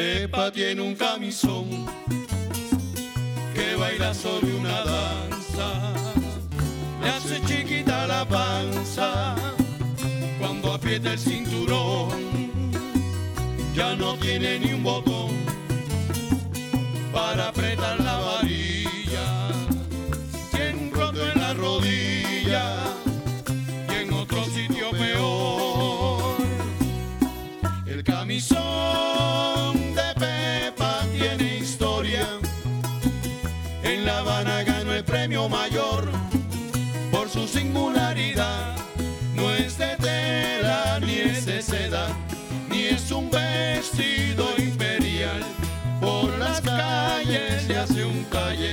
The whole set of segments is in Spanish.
Pepa tiene un camisón que baila sobre una danza. Le hace chiquita la panza cuando aprieta el cinturón. Ya no tiene ni un botón para apretar la un vestido imperial. Por las calles le hace un calle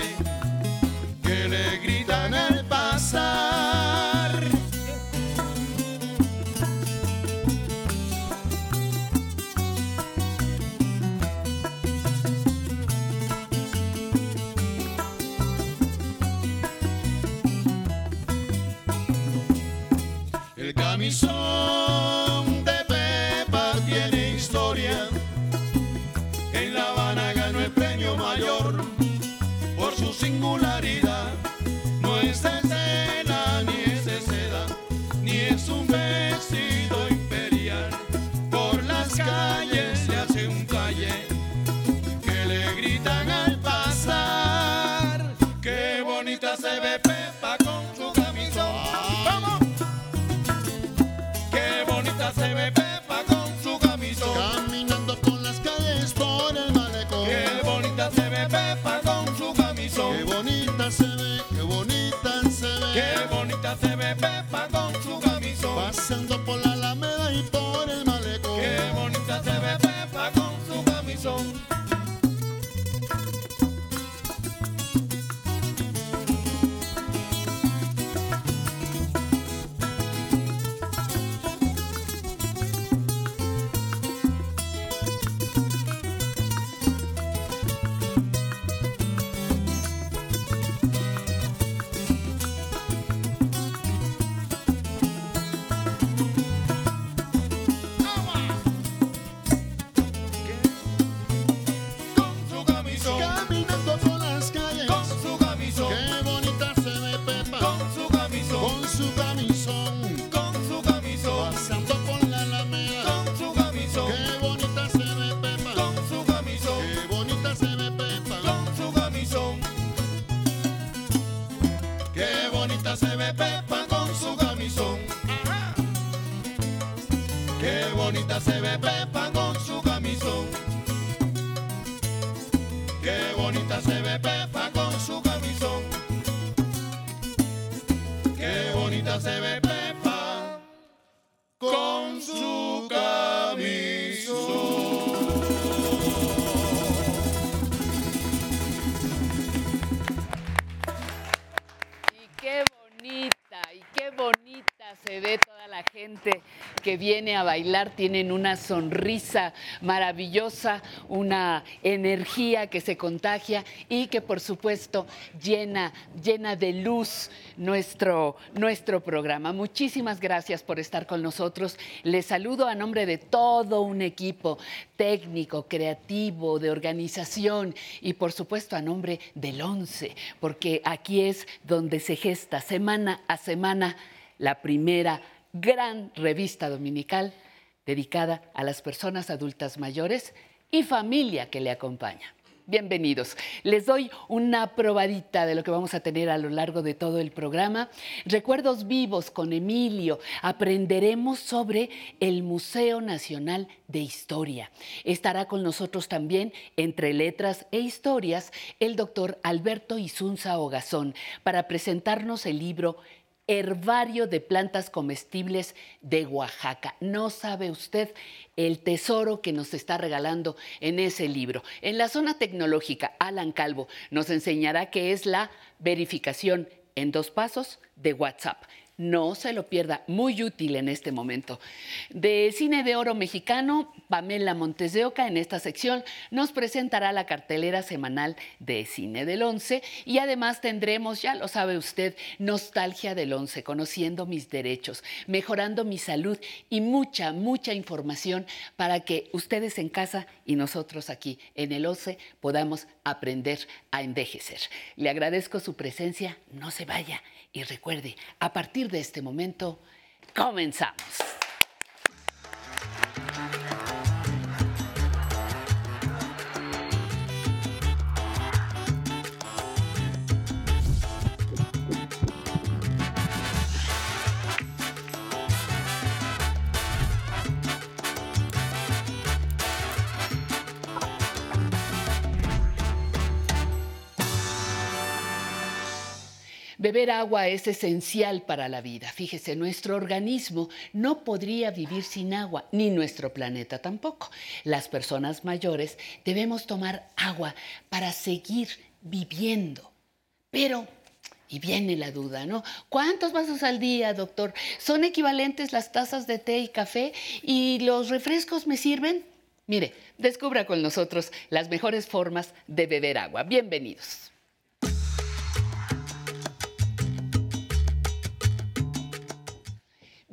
viene a bailar. Tienen una sonrisa maravillosa, una energía que se contagia y que por supuesto llena, llena de luz nuestro, nuestro programa. Muchísimas gracias por estar con nosotros. Les saludo a nombre de todo un equipo técnico, creativo, de organización y por supuesto a nombre del 11, porque aquí es donde se gesta semana a semana la primera gran revista dominical dedicada a las personas adultas mayores y familia que le acompaña. Bienvenidos. Les doy una probadita de lo que vamos a tener a lo largo de todo el programa. Recuerdos vivos con Emilio. Aprenderemos sobre el Museo Nacional de Historia. Estará con nosotros también, entre letras e historias, el doctor Alberto Isunza Ogazón para presentarnos el libro Herbario de plantas comestibles de Oaxaca. No sabe usted el tesoro que nos está regalando en ese libro. En la zona tecnológica, Alan Calvo nos enseñará qué es la verificación en dos pasos de WhatsApp. No se lo pierda, muy útil en este momento. De Cine de Oro Mexicano, Pamela Montes de Oca en esta sección nos presentará la cartelera semanal de Cine del Once y además tendremos, ya lo sabe usted, Nostalgia del Once, conociendo mis derechos, mejorando mi salud y mucha, mucha información para que ustedes en casa y nosotros aquí en el Once podamos aprender a envejecer. Le agradezco su presencia, no se vaya y recuerde, a partir de este momento, comenzamos. Agua es esencial para la vida. Fíjese, nuestro organismo no podría vivir sin agua, ni nuestro planeta tampoco. Las personas mayores debemos tomar agua para seguir viviendo. Pero, y viene la duda, ¿no? ¿Cuántos vasos al día, doctor? ¿Son equivalentes las tazas de té y café? ¿Y los refrescos me sirven? Mire, descubra con nosotros las mejores formas de beber agua. Bienvenidos.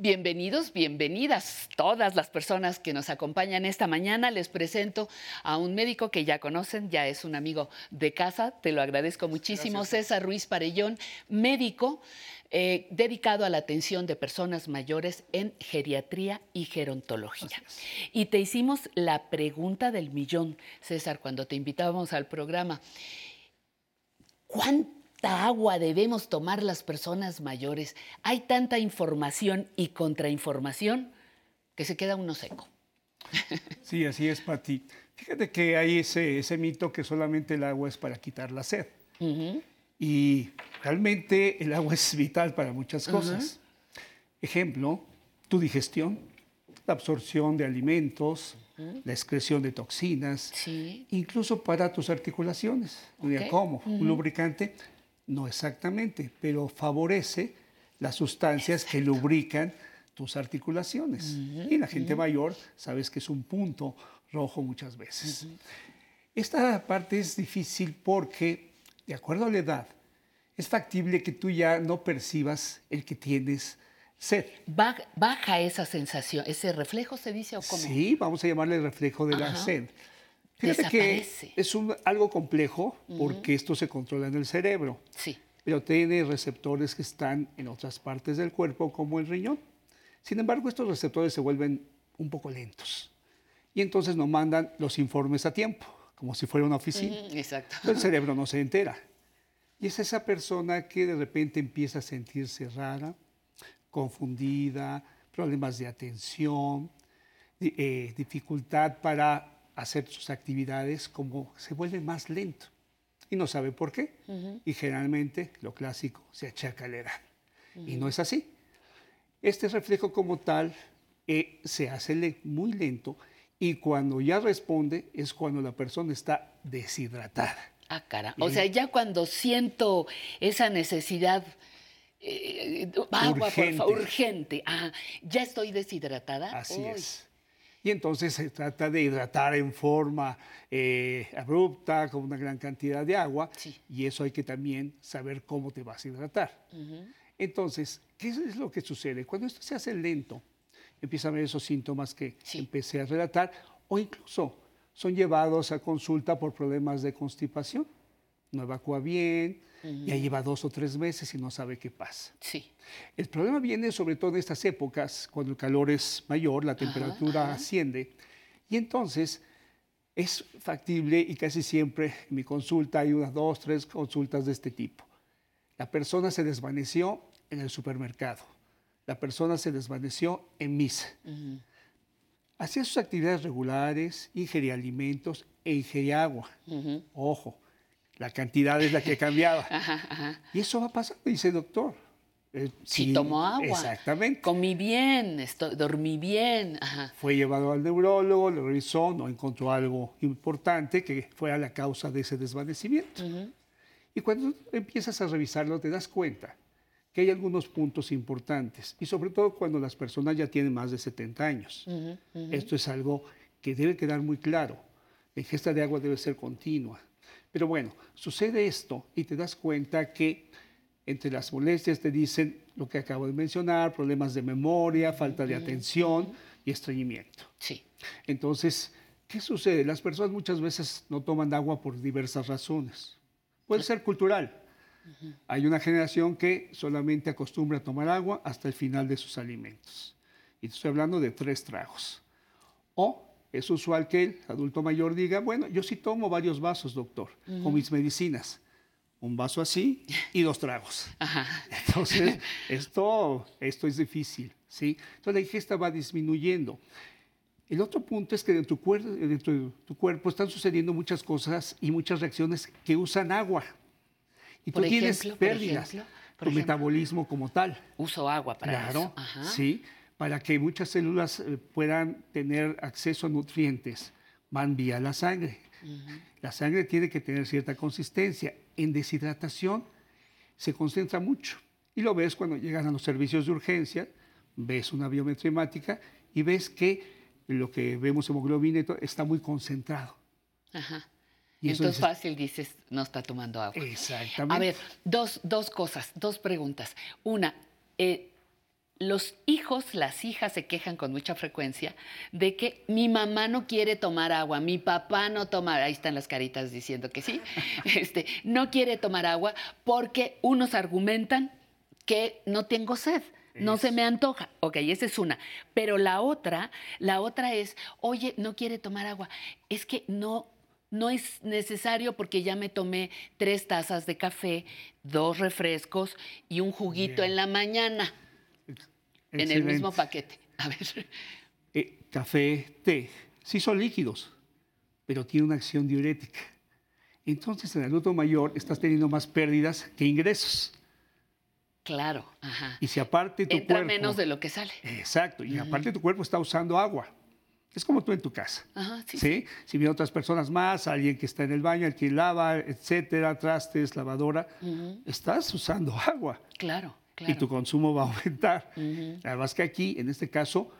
Bienvenidos, bienvenidas todas las personas que nos acompañan esta mañana. Les presento a un médico que ya conocen, ya es un amigo de casa, te lo agradezco muchísimo, César Ruiz Parellón, médico eh, dedicado a la atención de personas mayores en geriatría y gerontología. Y te hicimos la pregunta del millón, César, cuando te invitábamos al programa. ¿Cuánto? Agua debemos tomar las personas mayores? Hay tanta información y contrainformación que se queda uno seco. Sí, así es, Pati. Fíjate que hay ese, ese mito que solamente el agua es para quitar la sed. Y realmente el agua es vital para muchas cosas. Ejemplo, tu digestión, la absorción de alimentos, la excreción de toxinas, incluso para tus articulaciones. ¿Cómo? Un lubricante no exactamente, pero favorece las sustancias que lubrican tus articulaciones. y la gente mayor, sabes que es un punto rojo muchas veces. Esta parte es difícil porque, de acuerdo a la edad, es factible que tú ya no percibas el que tienes sed. Baja esa sensación, ese reflejo se dice o cómo? Sí, vamos a llamarle reflejo de la sed. Fíjate que es un, algo complejo porque esto se controla en el cerebro. Sí. Pero tiene receptores que están en otras partes del cuerpo, como el riñón. Sin embargo, estos receptores se vuelven un poco lentos. Y entonces no mandan los informes a tiempo, como si fuera una oficina. exacto. el cerebro no se entera. Y es esa persona que de repente empieza a sentirse rara, confundida, problemas de atención, eh, dificultad para hacer sus actividades como se vuelve más lento y no sabe por qué. Y generalmente lo clásico se achaca a la edad. Y no es así. Este reflejo como tal eh, se hace muy lento y cuando ya responde es cuando la persona está deshidratada. Ah, cara. O sea, ya cuando siento esa necesidad eh, agua, urgente. Por urgente. Ah, ya estoy deshidratada. Así es. Y entonces se trata de hidratar en forma eh, abrupta, con una gran cantidad de agua. Y eso hay que también saber cómo te vas a hidratar. Entonces, ¿qué es lo que sucede? Cuando esto se hace lento, empiezan a ver esos síntomas que empecé a relatar, o incluso son llevados a consulta por problemas de constipación. No evacúa bien, ya lleva dos o tres meses y no sabe qué pasa. Sí. El problema viene sobre todo en estas épocas, cuando el calor es mayor, la temperatura asciende, y entonces es factible y casi siempre en mi consulta hay unas dos, tres consultas de este tipo. La persona se desvaneció en el supermercado, la persona se desvaneció en misa. Hacía sus actividades regulares, ingería alimentos e ingería agua. Ojo, la cantidad es la que cambiaba. Y eso va pasar, dice doctor. Eh, si tomó agua. Exactamente. Comí bien, dormí bien. Fue llevado al neurólogo, lo revisó, no encontró algo importante que fuera la causa de ese desvanecimiento. Y cuando empiezas a revisarlo, te das cuenta que hay algunos puntos importantes, y sobre todo cuando las personas ya tienen más de 70 años. Esto es algo que debe quedar muy claro. La ingesta de agua debe ser continua. Pero bueno, sucede esto y te das cuenta que entre las molestias te dicen lo que acabo de mencionar, problemas de memoria, falta de atención y estreñimiento. Sí. Entonces, ¿qué sucede? Las personas muchas veces no toman agua por diversas razones. Puede ser cultural. Hay una generación que solamente acostumbra a tomar agua hasta el final de sus alimentos. Y estoy hablando de tres tragos. O es usual que el adulto mayor diga, bueno, yo sí tomo varios vasos, doctor, con mis medicinas. Un vaso así y dos tragos. Entonces, esto, esto es difícil, ¿sí? Entonces la ingesta va disminuyendo. El otro punto es que en tu, tu cuerpo están sucediendo muchas cosas y muchas reacciones que usan agua. Y tú tienes pérdidas. tu metabolismo como tal. Uso agua para eso. sí, para que muchas células eh, puedan tener acceso a nutrientes, van vía la sangre. La sangre tiene que tener cierta consistencia. En deshidratación se concentra mucho. Y lo ves cuando llegan a los servicios de urgencia, ves una biometría y ves que lo que vemos hemoglobina está muy concentrado. Ajá. Y Entonces fácil dices, no está tomando agua. Exactamente. A ver, dos, dos cosas, dos preguntas. Una, eh, los hijos, las hijas se quejan con mucha frecuencia de que mi mamá no quiere tomar agua, mi papá no toma, ahí están las caritas diciendo que sí, este, no quiere tomar agua porque unos argumentan que no tengo sed. No se me antoja. Ok, esa es una. Pero la otra, la otra es, oye, no quiere tomar agua. Es que no, no es necesario porque ya me tomé tres tazas de café, dos refrescos y un juguito en la mañana. En el mismo paquete. A ver. Eh, café, té, sí son líquidos, pero tiene una acción diurética. Entonces, en el adulto mayor estás teniendo más pérdidas que ingresos. Claro, ajá. Y si aparte tu Entra cuerpo... menos de lo que sale. Exacto, y aparte tu cuerpo está usando agua. Es como tú en tu casa. Ajá, sí, sí. Si vienen otras personas más, alguien que está en el baño, el que lava, etcétera, trastes, lavadora, estás usando agua. Claro y tu consumo va a aumentar. Además que aquí, en este caso,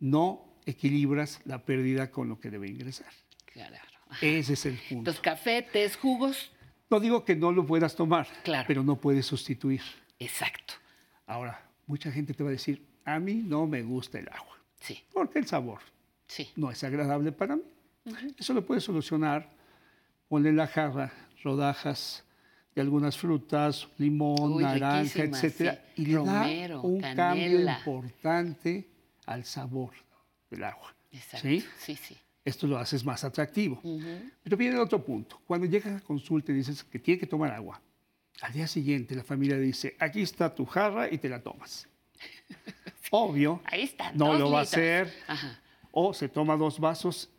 no equilibras la pérdida con lo que debe ingresar. Claro. Ese es el punto. Los café, tés, jugos. No digo que no lo puedas tomar, pero no puedes sustituir. Exacto. Ahora, mucha gente te va a decir, a mí no me gusta el agua. Sí. Porque el sabor sí. no es agradable para mí. Eso lo puedes solucionar. Ponle la jarra, rodajas de algunas frutas, limón, naranja, etcétera, y le da un cambio importante al sabor del agua. Exacto. ¿sí? sí, sí. Esto lo haces más atractivo. Pero viene otro punto. Cuando llegas a consulta y dices que tiene que tomar agua, al día siguiente la familia dice, aquí está tu jarra y te la tomas. Obvio, Ahí está, no lo va a hacer. O se toma dos vasos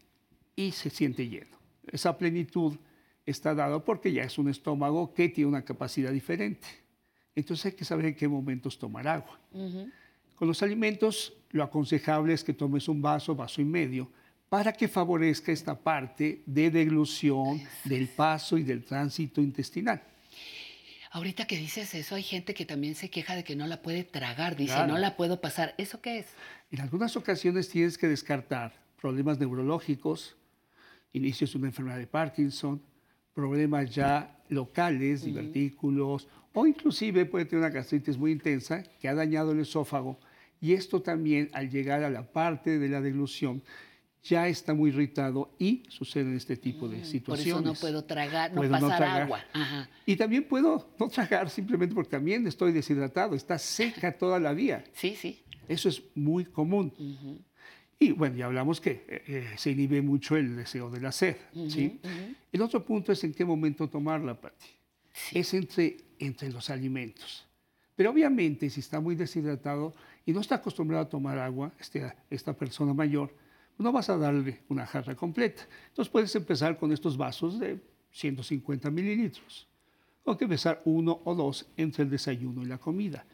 y se siente lleno. Esa plenitud está dado porque ya es un estómago que tiene una capacidad diferente. Entonces hay que saber en qué momentos tomar agua. Con los alimentos, lo aconsejable es que tomes un vaso, vaso y medio, para que favorezca esta parte de deglución del paso y del tránsito intestinal. Ahorita que dices eso, hay gente que también se queja de que no la puede tragar, dice, no la puedo pasar. ¿Eso qué es? En algunas ocasiones tienes que descartar problemas neurológicos, inicios de una enfermedad de Parkinson, problemas ya locales, divertículos, o inclusive puede tener una gastritis muy intensa que ha dañado el esófago. Y esto también, al llegar a la parte de la deglución, ya está muy irritado y suceden este tipo de situaciones. Por eso no puedo tragar, no pasar agua. Y también puedo no tragar simplemente porque también estoy deshidratado, está seca toda la vía. Sí, sí. Eso es muy común. Y bueno, ya hablamos que eh, eh, se inhibe mucho el deseo de la sed. ¿sí? El otro punto es en qué momento tomarla, Pati. Es entre, entre los alimentos. Pero obviamente, si está muy deshidratado y no está acostumbrado a tomar agua, este, esta persona mayor, no vas a darle una jarra completa. Entonces puedes empezar con estos vasos de 150 mililitros. O que empezar uno o dos entre el desayuno y la comida.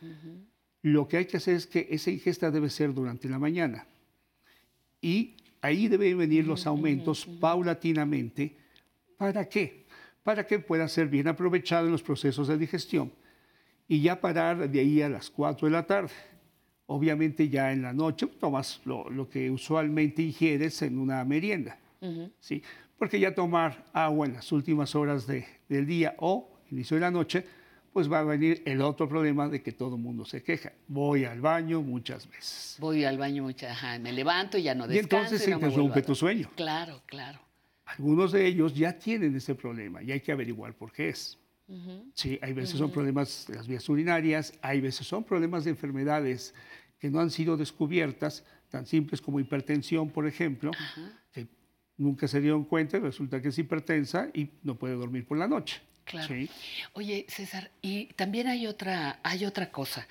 Lo que hay que hacer es que esa ingesta debe ser durante la mañana y ahí deben venir los aumentos paulatinamente. ¿Para qué? Para que pueda ser bien aprovechado en los procesos de digestión y ya parar de ahí a las 4 de la tarde. Obviamente ya en la noche tomas lo, lo que usualmente ingieres en una merienda, ¿sí? Porque ya tomar agua en las últimas horas de- del día o inicio de la noche, pues va a venir el otro problema de que todo el mundo se queja. Voy al baño muchas veces. Voy al baño mucha, ajá, me levanto y ya no Y descanso. entonces se no interrumpe tu sueño. Claro, claro. Algunos de ellos ya tienen ese problema y hay que averiguar por qué es. Sí, hay veces son problemas de las vías urinarias, hay veces son problemas de enfermedades que no han sido descubiertas, tan simples como hipertensión, por ejemplo, que nunca se dieron cuenta y resulta que es hipertensa y no puede dormir por la noche. Claro. Sí. Oye, César, y también hay otra, hay otra cosa.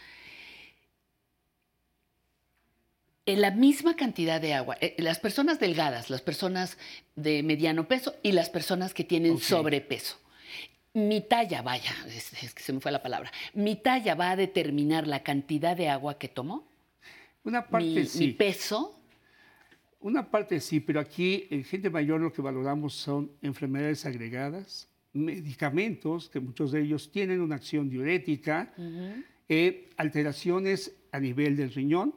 En la misma cantidad de agua, eh, las personas delgadas, las personas de mediano peso y las personas que tienen sobrepeso. Mi talla, vaya, es, es que se me fue la palabra. Mi talla va a determinar la cantidad de agua que tomo. Una parte Mi, sí. mi peso. Una parte sí, pero aquí en gente mayor lo que valoramos son enfermedades agregadas, medicamentos, que muchos de ellos tienen una acción diurética, eh, alteraciones a nivel del riñón,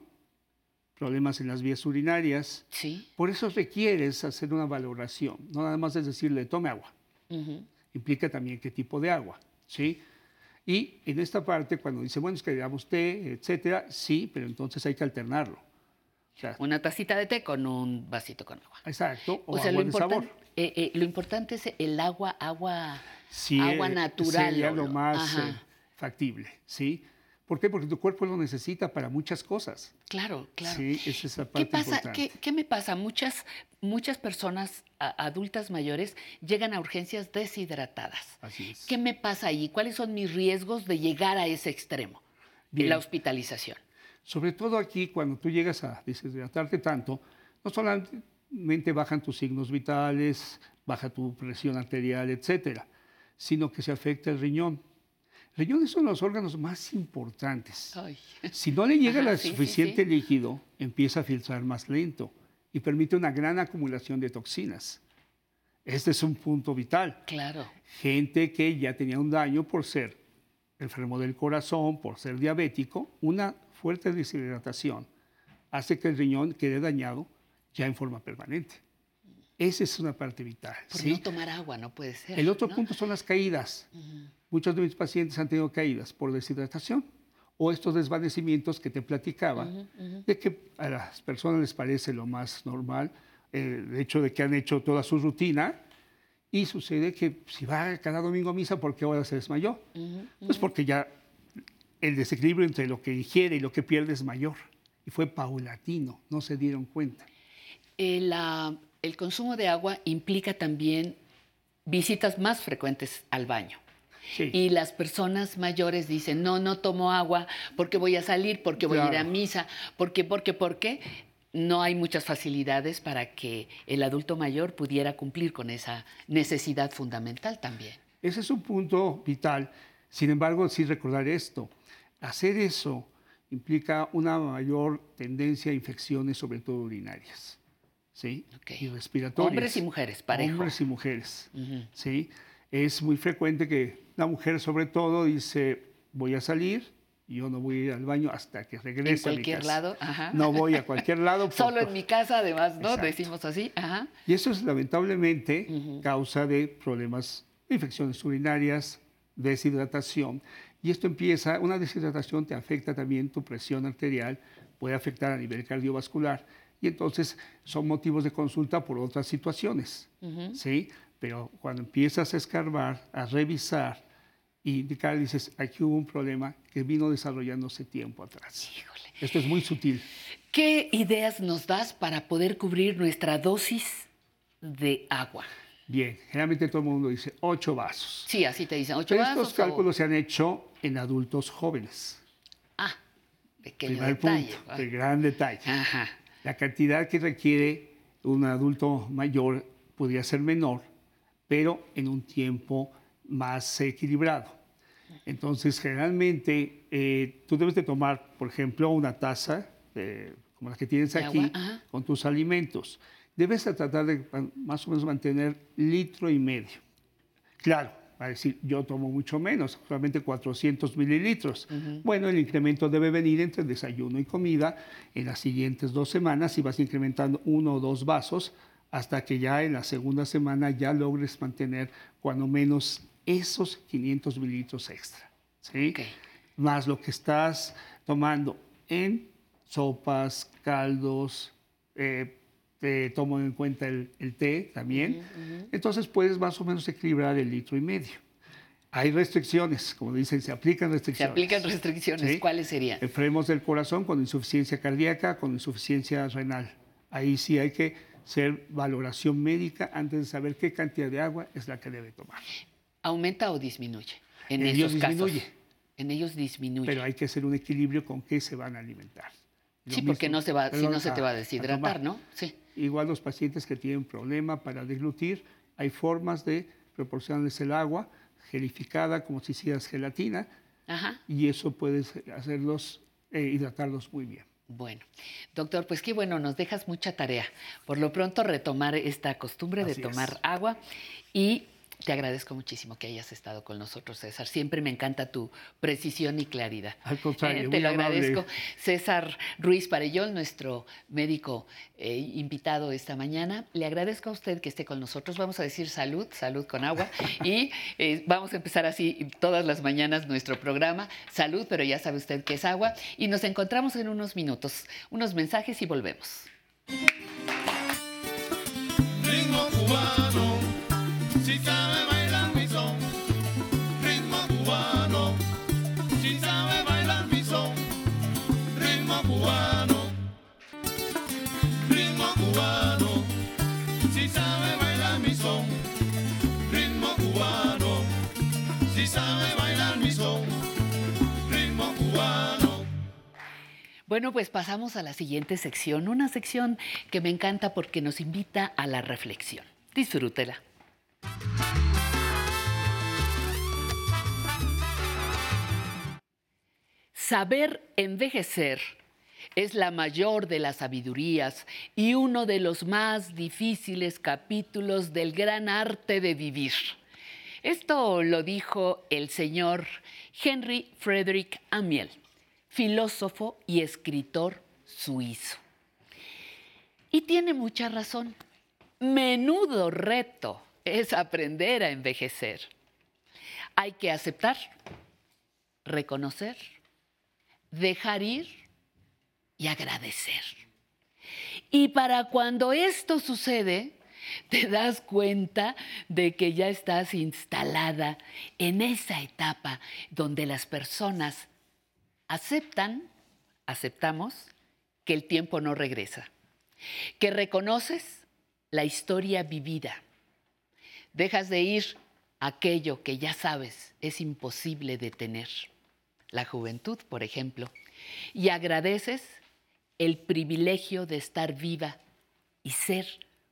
problemas en las vías urinarias. Sí. Por eso requieres hacer una valoración, no nada más es decirle tome agua, implica también qué tipo de agua, ¿sí? Y en esta parte, cuando dice, bueno, es que le damos té, etcétera, sí, pero entonces hay que alternarlo. O sea, Una tacita de té con un vasito con agua. exacto, o, O sea, agua lo, importante, eh, eh, lo importante es el agua, agua, Sí, agua eh, natural. Sería lo no- más eh, factible, ¿sí? ¿Por qué? Porque tu cuerpo lo necesita para muchas cosas. claro, claro. Sí, esa es ¿Qué parte pasa? importante. ¿Qué, qué me pasa? Muchas, muchas personas a- adultas mayores llegan a urgencias deshidratadas. Así es. ¿Qué me pasa ahí? ¿Cuáles son mis riesgos de llegar a ese extremo? Bien. La hospitalización. Sobre todo aquí, cuando tú llegas a deshidratarte tanto, no solamente bajan tus signos vitales, baja tu presión arterial, etcétera, sino que se afecta el riñón. El riñón es uno de los órganos más importantes. Ay. Si no le llega el sí, sí, suficiente sí. líquido, empieza a filtrar más lento y permite una gran acumulación de toxinas. Este es un punto vital. Claro. Gente que ya tenía un daño por ser enfermo del corazón, por ser diabético, una fuerte deshidratación hace que el riñón quede dañado ya en forma permanente. Esa es una parte vital. Por ¿sí? no tomar agua, no puede ser. El otro ¿no? punto son las caídas. Muchos de mis pacientes han tenido caídas por deshidratación o estos desvanecimientos que te platicaba, de que a las personas les parece lo más normal eh, el hecho de que han hecho toda su rutina y sucede que si va cada domingo a misa, ¿por qué ahora se desmayó? Pues porque ya el desequilibrio entre lo que ingiere y lo que pierde es mayor. Y fue paulatino, no se dieron cuenta. El, ah, el consumo de agua implica también visitas más frecuentes al baño. Sí. Y las personas mayores dicen, no, no tomo agua porque voy a salir, porque voy a ir a misa, porque, porque, porque. No hay muchas facilidades para que el adulto mayor pudiera cumplir con esa necesidad fundamental también. Ese es un punto vital. Sin embargo, sí recordar esto. Hacer eso implica una mayor tendencia a infecciones, sobre todo urinarias. ¿Sí? Ok. Y respiratorias. Hombres y mujeres, parejo. Hombres y mujeres. ¿Sí? Es muy frecuente que la mujer, sobre todo, dice: Voy a salir, yo no voy a ir al baño hasta que regrese En a mi cualquier casa. lado, ajá. No voy a cualquier lado. Solo en mi casa, además, ¿no? Exacto. Decimos así, ajá. y eso es lamentablemente causa de problemas, infecciones urinarias, deshidratación. Y esto empieza, una deshidratación te afecta también tu presión arterial, puede afectar a nivel cardiovascular. Y entonces son motivos de consulta por otras situaciones. ¿sí? Pero cuando empiezas a escarbar, a revisar, y indicar, dices, aquí hubo un problema que vino desarrollándose tiempo atrás. Híjole. Esto es muy sutil. ¿Qué ideas nos das para poder cubrir nuestra dosis de agua? Bien, generalmente todo el mundo dice ocho vasos. Sí, así te dicen, ocho Pero vasos. estos cálculos se han hecho en adultos jóvenes. Ah, pequeño Primer detalle. punto, el gran detalle. Ajá. La cantidad que requiere un adulto mayor podría ser menor, pero en un tiempo más equilibrado. Entonces, generalmente, eh, tú debes de tomar, por ejemplo, una taza, eh, como la que tienes aquí, con tus alimentos. Debes de tratar de más o menos mantener litro y medio. Claro, Va a decir, yo tomo mucho menos, solamente 400 mililitros. Bueno, el incremento debe venir entre desayuno y comida en las siguientes dos semanas y vas incrementando uno o dos vasos hasta que ya en la segunda semana ya logres mantener cuando menos esos 500 mililitros extra. ¿sí? Más lo que estás tomando en sopas, caldos, eh, te tomo en cuenta el, el té también. Entonces puedes más o menos equilibrar el litro y medio. Hay restricciones, como dicen, se aplican Se restricciones. aplican restricciones. Sí. ¿Cuáles serían? Enfermos del corazón con insuficiencia cardíaca, con insuficiencia renal. Ahí sí hay que hacer valoración médica antes de saber qué cantidad de agua es la que debe tomar. ¿Aumenta o disminuye? En En ellos esos casos. disminuye. En ellos disminuye. Pero hay que hacer un equilibrio con qué se van a alimentar. Lo sí, porque no se va, si no se te va a deshidratar. ¿no? Sí. Igual los pacientes que tienen problema para deglutir, hay formas de proporcionarles el agua gelificada como si hicieras gelatina Ajá. y eso puedes hacerlos, eh, hidratarlos muy bien. Bueno, doctor, pues qué bueno, nos dejas mucha tarea. Por lo pronto retomar esta costumbre de es. tomar agua y te agradezco muchísimo que hayas estado con nosotros, César. Siempre me encanta tu precisión y claridad. Al contrario, Eh, te muy lo amable. agradezco. César Ruiz Parellol, nuestro médico eh, invitado esta mañana. Le agradezco a usted que esté con nosotros. Vamos a decir salud, salud con agua. y eh, vamos a empezar así todas las mañanas nuestro programa. Salud, pero ya sabe usted que es agua. Y nos encontramos en unos minutos, unos mensajes y volvemos. Ritmo cubano, si sabe bailar mi son. Ritmo cubano, si sabe bailar mi son. Ritmo cubano, ritmo cubano, si sabe bailar mi son. Ritmo cubano, si sabe bailar mi son. Ritmo cubano. Bueno, pues pasamos a la siguiente sección, una sección que me encanta porque nos invita a la reflexión. Disfrútela. Saber envejecer es la mayor de las sabidurías y uno de los más difíciles capítulos del gran arte de vivir. Esto lo dijo el señor Henry Frederick Amiel, filósofo y escritor suizo. Y tiene mucha razón. Menudo reto es aprender a envejecer. Hay que aceptar, reconocer, dejar ir y agradecer. Y para cuando esto sucede, te das cuenta de que ya estás instalada en esa etapa donde las personas aceptan, aceptamos, que el tiempo no regresa, que reconoces la historia vivida, dejas de ir aquello que ya sabes es imposible detener, la juventud, por ejemplo, y agradeces el privilegio de estar viva y ser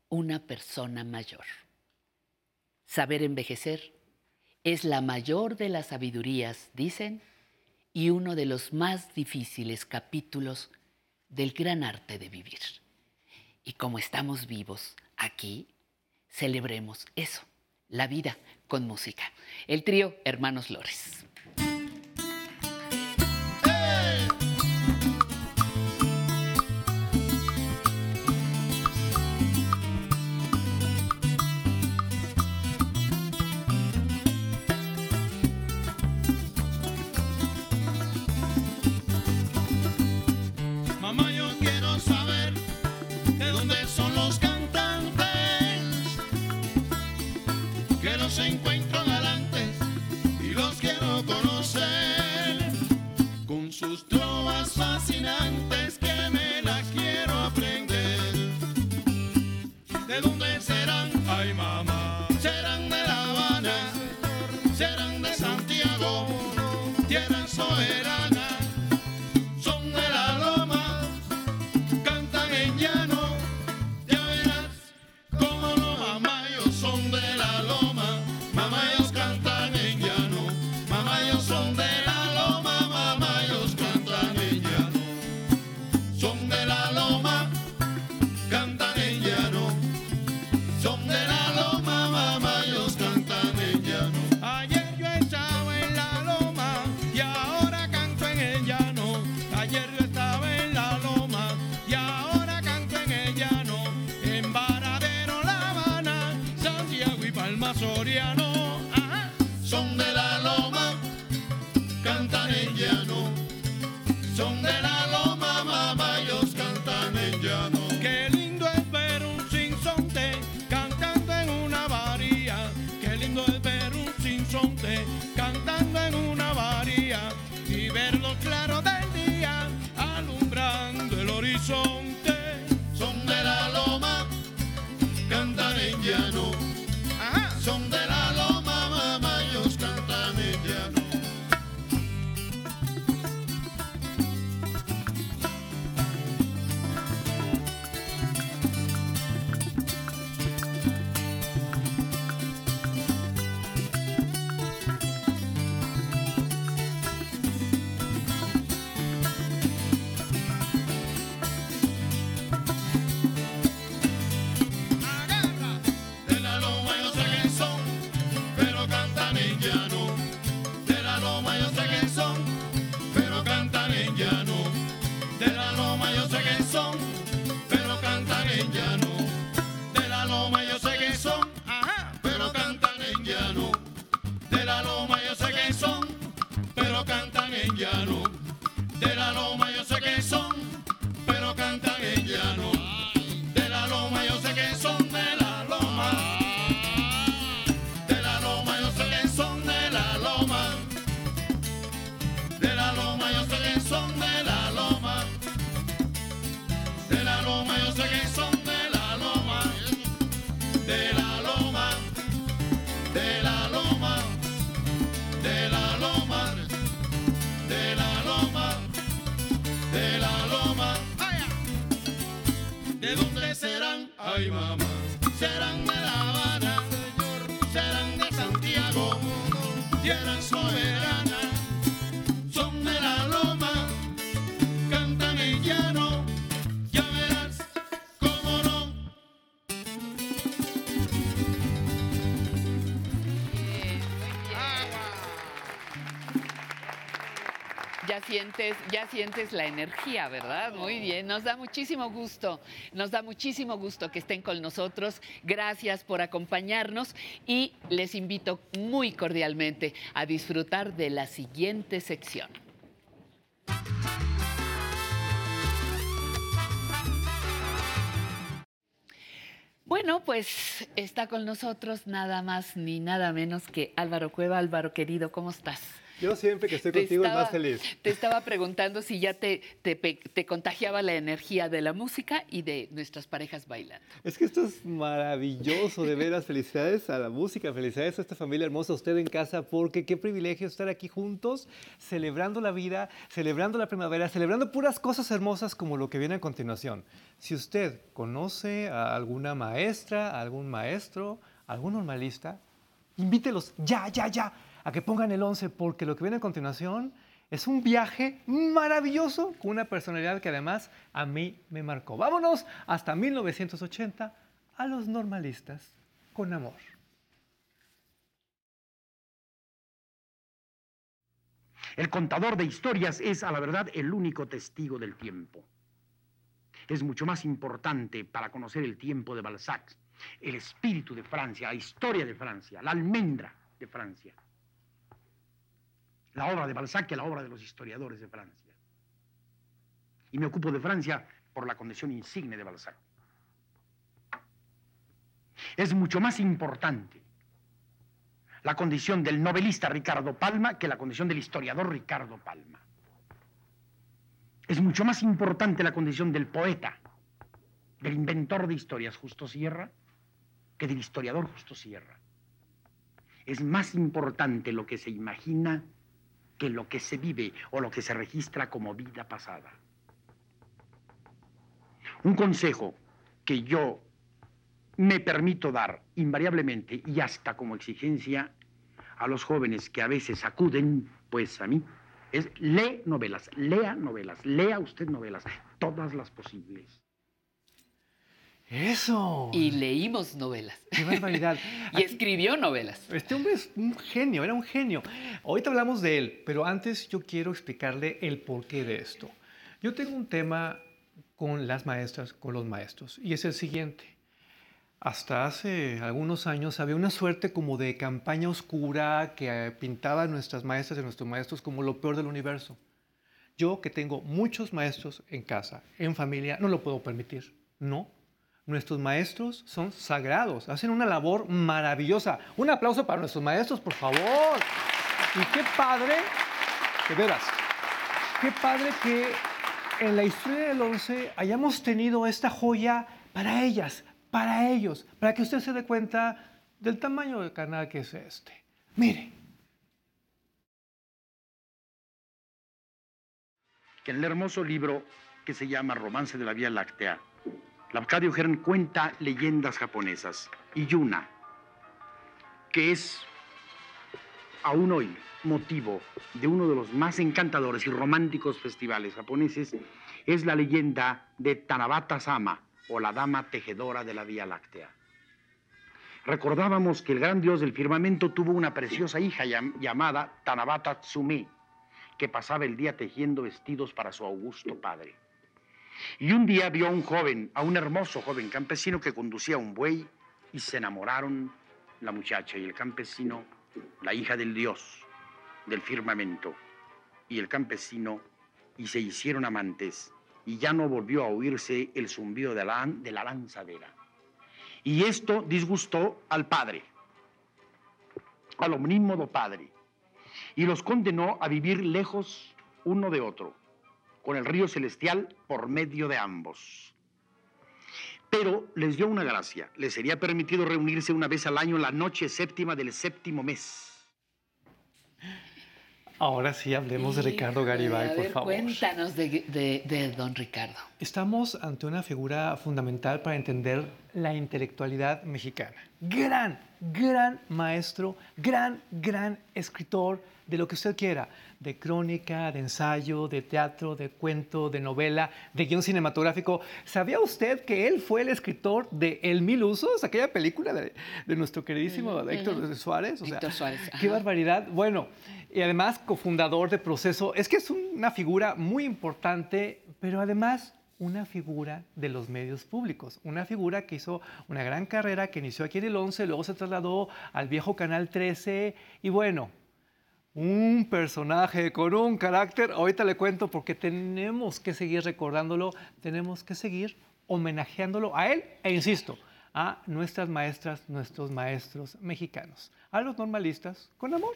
una persona mayor. Saber envejecer es la mayor de las sabidurías, dicen, y uno de los más difíciles capítulos del gran arte de vivir. Y como estamos vivos aquí, celebremos eso, la vida con música. El trío Hermanos Lores. Sus trovas fascinantes serán? Ay, mamá. Serán de La Habana, serán de Santiago, tierra soberana. Son de la loma, cantan en llano, ya verás cómo no. Bien, muy bien. Ya sientes, ya sientes la energía, ¿verdad? Muy bien, nos da muchísimo gusto, nos da muchísimo gusto que estén con nosotros. Gracias por acompañarnos y les invito muy cordialmente a disfrutar de la siguiente sección. Bueno, pues está con nosotros nada más ni nada menos que Álvaro Cueva. Álvaro, querido, ¿cómo estás? Yo siempre que estoy contigo es más feliz. Te estaba preguntando si ya te, te contagiaba la energía de la música y de nuestras parejas bailando. Es que esto es maravilloso, de veras. Felicidades a la música, felicidades a esta familia hermosa, a usted en casa, porque qué privilegio estar aquí juntos, celebrando la vida, celebrando la primavera, celebrando puras cosas hermosas como lo que viene a continuación. Si usted conoce a alguna maestra, a algún maestro, a algún normalista, invítelos ya, ya, ya a que pongan el 11 porque lo que viene a continuación es un viaje maravilloso con una personalidad que además a mí me marcó. Vámonos hasta 1980 a los normalistas con amor. El contador de historias es, a la verdad, el único testigo del tiempo. Es mucho más importante para conocer el tiempo de Balzac, el espíritu de Francia, la historia de Francia, la almendra de Francia. La obra de Balzac que la obra de los historiadores de Francia. Y me ocupo de Francia por la condición insigne de Balzac. Es mucho más importante la condición del novelista Ricardo Palma que la condición del historiador Ricardo Palma. Es mucho más importante la condición del poeta, del inventor de historias Justo Sierra, que del historiador Justo Sierra. Es más importante lo que se imagina que lo que se vive o lo que se registra como vida pasada. Un consejo que yo me permito dar invariablemente y hasta como exigencia a los jóvenes que a veces acuden, pues a mí, es lee novelas, lea novelas, lea usted novelas, todas las posibles. ¡Eso! Y leímos novelas. ¡Qué barbaridad! Y Aquí- escribió novelas. Este hombre es un genio, era un genio. Ahorita hablamos de él, pero antes yo quiero explicarle el porqué de esto. Yo tengo un tema con las maestras, con los maestros, y es el siguiente. Hasta hace algunos años había una suerte como de campaña oscura que eh, pintaba a nuestras maestras y a nuestros maestros como lo peor del universo. Yo que tengo muchos maestros en casa, en familia, no lo puedo permitir. No. Nuestros maestros son sagrados, hacen una labor maravillosa. Un aplauso para nuestros maestros, por favor. Y qué padre, de veras, qué padre que en la historia del 11 hayamos tenido esta joya para ellas, para ellos, para que usted se dé cuenta del tamaño del canal que es este. Mire. Que el hermoso libro que se llama Romance de la Vía Láctea, Lafcadio Hearn cuenta leyendas japonesas y Yuna, que es aún hoy motivo de uno de los más encantadores y románticos festivales japoneses, es la leyenda de Tanabata Sama o la Dama Tejedora de la Vía Láctea. Recordábamos que el gran dios del firmamento tuvo una preciosa hija llamada Tanabata Tsumi, que pasaba el día tejiendo vestidos para su augusto padre. Y un día vio a un joven, a un hermoso joven campesino que conducía un buey y se enamoraron la muchacha y el campesino, la hija del dios del firmamento y el campesino y se hicieron amantes y ya no volvió a oírse el zumbido de la, de la lanzadera. Y esto disgustó al padre, al omnímodo padre, y los condenó a vivir lejos uno de otro con el río celestial por medio de ambos. Pero les dio una gracia, les sería permitido reunirse una vez al año la noche séptima del séptimo mes. Ahora sí hablemos de Ricardo Garibay, por favor. Cuéntanos de, de, don Ricardo. Estamos ante una figura fundamental para entender la intelectualidad mexicana. Gran, gran maestro, gran, gran escritor, de lo que usted quiera, de crónica, de ensayo, de teatro, de cuento, de novela, de guion cinematográfico. ¿Sabía usted que él fue el escritor de El Mil Usos, aquella película de, nuestro queridísimo Héctor Suárez? Héctor Suárez. Qué barbaridad. Bueno, y además cofundador de Proceso. Es que es una figura muy importante, pero además una figura de los medios públicos, una figura que hizo una gran carrera, que inició aquí en el 11, luego se trasladó al viejo Canal 13 y bueno, un personaje con un carácter, ahorita le cuento porque tenemos que seguir recordándolo, tenemos que seguir homenajeándolo a él e insisto, a nuestras maestras, nuestros maestros mexicanos, a los normalistas con amor.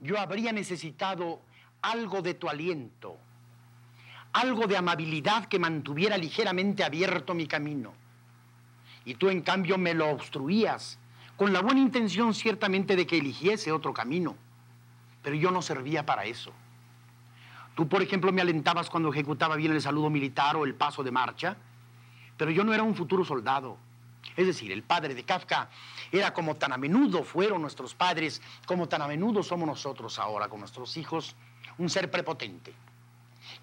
Yo habría necesitado algo de tu aliento, algo de amabilidad que mantuviera ligeramente abierto mi camino. Y tú en cambio me lo obstruías con la buena intención ciertamente de que eligiese otro camino, pero yo no servía para eso. Tú, por ejemplo, me alentabas cuando ejecutaba bien el saludo militar o el paso de marcha, pero yo no era un futuro soldado. Es decir, el padre de Kafka era como tan a menudo fueron nuestros padres, como tan a menudo somos nosotros ahora con nuestros hijos, un ser prepotente.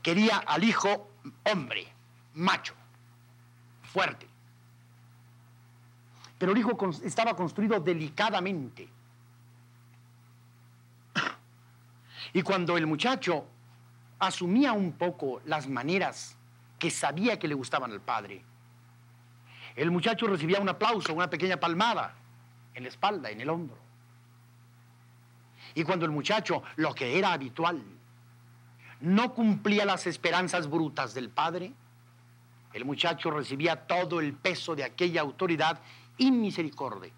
Quería al hijo hombre, macho, fuerte, pero el hijo estaba construido delicadamente. Y cuando el muchacho asumía un poco las maneras que sabía que le gustaban al padre, el muchacho recibía un aplauso, una pequeña palmada en la espalda, en el hombro. Y cuando el muchacho, lo que era habitual, no cumplía las esperanzas brutas del padre, el muchacho recibía todo el peso de aquella autoridad misericordia,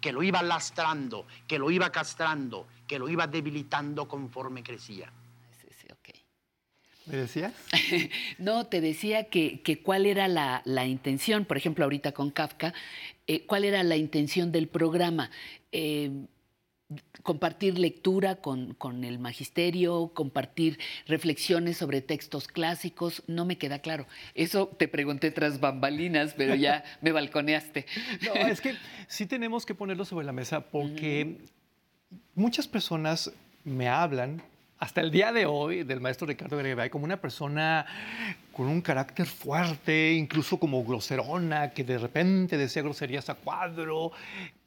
que lo iba lastrando, que lo iba castrando, que lo iba debilitando conforme crecía. ¿Me decías? no, te decía que, cuál era la, intención, por ejemplo, ahorita con Kafka, eh, cuál era la intención del programa. Eh, compartir lectura con, el magisterio, compartir reflexiones sobre textos clásicos, no me queda claro. Eso te pregunté tras bambalinas, pero ya me balconeaste. No, es que sí tenemos que ponerlo sobre la mesa porque muchas personas me hablan hasta el día de hoy del maestro Ricardo Garibay como una persona con un carácter fuerte, incluso como groserona, que de repente decía groserías a cuadro.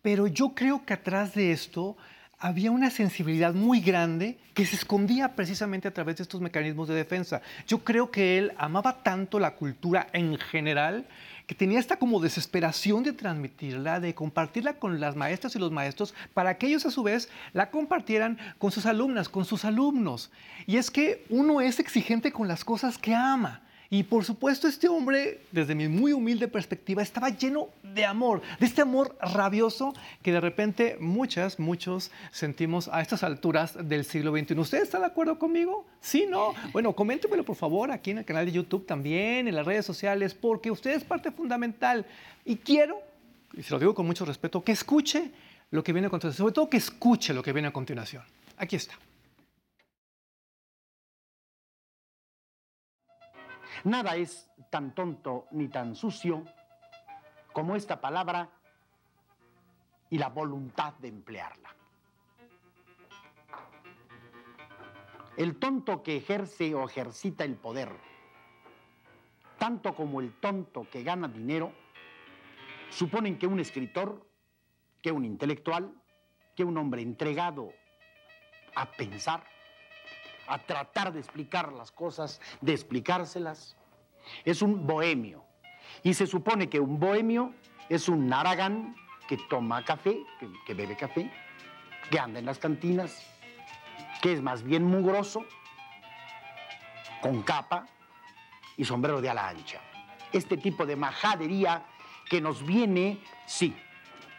Pero yo creo que atrás de esto había una sensibilidad muy grande que se escondía precisamente a través de estos mecanismos de defensa. Yo creo que él amaba tanto la cultura en general que tenía esta como desesperación de transmitirla, de compartirla con las maestras y los maestros, para que ellos a su vez la compartieran con sus alumnas, con sus alumnos. Y es que uno es exigente con las cosas que ama. Y por supuesto este hombre, desde mi muy humilde perspectiva, estaba lleno de amor, de este amor rabioso que de repente muchas, muchos sentimos a estas alturas del siglo XXI. ¿Usted está de acuerdo conmigo? Sí, no. Bueno, coméntemelo por favor aquí en el canal de YouTube también, en las redes sociales, porque usted es parte fundamental. Y quiero, y se lo digo con mucho respeto, que escuche lo que viene a continuación, sobre todo que escuche lo que viene a continuación. Aquí está. Nada es tan tonto ni tan sucio como esta palabra y la voluntad de emplearla. El tonto que ejerce o ejercita el poder, tanto como el tonto que gana dinero, suponen que un escritor, que un intelectual, que un hombre entregado a pensar, a tratar de explicar las cosas, de explicárselas. Es un bohemio. Y se supone que un bohemio es un naragán que toma café, que, bebe café, que anda en las cantinas, que es más bien mugroso, con capa y sombrero de ala ancha. Este tipo de majadería que nos viene, sí,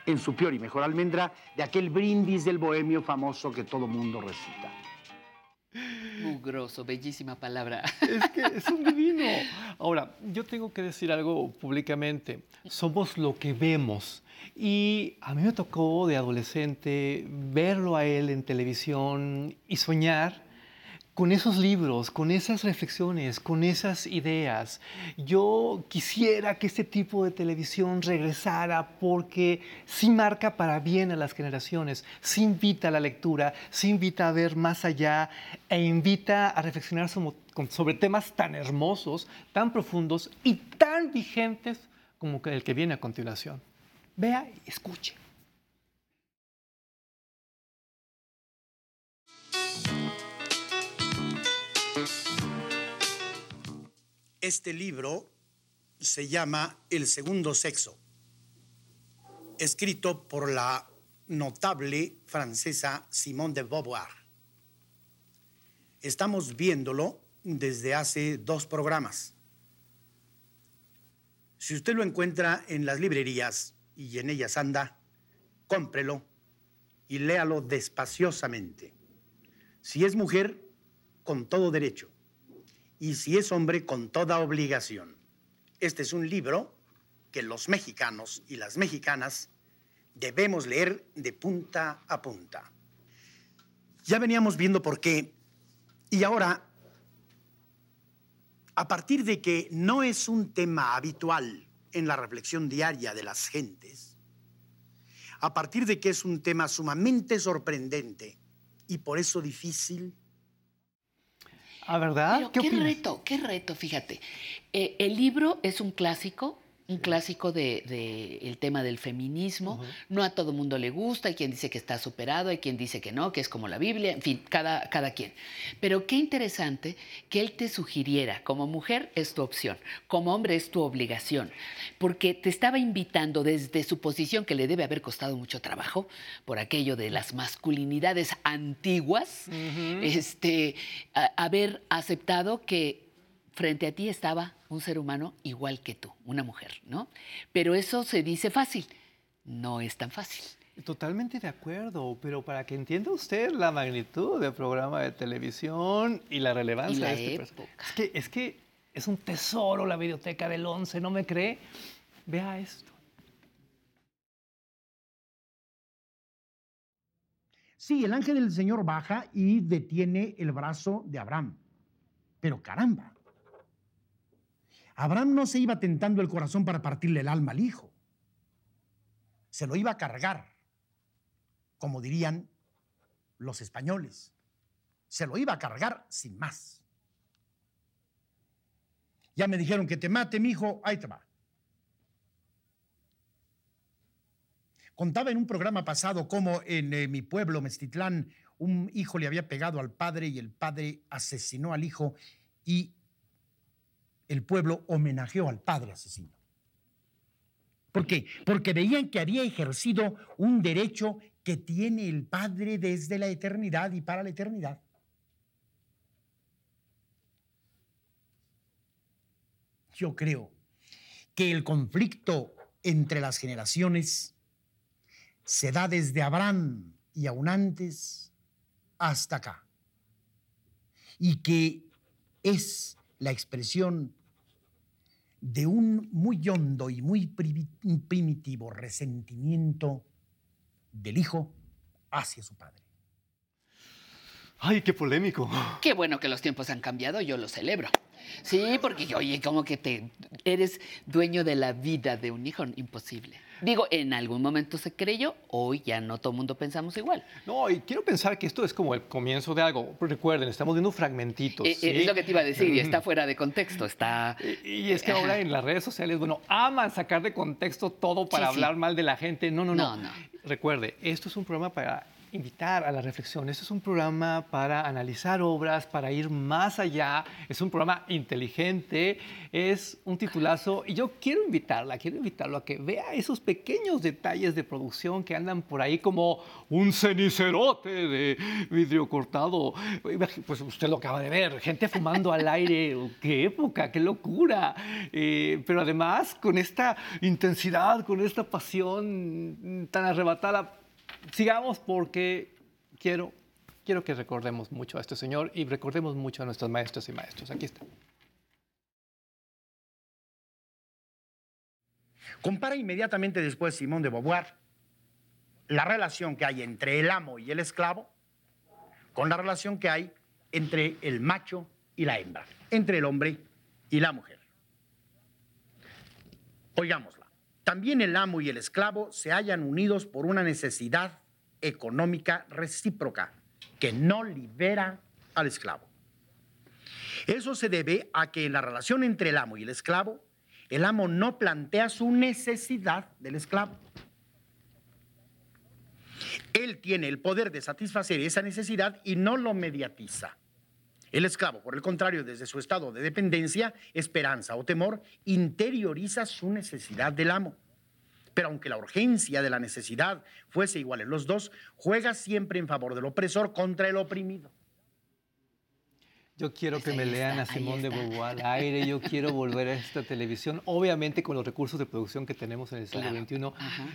en su peor y mejor almendra, de aquel brindis del bohemio famoso que todo mundo recita. Mugroso, bellísima palabra. Es que es un divino. Ahora, yo tengo que decir algo públicamente. Somos lo que vemos. Y a mí me tocó de adolescente verlo a él en televisión y soñar con esos libros, con esas reflexiones, con esas ideas. Yo quisiera que este tipo de televisión regresara porque sí marca para bien a las generaciones, sí invita a la lectura, sí invita a ver más allá e invita a reflexionar sobre, temas tan hermosos, tan profundos y tan vigentes como el que viene a continuación. Vea escuche. Este libro se llama El segundo sexo, escrito por la notable francesa Simone de Beauvoir. Estamos viéndolo desde hace dos programas. Si usted lo encuentra en las librerías y en ellas anda, cómprelo y léalo despaciosamente. Si es mujer, con todo derecho y si es hombre con toda obligación. Este es un libro que los mexicanos y las mexicanas debemos leer de punta a punta. Ya veníamos viendo por qué y ahora, a partir de que no es un tema habitual en la reflexión diaria de las gentes, a partir de que es un tema sumamente sorprendente y por eso difícil ¿Ah, verdad? Pero ¿Qué, reto, qué reto, fíjate. Eh, el libro es un clásico, un clásico del de, el tema del feminismo. No a todo mundo le gusta, hay quien dice que está superado, hay quien dice que no, que es como la Biblia, en fin, cada, cada quien. Pero qué interesante que él te sugiriera, como mujer es tu opción, como hombre es tu obligación, porque te estaba invitando desde su posición, que le debe haber costado mucho trabajo, por aquello de las masculinidades antiguas, este, haber aceptado que frente a ti estaba un ser humano igual que tú, una mujer, ¿no? Pero eso se dice fácil, no es tan fácil. Totalmente de acuerdo, pero para que entienda usted la magnitud del programa de televisión y la relevancia de este época. Es que, es que es un tesoro la biblioteca del 11, ¿no me cree? Vea esto. Sí, el ángel del Señor baja y detiene el brazo de Abraham. Pero caramba, Abraham no se iba tentando el corazón para partirle el alma al hijo. Se lo iba a cargar, como dirían los españoles. Se lo iba a cargar sin más. Ya me dijeron que te mate, mi hijo, ahí te va. Contaba en un programa pasado cómo en eh, mi pueblo, Mestitlán, un hijo le había pegado al padre y el padre asesinó al hijo y el pueblo homenajeó al padre asesino. ¿Por qué? Porque veían que había ejercido un derecho que tiene el Padre desde la eternidad y para la eternidad. Yo creo que el conflicto entre las generaciones se da desde Abraham y aún antes hasta acá. Y que es la expresión de un muy hondo y muy primitivo resentimiento del hijo hacia su padre. ¡Ay, qué polémico! Qué bueno que los tiempos han cambiado, yo lo celebro. Sí, porque, oye, como que te eres dueño de la vida de un hijo, imposible. Digo, en algún momento se creyó, hoy ya no todo el mundo pensamos igual. No, y quiero pensar que esto es como el comienzo de algo. Recuerden, estamos viendo fragmentitos. Eh, eh, es lo que te iba a decir, y está fuera de contexto, está... Y, es que ahora en las redes sociales, bueno, aman sacar de contexto todo para hablar mal de la gente. no, no, no. Recuerde, esto es un programa para invitar a la reflexión. Este es un programa para analizar obras, para ir más allá. Es un programa inteligente, es un titulazo. Y yo quiero invitarla, quiero invitarlo a que vea esos pequeños detalles de producción que andan por ahí como un cenicerote de vidrio cortado. Pues usted lo acaba de ver, gente fumando al aire. ¡Qué época, qué locura! Eh, pero además con esta intensidad, con esta pasión tan arrebatada sigamos porque quiero, quiero que recordemos mucho a este señor y recordemos mucho a nuestros maestros y maestros. Aquí está. Compara inmediatamente después Simón de Beauvoir la relación que hay entre el amo y el esclavo con la relación que hay entre el macho y la hembra, entre el hombre y la mujer. Oigámosla. También el amo y el esclavo se hallan unidos por una necesidad económica recíproca que no libera al esclavo. Eso se debe a que en la relación entre el amo y el esclavo, el amo no plantea su necesidad del esclavo. Él tiene el poder de satisfacer esa necesidad y no lo mediatiza. El esclavo, por el contrario, desde su estado de dependencia, esperanza o temor, interioriza su necesidad del amo. Pero aunque la urgencia de la necesidad fuese igual en los dos, juega siempre en favor del opresor contra el oprimido. Yo quiero pues que me lean a Simón de Beauvoir al aire, yo quiero volver a esta televisión, obviamente con los recursos de producción que tenemos en el siglo XXI.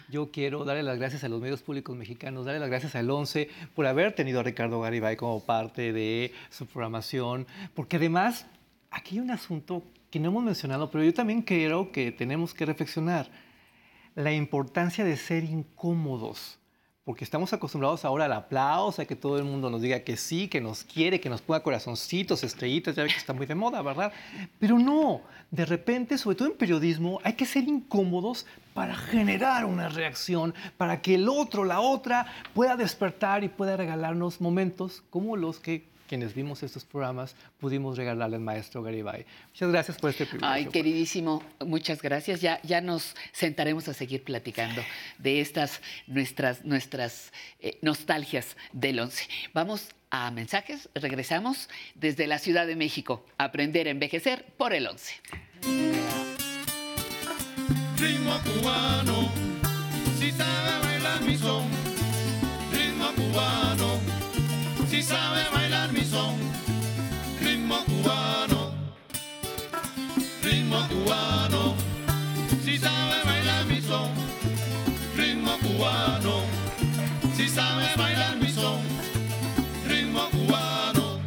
Yo quiero darle las gracias a los medios públicos mexicanos, darle las gracias al 11 por haber tenido a Ricardo Garibay como parte de su programación, porque además aquí hay un asunto que no hemos mencionado, pero yo también creo que tenemos que reflexionar, la importancia de ser incómodos porque estamos acostumbrados ahora al aplauso, a que todo el mundo nos diga que sí, que nos quiere, que nos ponga corazoncitos, estrellitas, ya ve que está muy de moda, ¿verdad? Pero no, de repente, sobre todo en periodismo, hay que ser incómodos para generar una reacción, para que el otro, la otra, pueda despertar y pueda regalarnos momentos como los que quienes vimos estos programas pudimos regalarle al maestro Garibay. Muchas gracias por este privilegio. Ay, queridísimo, muchas gracias. Ya, ya nos sentaremos a seguir platicando de estas nuestras, nuestras eh, nostalgias del 11. Vamos a mensajes, regresamos desde la Ciudad de México. Aprender a envejecer por el 11. Ritmo cubano, si sabe bailar mi son. Ritmo cubano, si sabe bailar ritmo cubano, ritmo cubano, si sabe bailar mi son, ritmo cubano, si sabe bailar mi son, ritmo cubano.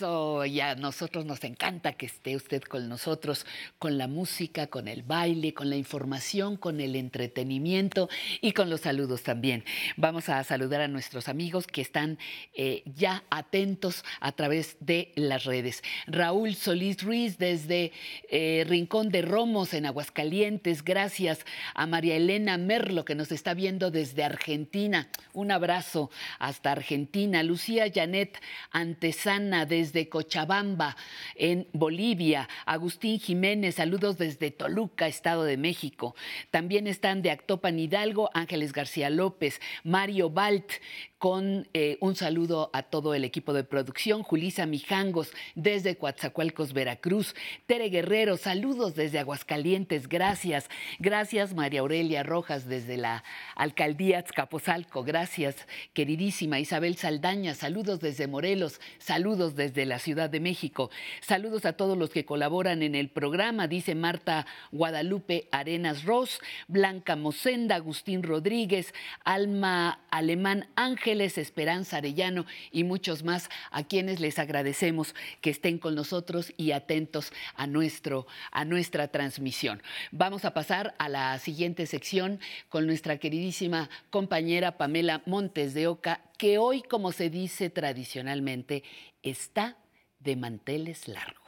Eso, y a nosotros nos encanta que esté usted con nosotros, con la música, con el baile, con la información, con el entretenimiento y con los saludos también. Vamos a saludar a nuestros amigos que están eh, ya atentos a través de las redes. Raúl Solís Ruiz desde eh, Rincón de Romos en Aguascalientes. Gracias a María Elena Merlo que nos está viendo desde Argentina. Un abrazo hasta Argentina. Lucía Janet Antesana desde desde Cochabamba, en Bolivia. Agustín Jiménez, saludos desde Toluca, Estado de México. También están de Actopan Hidalgo, Ángeles García López, Mario Balt, con eh, un saludo a todo el equipo de producción, Julisa Mijangos desde Coatzacoalcos, Veracruz, Tere Guerrero, saludos desde Aguascalientes, gracias, gracias María Aurelia Rojas desde la alcaldía Azcapotzalco, gracias queridísima Isabel Saldaña, saludos desde Morelos, saludos desde la Ciudad de México, saludos a todos los que colaboran en el programa, dice Marta Guadalupe Arenas Ross, Blanca Mosenda, Agustín Rodríguez, Alma Alemán Ángel, Esperanza Arellano y muchos más a quienes les agradecemos que estén con nosotros y atentos a, nuestro, a nuestra transmisión. Vamos a pasar a la siguiente sección con nuestra queridísima compañera Pamela Montes de Oca, que hoy, como se dice tradicionalmente, está de manteles largos.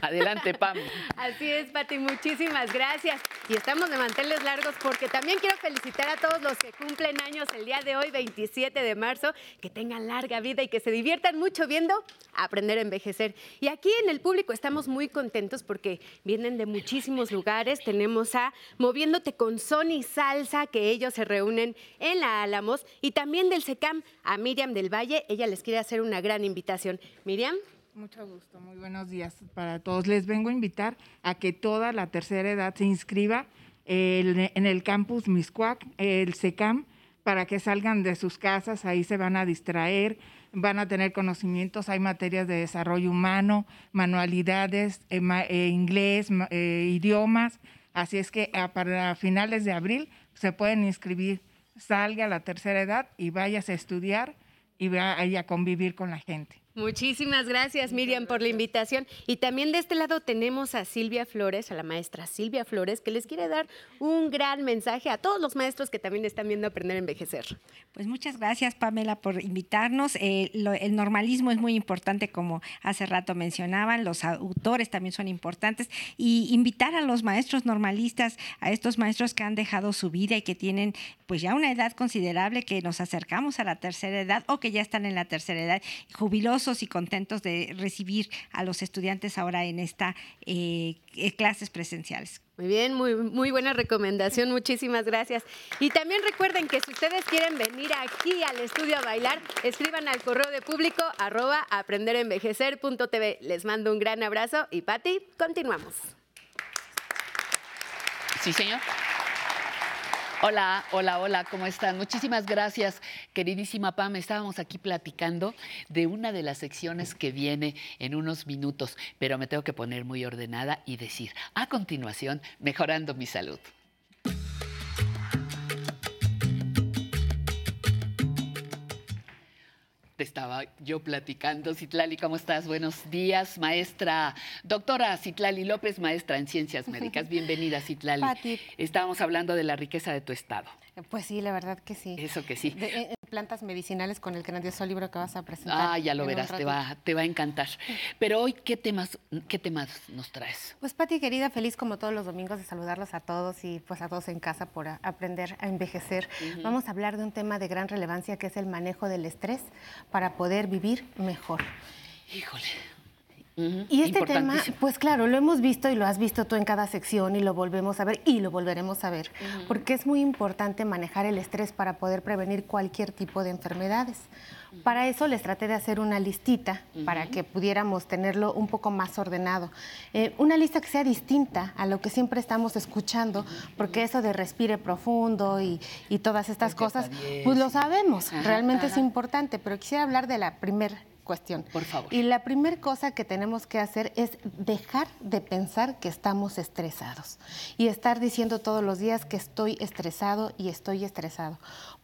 Adelante, Pam. Así es, Pati, muchísimas gracias. Y estamos de manteles largos porque también quiero felicitar a todos los que cumplen años el día de hoy, 27 de marzo, que tengan larga vida y que se diviertan mucho viendo Aprender a Envejecer. Y aquí en el público estamos muy contentos porque vienen de muchísimos lugares. Tenemos a Moviéndote con Sony Salsa, que ellos se reúnen en la Álamos, y también del SECAM a Miriam del Valle. Ella les quiere hacer una gran invitación. Miriam. Mucho gusto, muy buenos días para todos. Les vengo a invitar a que toda la tercera edad se inscriba en el campus Miscuac, el SECAM, para que salgan de sus casas, ahí se van a distraer, van a tener conocimientos, hay materias de desarrollo humano, manualidades, eh, eh, inglés, eh, idiomas, así es que para finales de abril se pueden inscribir, salga a la tercera edad y vayas a estudiar y vaya a convivir con la gente. Muchísimas gracias, Miriam, por la invitación. Y también de este lado tenemos a Silvia Flores, a la maestra Silvia Flores, que les quiere dar un gran mensaje a todos los maestros que también están viendo Aprender a Envejecer. Pues muchas gracias, Pamela, por invitarnos. Eh, el normalismo es muy importante, como hace rato mencionaban, los autores también son importantes. Y invitar a los maestros normalistas, a estos maestros que han dejado su vida y que tienen pues ya una edad considerable, que nos acercamos a la tercera edad o que ya están en la tercera edad, jubilosos y contentos de recibir a los estudiantes ahora en estas eh, eh, clases presenciales. Muy bien, muy, muy buena recomendación, muchísimas gracias. Y también recuerden que si ustedes quieren venir aquí al estudio a bailar, escriban al correo de público arroba aprenderenvejecer.tv. Les mando un gran abrazo y Patti, continuamos. Sí, señor. Hola, hola, hola, ¿cómo están? Muchísimas gracias, queridísima Pam. Estábamos aquí platicando de una de las secciones que viene en unos minutos, pero me tengo que poner muy ordenada y decir, a continuación, mejorando mi salud. Te estaba yo platicando. Citlali, ¿cómo estás? Buenos días, maestra, doctora Citlali López, maestra en ciencias médicas. Bienvenida, Citlali. Pati. Estábamos hablando de la riqueza de tu estado. Pues sí, la verdad que sí. Eso que sí. Eh, plantas medicinales con el grandioso libro que vas a presentar. Ah, ya lo verás, te va, te va a encantar. Pero hoy, ¿qué temas, ¿qué temas nos traes? Pues Pati, querida, feliz como todos los domingos de saludarlos a todos y pues a todos en casa por aprender a envejecer. Vamos a hablar de un tema de gran relevancia que es el manejo del estrés para poder vivir mejor. Híjole. Y este tema, pues claro, lo hemos visto y lo has visto tú en cada sección y lo volvemos a ver y lo volveremos a ver, porque es muy importante manejar el estrés para poder prevenir cualquier tipo de enfermedades. Para eso les traté de hacer una listita para que pudiéramos tenerlo un poco más ordenado. Eh, una lista que sea distinta a lo que siempre estamos escuchando, porque eso de respire profundo y, todas estas cosas, pues lo sabemos, realmente es importante, pero quisiera hablar de la primera cuestión. Por favor. Y la primera cosa que tenemos que hacer es dejar de pensar que estamos estresados y estar diciendo todos los días que estoy estresado y estoy estresado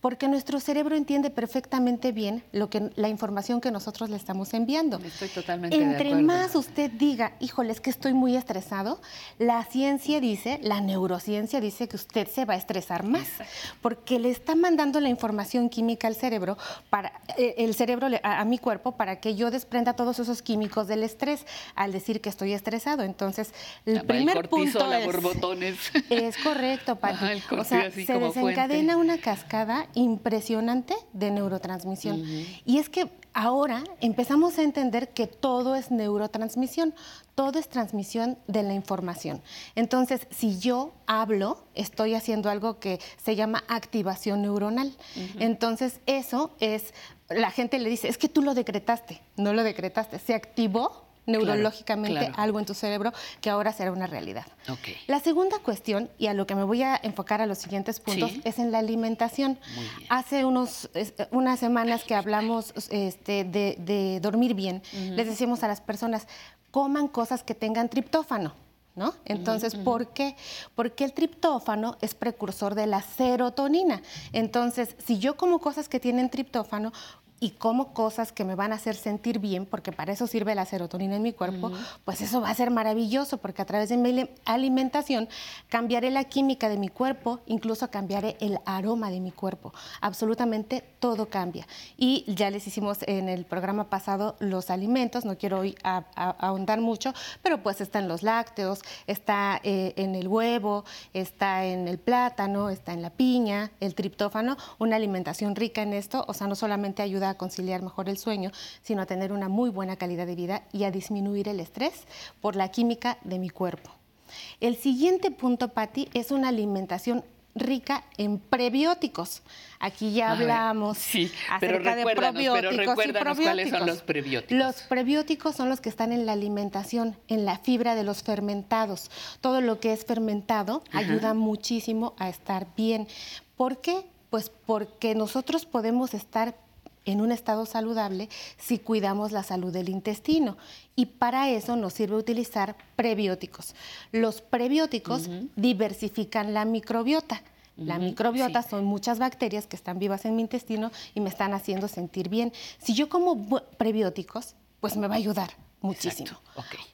porque nuestro cerebro entiende perfectamente bien lo que, la información que nosotros le estamos enviando. Estoy totalmente Entre de acuerdo. más usted diga, híjole, es que estoy muy estresado, la ciencia dice, la neurociencia dice que usted se va a estresar más, porque le está mandando la información química al cerebro, para, eh, el cerebro a, mi cuerpo, para que yo desprenda todos esos químicos del estrés al decir que estoy estresado. Entonces, el primer punto es, borbotones. es correcto, Pati. o sea, se desencadena una cascada impresionante de neurotransmisión. Y es que ahora empezamos a entender que todo es neurotransmisión, todo es transmisión de la información. Entonces, si yo hablo, estoy haciendo algo que se llama activación neuronal. Entonces, eso es, la gente le dice, es que tú lo decretaste, no lo decretaste, se activó neurológicamente algo en tu cerebro que ahora será una realidad. La segunda cuestión, y a lo que me voy a enfocar a los siguientes puntos, es en la alimentación. Hace unos, unas semanas que hablamos este, de, dormir bien, les decimos a las personas, coman cosas que tengan triptófano. ¿No? Entonces, ¿por qué? Porque el triptófano es precursor de la serotonina. Entonces, si yo como cosas que tienen triptófano, y como cosas que me van a hacer sentir bien, porque para eso sirve la serotonina en mi cuerpo, pues eso va a ser maravilloso, porque a través de mi alimentación cambiaré la química de mi cuerpo, incluso cambiaré el aroma de mi cuerpo. Absolutamente todo cambia. Y ya les hicimos en el programa pasado los alimentos, no quiero hoy ahondar mucho, pero pues está en los lácteos, está eh, en el huevo, está en el plátano, está en la piña, el triptófano, una alimentación rica en esto, o sea, no solamente ayuda a conciliar mejor el sueño, sino a tener una muy buena calidad de vida y a disminuir el estrés por la química de mi cuerpo. El siguiente punto, Patti, es una alimentación rica en prebióticos. Aquí ya hablamos acerca de probióticos y probióticos. ¿Cuáles son los prebióticos? Los prebióticos son los que están en la alimentación, en la fibra de los fermentados. Todo lo que es fermentado ayuda muchísimo a estar bien. ¿Por qué? Pues porque nosotros podemos estar en un estado saludable si cuidamos la salud del intestino. Y para eso nos sirve utilizar prebióticos. Los prebióticos diversifican la microbiota. La microbiota son muchas bacterias que están vivas en mi intestino y me están haciendo sentir bien. Si yo como prebióticos, pues me va a ayudar muchísimo.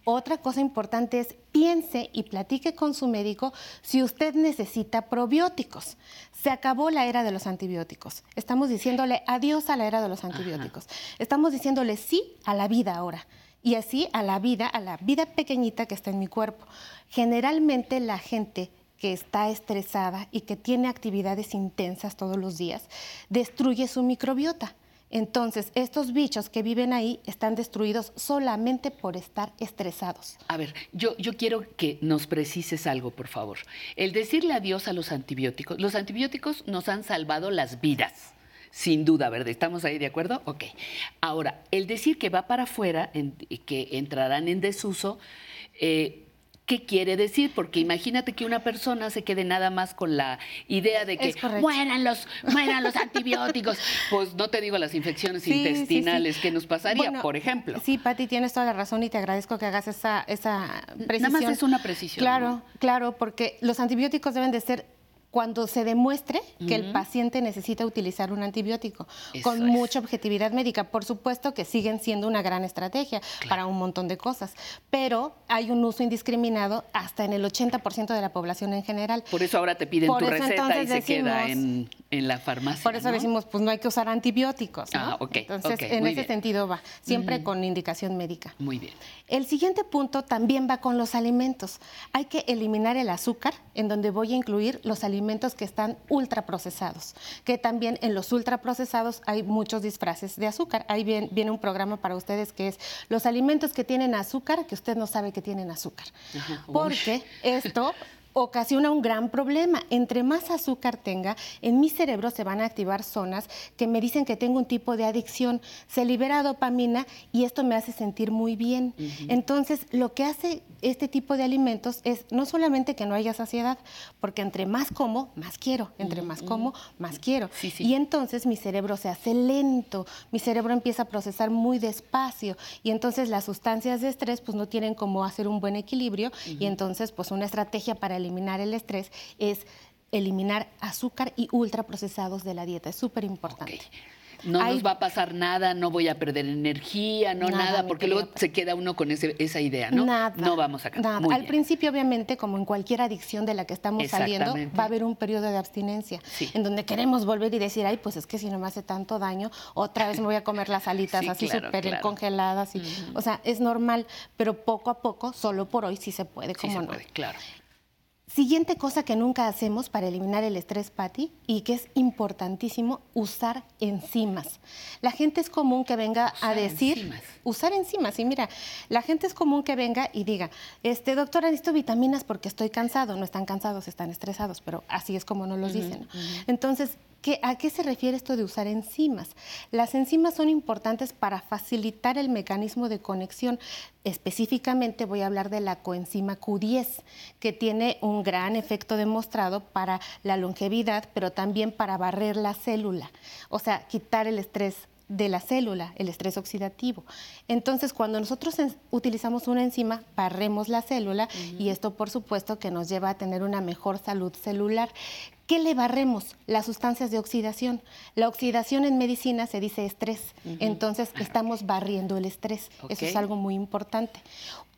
Otra cosa importante es piense y platique con su médico si usted necesita probióticos. Se acabó la era de los antibióticos. Estamos diciéndole adiós a la era de los antibióticos. Estamos diciéndole sí a la vida ahora y así a la vida, a la vida pequeñita que está en mi cuerpo. Generalmente la gente que está estresada y que tiene actividades intensas todos los días, destruye su microbiota. Entonces, estos bichos que viven ahí están destruidos solamente por estar estresados. A ver, yo, yo quiero que nos precises algo, por favor. El decirle adiós a los antibióticos, los antibióticos nos han salvado las vidas. Sin duda, ¿verdad? ¿Estamos ahí de acuerdo? Ok. Ahora, el decir que va para afuera, que entrarán en desuso, eh, qué quiere decir, porque imagínate que una persona se quede nada más con la idea de que mueran los, mueran los antibióticos. Pues no te digo las infecciones intestinales que nos pasaría, por ejemplo. Sí, Pati, tienes toda la razón y te agradezco que hagas esa, esa precisión. Nada más es una precisión. Claro, claro, porque los antibióticos deben de ser cuando se demuestre que el paciente necesita utilizar un antibiótico con mucha objetividad médica. Por supuesto que siguen siendo una gran estrategia para un montón de cosas, pero hay un uso indiscriminado hasta en el 80% de la población en general. Por eso ahora te piden tu receta y se queda en, la farmacia. Por eso decimos, pues no hay que usar antibióticos. Ah, Entonces, en ese sentido va, siempre con indicación médica. Muy bien. El siguiente punto también va con los alimentos. Hay que eliminar el azúcar, en donde voy a incluir los alimentos alimentos que están ultraprocesados, que también en los ultraprocesados hay muchos disfraces de azúcar. Ahí viene, viene un programa para ustedes que es los alimentos que tienen azúcar, que usted no sabe que tienen azúcar. Porque esto ocasiona un gran problema. Entre más azúcar tenga, en mi cerebro se van a activar zonas que me dicen que tengo un tipo de adicción. Se libera dopamina y esto me hace sentir muy bien. Entonces, lo que hace este tipo de alimentos es no solamente que no haya saciedad, porque entre más como, más quiero. Entre más como, más quiero. Y entonces mi cerebro se hace lento, mi cerebro empieza a procesar muy despacio y entonces las sustancias de estrés pues no tienen cómo hacer un buen equilibrio y entonces pues una estrategia para eliminar el estrés es eliminar azúcar y ultraprocesados de la dieta. Es súper importante. No nos va a pasar nada, no voy a perder energía, no nada, porque luego se queda uno con esa idea, ¿no? Nada. No vamos a nada. Al principio, obviamente, como en cualquier adicción de la que estamos saliendo, va a haber un periodo de abstinencia, en donde queremos volver y decir, ay, pues es que si no me hace tanto daño, otra vez me voy a comer las alitas así súper congeladas. Y, O sea, es normal, pero poco a poco, solo por hoy, sí se puede, como sí se Puede, claro. Siguiente cosa que nunca hacemos para eliminar el estrés, Patty, y que es importantísimo, usar enzimas. La gente es común que venga a decir, usar enzimas. Y mira, la gente es común que venga y diga, este doctora, necesito vitaminas porque estoy cansado. No están cansados, están estresados, pero así es como nos los dicen. Entonces, ¿A qué se refiere esto de usar enzimas? Las enzimas son importantes para facilitar el mecanismo de conexión. Específicamente voy a hablar de la coenzima Q10, que tiene un gran efecto demostrado para la longevidad, pero también para barrer la célula, o sea, quitar el estrés de la célula, el estrés oxidativo. Entonces, cuando nosotros utilizamos una enzima, barremos la célula y esto, por supuesto, que nos lleva a tener una mejor salud celular. ¿Qué le barremos? Las sustancias de oxidación. La oxidación en medicina se dice estrés, entonces estamos barriendo el estrés. Eso es algo muy importante.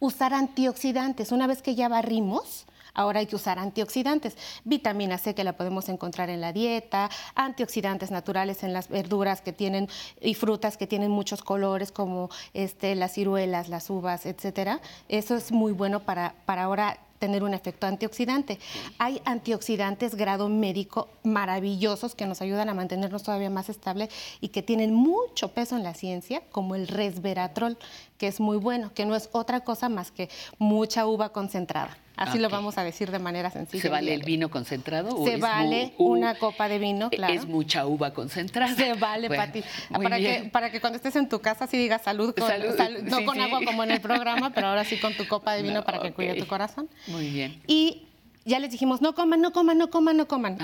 Usar antioxidantes. Una vez que ya barrimos, Ahora hay que usar antioxidantes, vitamina C que la podemos encontrar en la dieta, antioxidantes naturales en las verduras que tienen y frutas que tienen muchos colores como este, las ciruelas, las uvas, etcétera. Eso es muy bueno para, para ahora tener un efecto antioxidante. Hay antioxidantes grado médico maravillosos que nos ayudan a mantenernos todavía más estables y que tienen mucho peso en la ciencia, como el resveratrol, que es muy bueno, que no es otra cosa más que mucha uva concentrada. Así lo vamos a decir de manera sencilla. ¿Se vale el vino concentrado? Se vale una copa de vino, e-, claro. Es mucha uva concentrada. Se vale, Pati. Para que, para que cuando estés en tu casa sí digas salud, con, no con agua como en el programa, pero ahora sí con tu copa de vino para que cuide tu corazón. Muy bien. Y ya les dijimos, no coman, no coman, no coman, no coman.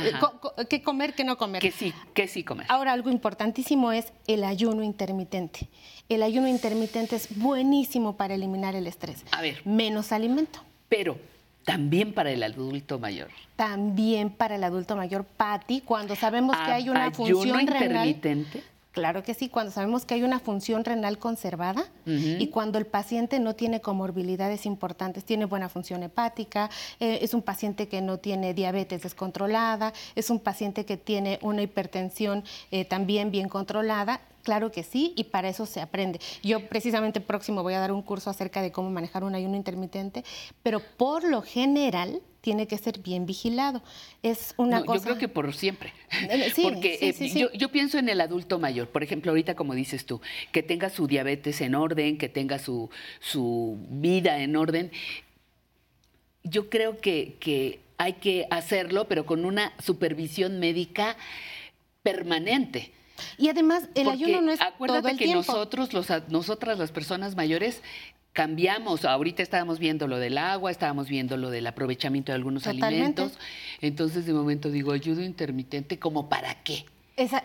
¿Qué comer, qué no comer? Que sí, que sí comer. Ahora, algo importantísimo es el ayuno intermitente. El ayuno intermitente es buenísimo para eliminar el estrés. A ver. Menos alimento. Pero también para el adulto mayor. También para el adulto mayor, Patti, cuando sabemos que hay una función renal. intermitente? Claro que sí, cuando sabemos que hay una función renal conservada y cuando el paciente no tiene comorbilidades importantes, tiene buena función hepática, eh, es un paciente que no tiene diabetes descontrolada, es un paciente que tiene una hipertensión eh, también bien controlada, Claro que sí, y para eso se aprende. Yo precisamente próximo voy a dar un curso acerca de cómo manejar un ayuno intermitente, pero por lo general tiene que ser bien vigilado. Es una cosa... Yo creo que por siempre. Eh, sí, Porque eh, yo, pienso en el adulto mayor, por ejemplo, ahorita como dices tú, que tenga su diabetes en orden, que tenga su, su vida en orden. Yo creo que, que hay que hacerlo, pero con una supervisión médica permanente. Y además, el ayuno no es acuérdate todo el que nosotros, los, nosotras las personas mayores, cambiamos. Ahorita estábamos viendo lo del agua, estábamos viendo lo del aprovechamiento de algunos alimentos. Entonces, de momento digo, ayudo intermitente, ¿como para qué?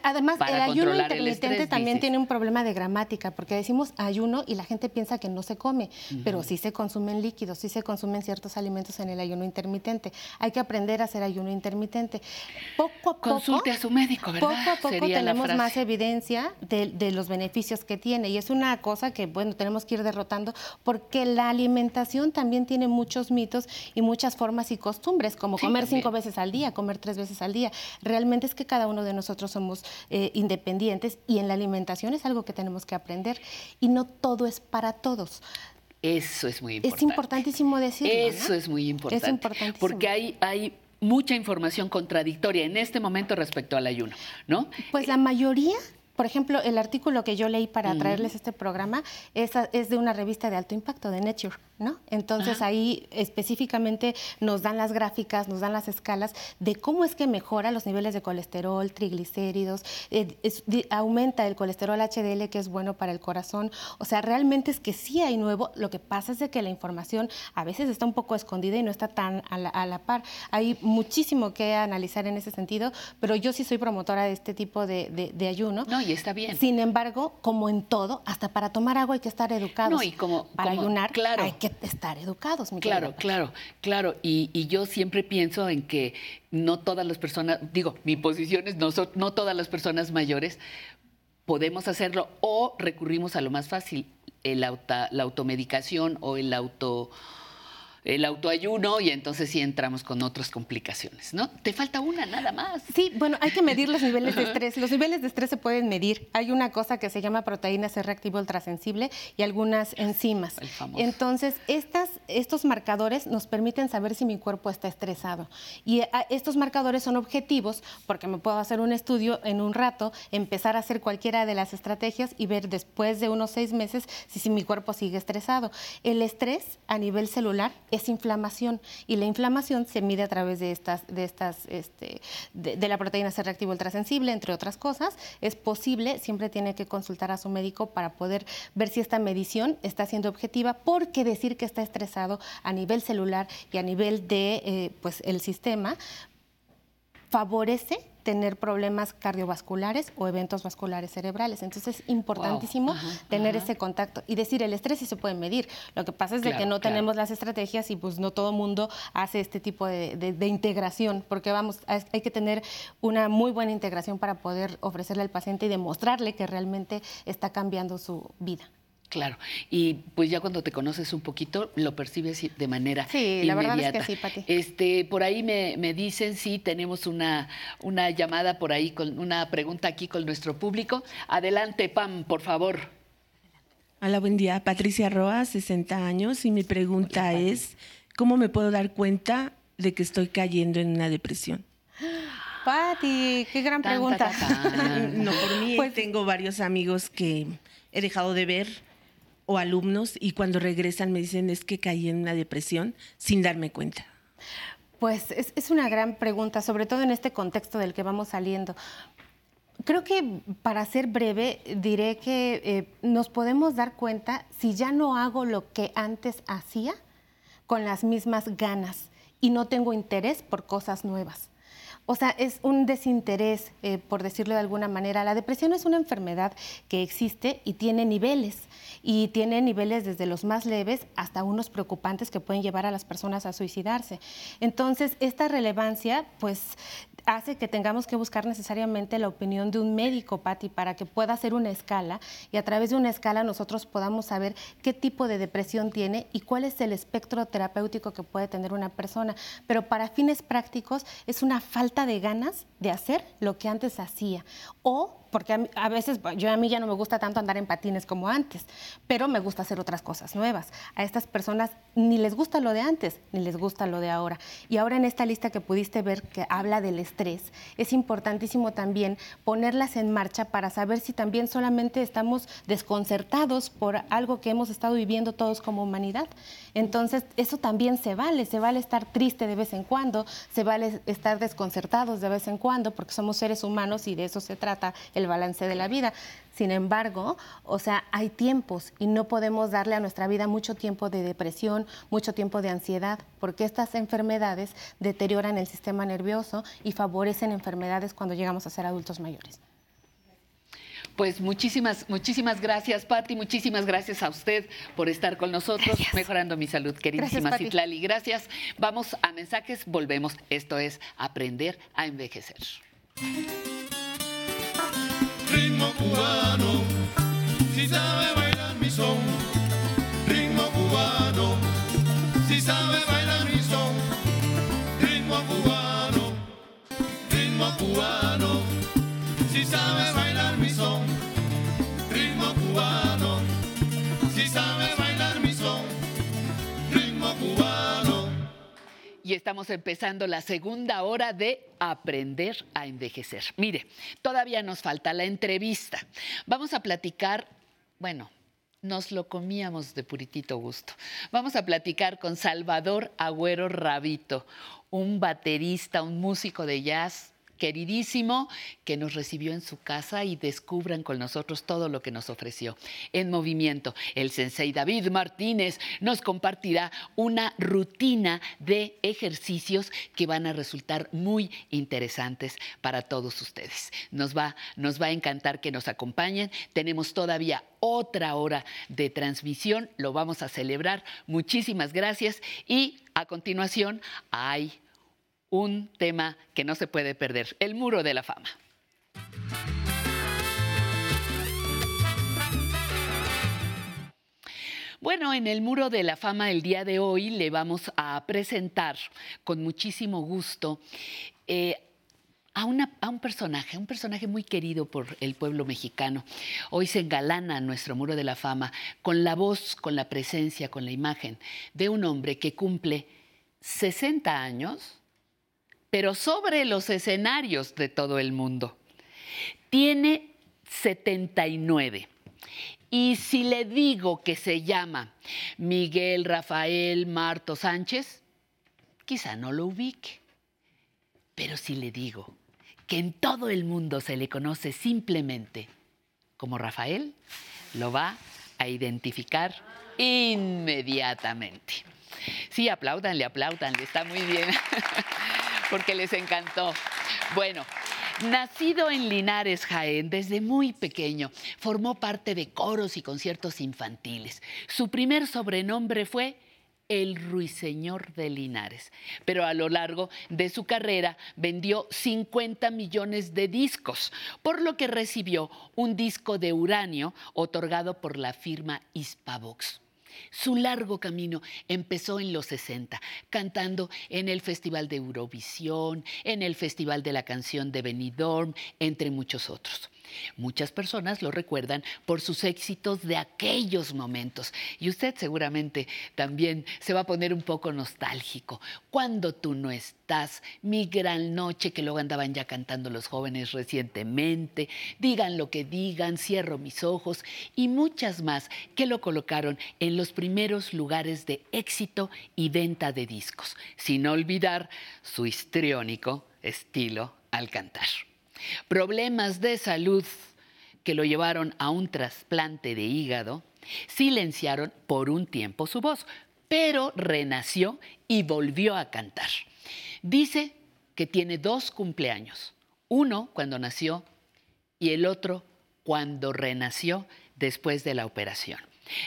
Además, el ayuno intermitente también tiene un problema de gramática, porque decimos ayuno y la gente piensa que no se come, pero sí se consumen líquidos, sí se consumen ciertos alimentos en el ayuno intermitente. Hay que aprender a hacer ayuno intermitente. Poco a poco. Consulte a su médico, ¿verdad? Poco a poco tenemos más evidencia de, los beneficios que tiene. Y es una cosa que, bueno, tenemos que ir derrotando, porque la alimentación también tiene muchos mitos y muchas formas y costumbres, como comer cinco veces al día, comer tres veces al día. Realmente es que cada uno de nosotros somos eh, independientes y en la alimentación es algo que tenemos que aprender y no todo es para todos. Eso es muy importante. Es importantísimo decirlo. Eso es muy importante. Es importantísimo. Porque hay, hay mucha información contradictoria en este momento respecto al ayuno, ¿no? Pues la mayoría por ejemplo, el artículo que yo leí para traerles este programa es, es, de una revista de alto impacto, de Nature, ¿no? Entonces ahí específicamente nos dan las gráficas, nos dan las escalas de cómo es que mejora los niveles de colesterol, triglicéridos, eh, aumenta el colesterol HDL que es bueno para el corazón. O sea, realmente es que sí hay nuevo. Lo que pasa es de que la información a veces está un poco escondida y no está tan a la, a la par. Hay muchísimo que analizar en ese sentido, pero yo sí soy promotora de este tipo de, de, de ayuno. No, y está bien. Sin embargo, como en todo, hasta para tomar agua hay que estar educados. No, y como para ayunar claro, hay que estar educados, mi Claro, claro, claro. Y, y, yo siempre pienso en que no todas las personas, digo, mi posición es no, no todas las personas mayores podemos hacerlo o recurrimos a lo más fácil, la automedicación o el auto el autoayuno y entonces sí entramos con otras complicaciones, ¿no? Te falta una nada más. Sí, bueno, hay que medir los niveles de estrés. Los niveles de estrés se pueden medir. Hay una cosa que se llama proteína C reactivo ultrasensible y algunas enzimas. Entonces, estas, estos marcadores nos permiten saber si mi cuerpo está estresado. Y ah, estos marcadores son objetivos porque me puedo hacer un estudio en un rato, empezar a hacer cualquiera de las estrategias y ver después de unos seis meses si, si mi cuerpo sigue estresado. El estrés a nivel celular es inflamación y la inflamación se mide a través de estas, de estas, este, de, la proteína C reactivo ultrasensible, entre otras cosas. Es posible, siempre tiene que consultar a su médico para poder ver si esta medición está siendo objetiva, porque decir que está estresado a nivel celular y a nivel de, eh, pues, el sistema favorece tener problemas cardiovasculares o eventos vasculares cerebrales. Entonces es importantísimo tener ese contacto y decir, el estrés sí se puede medir. Lo que pasa es de que no tenemos las estrategias y pues no todo el mundo hace este tipo de, integración, porque vamos, hay que tener una muy buena integración para poder ofrecerle al paciente y demostrarle que realmente está cambiando su vida. Claro, y pues ya cuando te conoces un poquito, lo percibes de manera sí, la verdad es que sí, Pati. Este, por ahí me, dicen, sí, tenemos una, una llamada por ahí, con una pregunta aquí con nuestro público. Adelante, Pam, por favor. Hola, buen día. Patricia Roa, 60 años, y mi pregunta es, ¿cómo me puedo dar cuenta de que estoy cayendo en una depresión? Pati, qué gran pregunta. no, por mí pues, tengo varios amigos que he dejado de ver o alumnos y cuando regresan me dicen es que caí en una depresión sin darme cuenta? Pues es, una gran pregunta, sobre todo en este contexto del que vamos saliendo. Creo que para ser breve diré que eh, nos podemos dar cuenta si ya no hago lo que antes hacía con las mismas ganas y no tengo interés por cosas nuevas. O sea, es un desinterés, eh, por decirlo de alguna manera. La depresión es una enfermedad que existe y tiene niveles. Y tiene niveles desde los más leves hasta unos preocupantes que pueden llevar a las personas a suicidarse. Entonces, esta relevancia, pues hace que tengamos que buscar necesariamente la opinión de un médico, Patti, para que pueda hacer una escala y a través de una escala nosotros podamos saber qué tipo de depresión tiene y cuál es el espectro terapéutico que puede tener una persona. Pero para fines prácticos es una falta de ganas de hacer lo que antes hacía o porque a, veces yo a mí ya no me gusta tanto andar en patines como antes, pero me gusta hacer otras cosas nuevas. A estas personas ni les gusta lo de antes, ni les gusta lo de ahora. Y ahora en esta lista que pudiste ver que habla del estrés, es importantísimo también ponerlas en marcha para saber si también solamente estamos desconcertados por algo que hemos estado viviendo todos como humanidad. Entonces, eso también se vale, se vale estar triste de vez en cuando, se vale estar desconcertados de vez en cuando, porque somos seres humanos y de eso se trata el balance de la vida. Sin embargo, o sea, hay tiempos y no podemos darle a nuestra vida mucho tiempo de depresión, mucho tiempo de ansiedad, porque estas enfermedades deterioran el sistema nervioso y favorecen enfermedades cuando llegamos a ser adultos mayores. Pues muchísimas, muchísimas gracias, Patti. Muchísimas gracias a usted por estar con nosotros, mejorando mi salud, queridísima gracias, Citlali. Gracias. Vamos a mensajes, volvemos. Esto es Aprender a Envejecer. Ritmo cubano, si sabe bailar mi son. Ritmo cubano, si sabe bailar mi son. Ritmo cubano, ritmo cubano, si sabe bailar estamos empezando la segunda hora de Aprender a Envejecer. Mire, todavía nos falta la entrevista. Vamos a platicar, bueno, nos lo comíamos de puritito gusto. Vamos a platicar con Salvador Agüero Rabito, un baterista, un músico de jazz queridísimo que nos recibió en su casa y descubran con nosotros todo lo que nos ofreció. En movimiento, el sensei David Martínez nos compartirá una rutina de ejercicios que van a resultar muy interesantes para todos ustedes. Nos va, nos va a encantar que nos acompañen. Tenemos todavía otra hora de transmisión, lo vamos a celebrar. Muchísimas gracias y a continuación hay un tema que no se puede perder, el muro de la fama. Bueno, en el Muro de la Fama el día de hoy le vamos a presentar con muchísimo gusto eh, a, a, un personaje, un personaje muy querido por el pueblo mexicano. Hoy se engalana nuestro Muro de la Fama con la voz, con la presencia, con la imagen de un hombre que cumple 60 años pero sobre los escenarios de todo el mundo. Tiene 79. Y si le digo que se llama Miguel Rafael Marto Sánchez, quizá no lo ubique. Pero si le digo que en todo el mundo se le conoce simplemente como Rafael, lo va a identificar inmediatamente. Sí, aplaudanle, aplaudanle, está muy bien, porque les encantó. Bueno, Nacido en Linares, Jaén, desde muy pequeño, formó parte de coros y conciertos infantiles. Su primer sobrenombre fue el Ruiseñor de Linares. Pero a lo largo de su carrera vendió 50 millones de discos, por lo que recibió un disco de uranio otorgado por la firma Hispavox. Su largo camino empezó en los 60, cantando en el Festival de Eurovisión, en el Festival de la Canción de Benidorm, entre muchos otros. Muchas personas lo recuerdan por sus éxitos de aquellos momentos y usted seguramente también se va a poner un poco nostálgico. Cuando tú no estás, mi gran noche, que luego andaban ya cantando los jóvenes recientemente, digan lo que digan, cierro mis ojos y muchas más que lo colocaron en los primeros lugares de éxito y venta de discos, sin olvidar su histriónico estilo al cantar. Problemas de salud que lo llevaron a un trasplante de hígado silenciaron por un tiempo su voz, pero renació y volvió a cantar. Dice que tiene dos cumpleaños, uno cuando nació y el otro cuando renació después de la operación.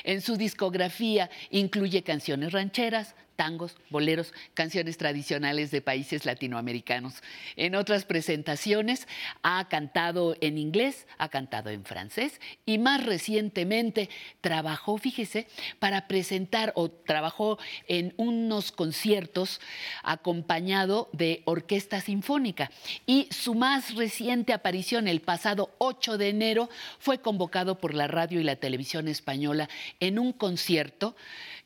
En su discografía incluye canciones rancheras, tangos, boleros, canciones tradicionales de países latinoamericanos. En otras presentaciones ha cantado en inglés, ha cantado en francés y más recientemente trabajó, fíjese, para presentar o trabajó en unos conciertos acompañado de orquesta sinfónica. Y su más reciente aparición el pasado 8 de enero fue convocado por la radio y la televisión española en un concierto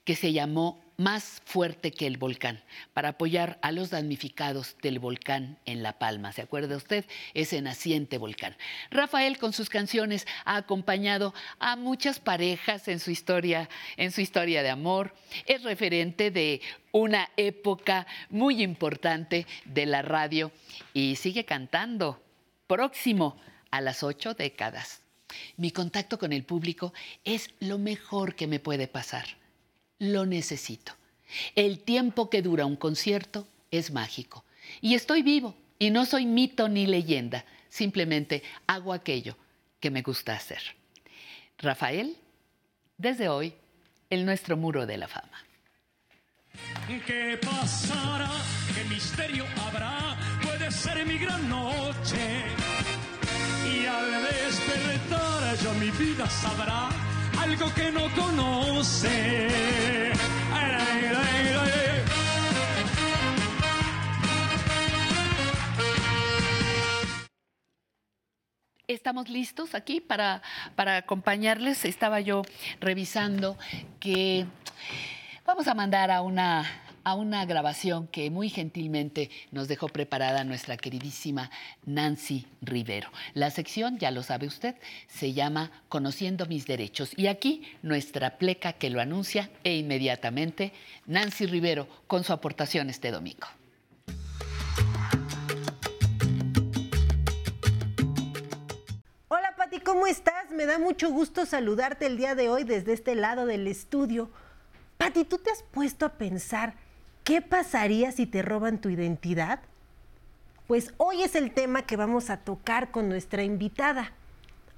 que se llamó más fuerte que el volcán, para apoyar a los damnificados del volcán en La Palma. ¿Se acuerda usted? Ese naciente volcán. Rafael con sus canciones ha acompañado a muchas parejas en su historia, en su historia de amor. Es referente de una época muy importante de la radio y sigue cantando. Próximo a las ocho décadas. Mi contacto con el público es lo mejor que me puede pasar lo necesito. El tiempo que dura un concierto es mágico. Y estoy vivo y no soy mito ni leyenda, simplemente hago aquello que me gusta hacer. Rafael, desde hoy, el nuestro muro de la fama. ¿Qué pasará? ¿Qué misterio habrá? Puede ser mi gran noche. Y al despertar ya mi vida sabrá algo que no conoce. Estamos listos aquí para, para acompañarles. Estaba yo revisando que vamos a mandar a una a una grabación que muy gentilmente nos dejó preparada nuestra queridísima Nancy Rivero. La sección, ya lo sabe usted, se llama Conociendo mis derechos. Y aquí nuestra pleca que lo anuncia e inmediatamente Nancy Rivero con su aportación este domingo. Hola Pati, ¿cómo estás? Me da mucho gusto saludarte el día de hoy desde este lado del estudio. Pati, ¿tú te has puesto a pensar ¿Qué pasaría si te roban tu identidad? Pues hoy es el tema que vamos a tocar con nuestra invitada.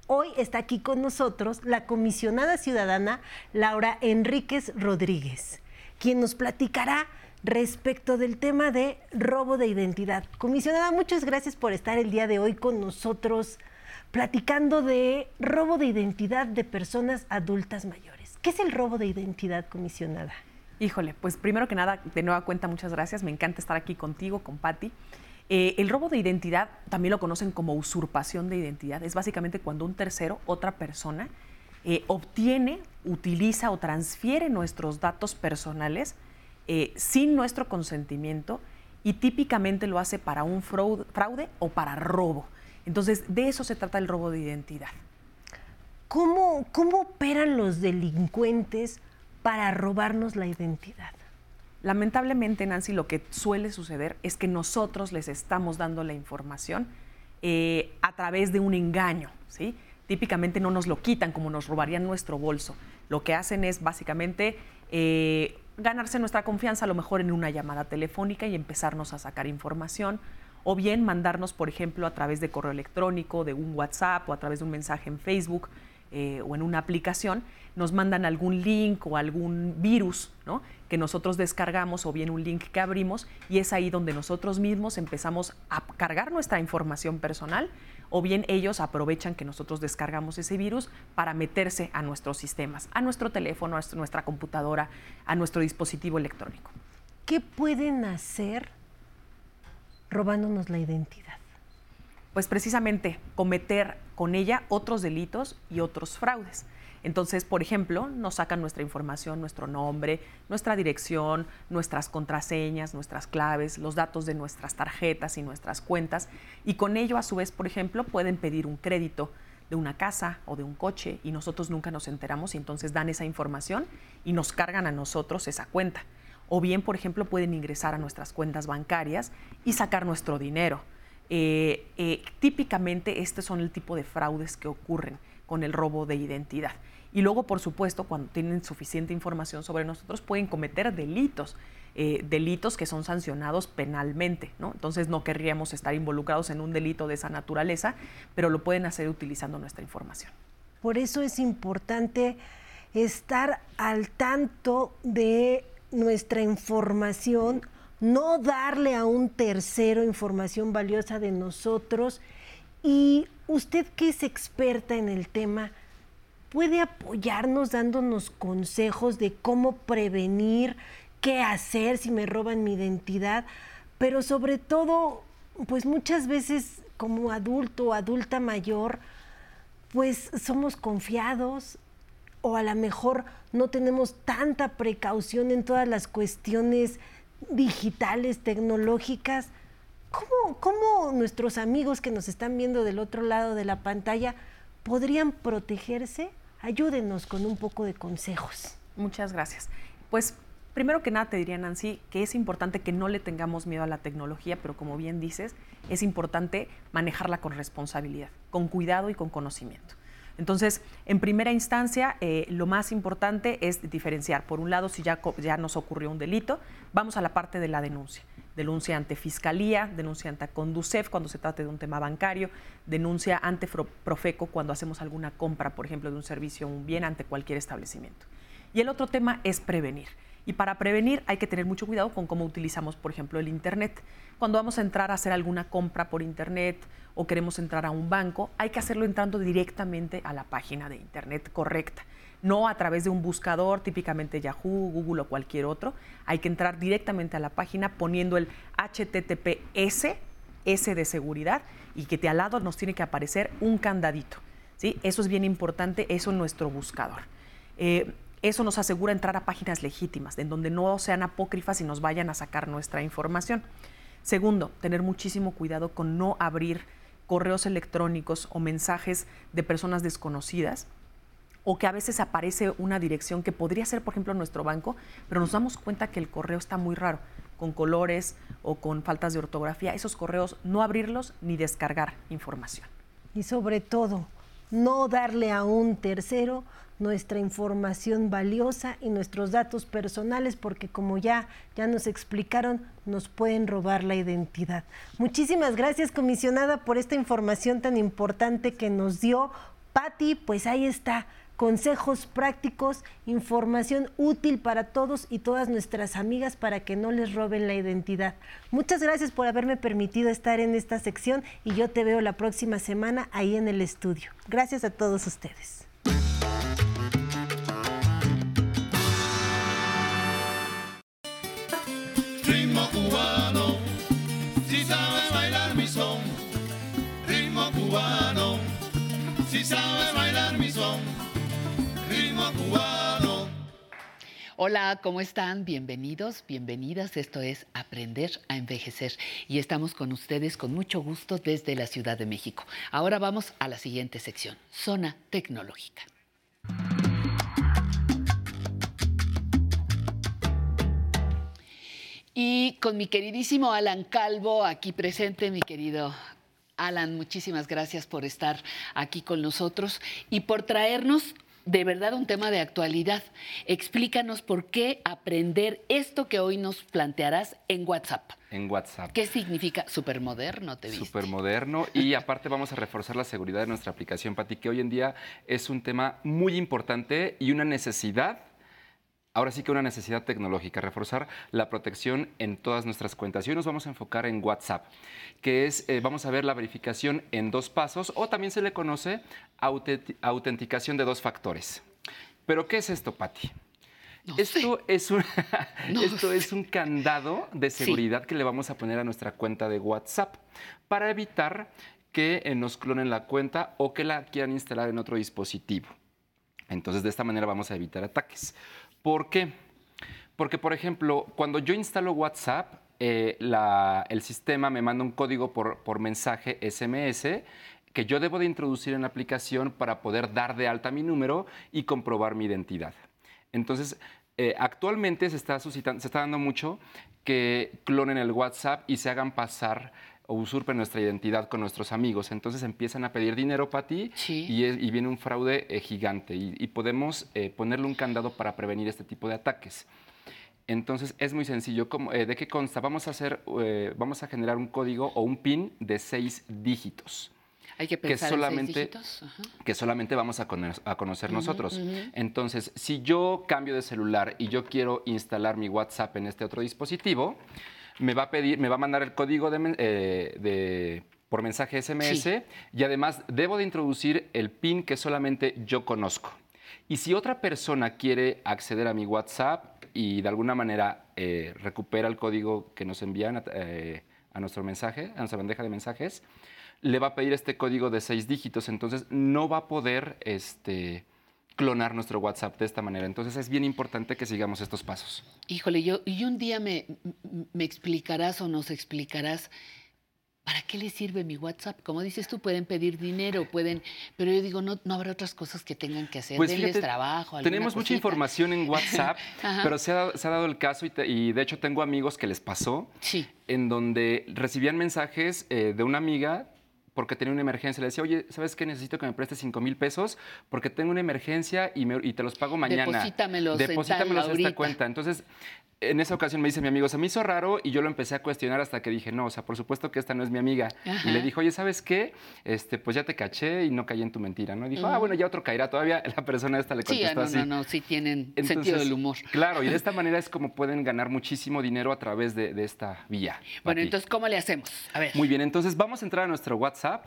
Hoy está aquí con nosotros la comisionada ciudadana Laura Enríquez Rodríguez, quien nos platicará respecto del tema de robo de identidad. Comisionada, muchas gracias por estar el día de hoy con nosotros. platicando de robo de identidad de personas adultas mayores. ¿Qué es el robo de identidad, comisionada? Híjole, pues primero que nada, de nueva cuenta, muchas gracias. Me encanta estar aquí contigo, con Patti. Eh, el robo de identidad también lo conocen como usurpación de identidad. Es básicamente cuando un tercero, otra persona, eh, obtiene, utiliza o transfiere nuestros datos personales eh, sin nuestro consentimiento y típicamente lo hace para un fraude, o para robo. Entonces, de eso se trata el robo de identidad. ¿Cómo, cómo operan los delincuentes para robarnos la identidad? Lamentablemente, Nancy, lo que suele suceder es que nosotros les estamos dando la información eh, a través de un engaño, ¿sí? Típicamente no nos lo quitan como nos robarían nuestro bolso. Lo que hacen es básicamente eh, ganarse nuestra confianza a lo mejor en una llamada telefónica y empezarnos a sacar información o bien mandarnos, por ejemplo, a través de correo electrónico, de un WhatsApp o a través de un mensaje en Facebook eh, o en una aplicación, nos mandan algún link o algún virus ¿no? que nosotros descargamos o bien un link que abrimos y es ahí donde nosotros mismos empezamos a cargar nuestra información personal o bien ellos aprovechan que nosotros descargamos ese virus para meterse a nuestros sistemas, a nuestro teléfono, a nuestra computadora, a nuestro dispositivo electrónico. ¿Qué pueden hacer robándonos la identidad? Pues precisamente cometer con ella otros delitos y otros fraudes. Entonces, por ejemplo, nos sacan nuestra información, nuestro nombre, nuestra dirección, nuestras contraseñas, nuestras claves, los datos de nuestras tarjetas y nuestras cuentas. Y con ello, a su vez, por ejemplo, pueden pedir un crédito de una casa o de un coche y nosotros nunca nos enteramos y entonces dan esa información y nos cargan a nosotros esa cuenta. O bien, por ejemplo, pueden ingresar a nuestras cuentas bancarias y sacar nuestro dinero. Eh, eh, típicamente, estos son el tipo de fraudes que ocurren con el robo de identidad. Y luego, por supuesto, cuando tienen suficiente información sobre nosotros, pueden cometer delitos. Eh, delitos que son sancionados penalmente, ¿no? Entonces no querríamos estar involucrados en un delito de esa naturaleza, pero lo pueden hacer utilizando nuestra información. Por eso es importante estar al tanto de nuestra información, no darle a un tercero información valiosa de nosotros. Y usted que es experta en el tema, puede apoyarnos dándonos consejos de cómo prevenir, qué hacer si me roban mi identidad, pero sobre todo, pues muchas veces como adulto o adulta mayor, pues somos confiados o a lo mejor no tenemos tanta precaución en todas las cuestiones digitales, tecnológicas. ¿Cómo, ¿Cómo, nuestros amigos que nos están viendo del otro lado de la pantalla podrían protegerse Ayúdenos con un poco de consejos. Muchas gracias. Pues primero que nada te diría, Nancy, que es importante que no le tengamos miedo a la tecnología, pero como bien dices, es importante manejarla con responsabilidad, con cuidado y con conocimiento. Entonces, en primera instancia, eh, lo más importante es diferenciar. Por un lado, si ya, ya nos ocurrió un delito, vamos a la parte de la denuncia denuncia ante Fiscalía, denuncia ante Conducef cuando se trate de un tema bancario, denuncia ante Profeco cuando hacemos alguna compra, por ejemplo, de un servicio o un bien ante cualquier establecimiento. Y el otro tema es prevenir. Y para prevenir hay que tener mucho cuidado con cómo utilizamos, por ejemplo, el Internet. Cuando vamos a entrar a hacer alguna compra por Internet o queremos entrar a un banco, hay que hacerlo entrando directamente a la página de Internet correcta no a través de un buscador, típicamente Yahoo, Google o cualquier otro. Hay que entrar directamente a la página poniendo el HTTPS, S de seguridad, y que te al lado nos tiene que aparecer un candadito. ¿sí? Eso es bien importante, eso en nuestro buscador. Eh, eso nos asegura entrar a páginas legítimas, en donde no sean apócrifas y nos vayan a sacar nuestra información. Segundo, tener muchísimo cuidado con no abrir correos electrónicos o mensajes de personas desconocidas o que a veces aparece una dirección que podría ser, por ejemplo, nuestro banco, pero nos damos cuenta que el correo está muy raro, con colores o con faltas de ortografía. Esos correos no abrirlos ni descargar información. Y sobre todo, no darle a un tercero nuestra información valiosa y nuestros datos personales porque como ya ya nos explicaron, nos pueden robar la identidad. Muchísimas gracias, comisionada, por esta información tan importante que nos dio Patti, pues ahí está consejos prácticos, información útil para todos y todas nuestras amigas para que no les roben la identidad. Muchas gracias por haberme permitido estar en esta sección y yo te veo la próxima semana ahí en el estudio. Gracias a todos ustedes. Si sabe bailar mi son. Cubano, si sabe bailar Hola, ¿cómo están? Bienvenidos, bienvenidas. Esto es Aprender a Envejecer y estamos con ustedes con mucho gusto desde la Ciudad de México. Ahora vamos a la siguiente sección, Zona Tecnológica. Y con mi queridísimo Alan Calvo aquí presente, mi querido Alan, muchísimas gracias por estar aquí con nosotros y por traernos de verdad un tema de actualidad. Explícanos por qué aprender esto que hoy nos plantearás en WhatsApp. En WhatsApp. ¿Qué significa supermoderno? Te viste? Supermoderno y aparte vamos a reforzar la seguridad de nuestra aplicación, Pati, que hoy en día es un tema muy importante y una necesidad ahora sí que una necesidad tecnológica, reforzar la protección en todas nuestras cuentas. Y hoy nos vamos a enfocar en WhatsApp, que es, eh, vamos a ver la verificación en dos pasos o también se le conoce autenticación de dos factores. Pero, ¿qué es esto, Patti? esto, es un, esto es un candado de seguridad que le vamos a poner a nuestra cuenta de WhatsApp para evitar que eh, nos clonen la cuenta o que la quieran instalar en otro dispositivo. Entonces, de esta manera vamos a evitar ataques. ¿Por qué? Porque, por ejemplo, cuando yo instalo WhatsApp, eh, el sistema me manda un código por, mensaje SMS que yo debo de introducir en la aplicación para poder dar de alta mi número y comprobar mi identidad. Entonces, eh, actualmente se está, suscitando, se está dando mucho que clonen el WhatsApp y se hagan pasar o usurpen nuestra identidad con nuestros amigos. Entonces empiezan a pedir dinero para ti y, viene un fraude eh, gigante y, podemos eh, ponerle un candado para prevenir este tipo de ataques. Entonces es muy sencillo. Eh, ¿De qué consta? Vamos a, hacer, vamos a generar un código o un PIN de seis dígitos. Hay que pensar que solamente, en seis dígitos. que solamente vamos a, conocer, nosotros. Entonces, si yo cambio de celular y yo quiero instalar mi WhatsApp en este otro dispositivo, me va a pedir, me va a mandar el código de, eh, por mensaje SMS y además debo de introducir el PIN que solamente yo conozco. Y si otra persona quiere acceder a mi WhatsApp y de alguna manera eh, recupera el código que nos envían a, eh, a, nuestro mensaje, a nuestra bandeja de mensajes, le va a pedir este código de seis dígitos. Entonces no va a poder este, clonar nuestro WhatsApp de esta manera. Entonces es bien importante que sigamos estos pasos. Híjole, yo, y un día me, me explicarás o nos explicarás ¿para qué le sirve mi WhatsApp? Como dices tú, pueden pedir dinero, pueden, pero yo digo, no, no habrá otras cosas que tengan que hacer, pues denles trabajo. Tenemos mucha información en WhatsApp, pero se ha, dado el caso y, de hecho tengo amigos que les pasó, sí. en donde recibían mensajes eh, de una amiga porque tenía una emergencia. Le decía, oye, ¿sabes qué? Necesito que me prestes 5 mil pesos porque tengo una emergencia y, y, te los pago mañana. Deposítamelos, Deposítamelos en, esta cuenta. Entonces, en esa ocasión me dice mi amigo, se me hizo raro y yo lo empecé a cuestionar hasta que dije, no, o sea, por supuesto que esta no es mi amiga. Y le dijo, oye, ¿sabes qué? Este, pues ya te caché y no caí en tu mentira, ¿no? Y dijo, ah, bueno, ya otro caerá. Todavía la persona esta le contestó sí, no, así. No, no, sí tienen sentido del humor. Claro, y de esta manera es como pueden ganar muchísimo dinero a través de, de esta vía. Bueno, entonces, ¿cómo le hacemos? A ver. Muy bien, entonces vamos a entrar a nuestro WhatsApp,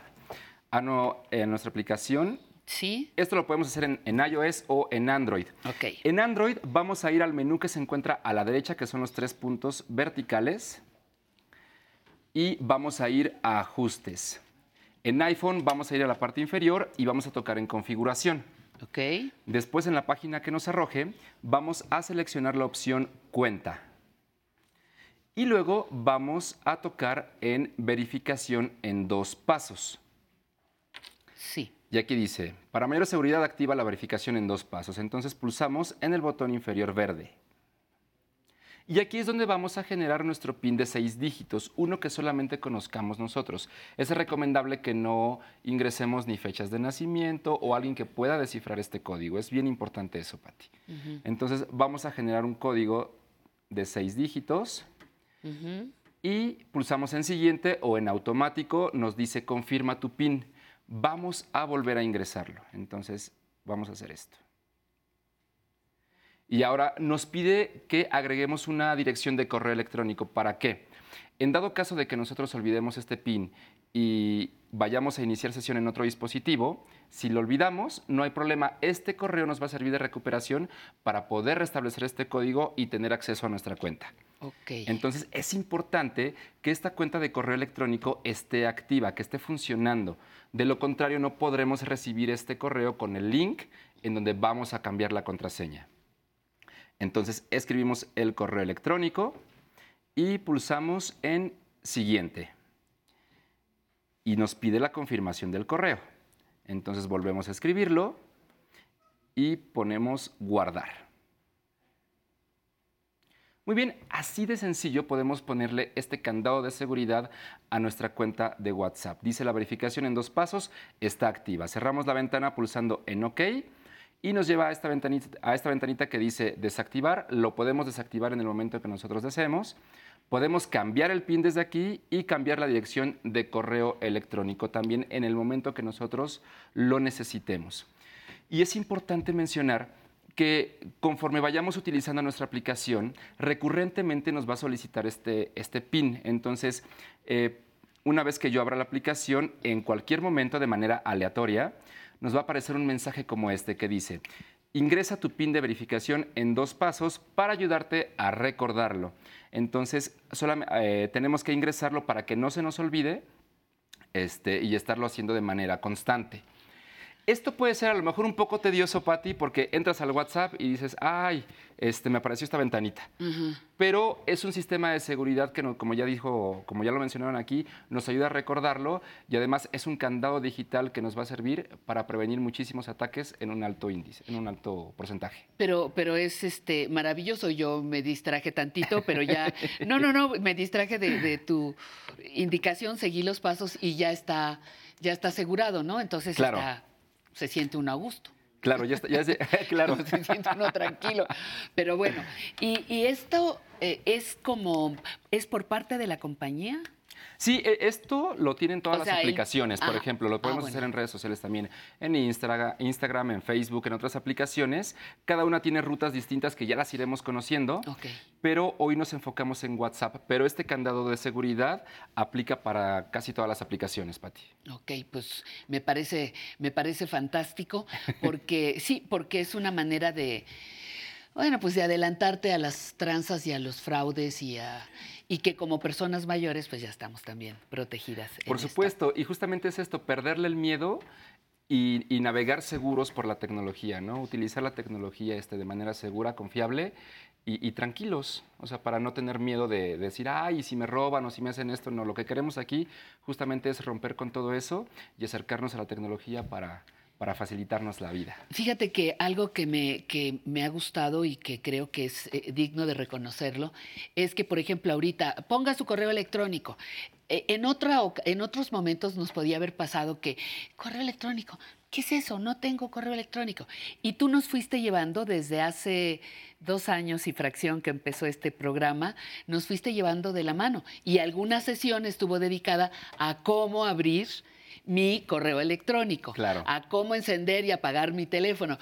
a nuestra aplicación Sí. Esto lo podemos hacer en, iOS o en Android. Ok. En Android vamos a ir al menú que se encuentra a la derecha, que son los tres puntos verticales. Y vamos a ir a ajustes. En iPhone vamos a ir a la parte inferior y vamos a tocar en configuración. Ok. Después en la página que nos arroje, vamos a seleccionar la opción cuenta. Y luego vamos a tocar en verificación en dos pasos. Sí. Y aquí dice, para mayor seguridad activa la verificación en dos pasos. Entonces pulsamos en el botón inferior verde. Y aquí es donde vamos a generar nuestro PIN de seis dígitos, uno que solamente conozcamos nosotros. Es recomendable que no ingresemos ni fechas de nacimiento o alguien que pueda descifrar este código. Es bien importante eso, Pati. Entonces vamos a generar un código de seis dígitos y pulsamos en siguiente o en automático nos dice confirma tu PIN vamos a volver a ingresarlo. Entonces, vamos a hacer esto. Y ahora nos pide que agreguemos una dirección de correo electrónico. ¿Para qué? En dado caso de que nosotros olvidemos este PIN y vayamos a iniciar sesión en otro dispositivo, si lo olvidamos, no hay problema. Este correo nos va a servir de recuperación para poder restablecer este código y tener acceso a nuestra cuenta. Okay. Entonces es importante que esta cuenta de correo electrónico esté activa, que esté funcionando. De lo contrario, no podremos recibir este correo con el link en donde vamos a cambiar la contraseña. Entonces escribimos el correo electrónico y pulsamos en siguiente y nos pide la confirmación del correo. Entonces volvemos a escribirlo y ponemos guardar. Muy bien, así de sencillo podemos ponerle este candado de seguridad a nuestra cuenta de WhatsApp. Dice la verificación en dos pasos, está activa. Cerramos la ventana pulsando en OK y nos lleva a esta, ventanita, a esta ventanita que dice desactivar. Lo podemos desactivar en el momento que nosotros deseemos. Podemos cambiar el PIN desde aquí y cambiar la dirección de correo electrónico también en el momento que nosotros lo necesitemos. Y es importante mencionar que conforme vayamos utilizando nuestra aplicación, recurrentemente nos va a solicitar este, este PIN. Entonces, eh, una vez que yo abra la aplicación, en cualquier momento de manera aleatoria, nos va a aparecer un mensaje como este que dice, ingresa tu PIN de verificación en dos pasos para ayudarte a recordarlo. Entonces, eh, tenemos que ingresarlo para que no se nos olvide este, y estarlo haciendo de manera constante. Esto puede ser a lo mejor un poco tedioso para ti porque entras al WhatsApp y dices, ay, este, me apareció esta ventanita. Pero es un sistema de seguridad que, como ya dijo, como ya lo mencionaron aquí, nos ayuda a recordarlo y además es un candado digital que nos va a servir para prevenir muchísimos ataques en un alto índice, en un alto porcentaje. Pero, pero es este maravilloso. Yo me distraje tantito, pero ya, no, no, no, me distraje de, de tu indicación, seguí los pasos y ya está, ya está asegurado, ¿no? Entonces está se siente uno a gusto. Claro, ya está, ya claro. se siente uno tranquilo. Pero bueno, y, esto eh, es como, ¿es por parte de la compañía? Sí, e, esto lo tienen todas las aplicaciones, por ejemplo, lo podemos hacer en redes sociales también, en Instagram, en Facebook, en otras aplicaciones. Cada una tiene rutas distintas que ya las iremos conociendo, pero hoy nos enfocamos en WhatsApp. Pero este candado de seguridad aplica para casi todas las aplicaciones, Pati. Ok, pues me parece, me parece fantástico, porque sí, porque es una manera de, bueno, pues de adelantarte a las tranzas y a los fraudes y a y que como personas mayores pues ya estamos también protegidas. Por supuesto, y justamente es esto, perderle el miedo y, navegar seguros por la tecnología, ¿no? Utilizar la tecnología este, de manera segura, confiable y, tranquilos, o sea, para no tener miedo de, decir, ay, si me roban o si me hacen esto, no, lo que queremos aquí justamente es romper con todo eso y acercarnos a la tecnología para, para facilitarnos la vida. Fíjate que algo que me, que me ha gustado y que creo que es eh, digno de reconocerlo es que, por ejemplo, ahorita ponga su correo electrónico. Eh, en, otra, en otros momentos nos podía haber pasado que, correo electrónico, ¿qué es eso? No tengo correo electrónico. Y tú nos fuiste llevando desde hace dos años y fracción que empezó este programa, nos fuiste llevando de la mano. Y alguna sesión estuvo dedicada a cómo abrir mi correo electrónico, a cómo encender y apagar mi teléfono.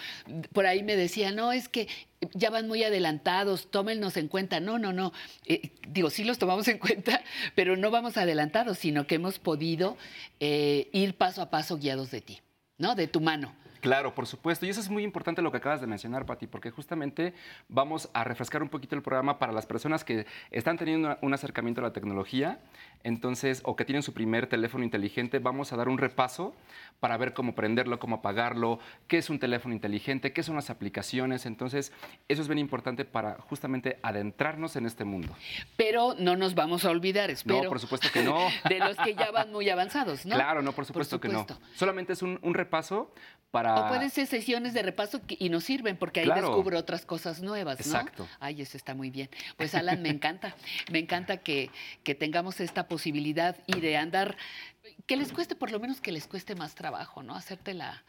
Por ahí me decía, no, es que ya van muy adelantados, tómennos en cuenta. No, no, no. Eh, digo, sí los tomamos en cuenta, pero no vamos adelantados, sino que hemos podido eh, ir paso a paso guiados de ti, ¿no? De tu mano. Claro, por supuesto. Y eso es muy importante lo que acabas de mencionar, Pati, porque justamente vamos a refrescar un poquito el programa para las personas que están teniendo un acercamiento a la tecnología, entonces, o que tienen su primer teléfono inteligente. Vamos a dar un repaso para ver cómo prenderlo, cómo apagarlo, qué es un teléfono inteligente, qué son las aplicaciones. Entonces, eso es bien importante para justamente adentrarnos en este mundo. Pero no nos vamos a olvidar, espero. No, por supuesto que no. De los que ya van muy avanzados, ¿no? Claro, no, por supuesto, que no. Solamente es un, un repaso o pueden ser sesiones de repaso y nos sirven porque ahí descubro otras cosas nuevas, ¿no? Exacto. Ay, eso está muy bien. Pues Alan, me encanta. Me encanta que, que tengamos esta posibilidad y de andar, que les cueste, por lo menos que les cueste más trabajo, ¿no? Hacerte la,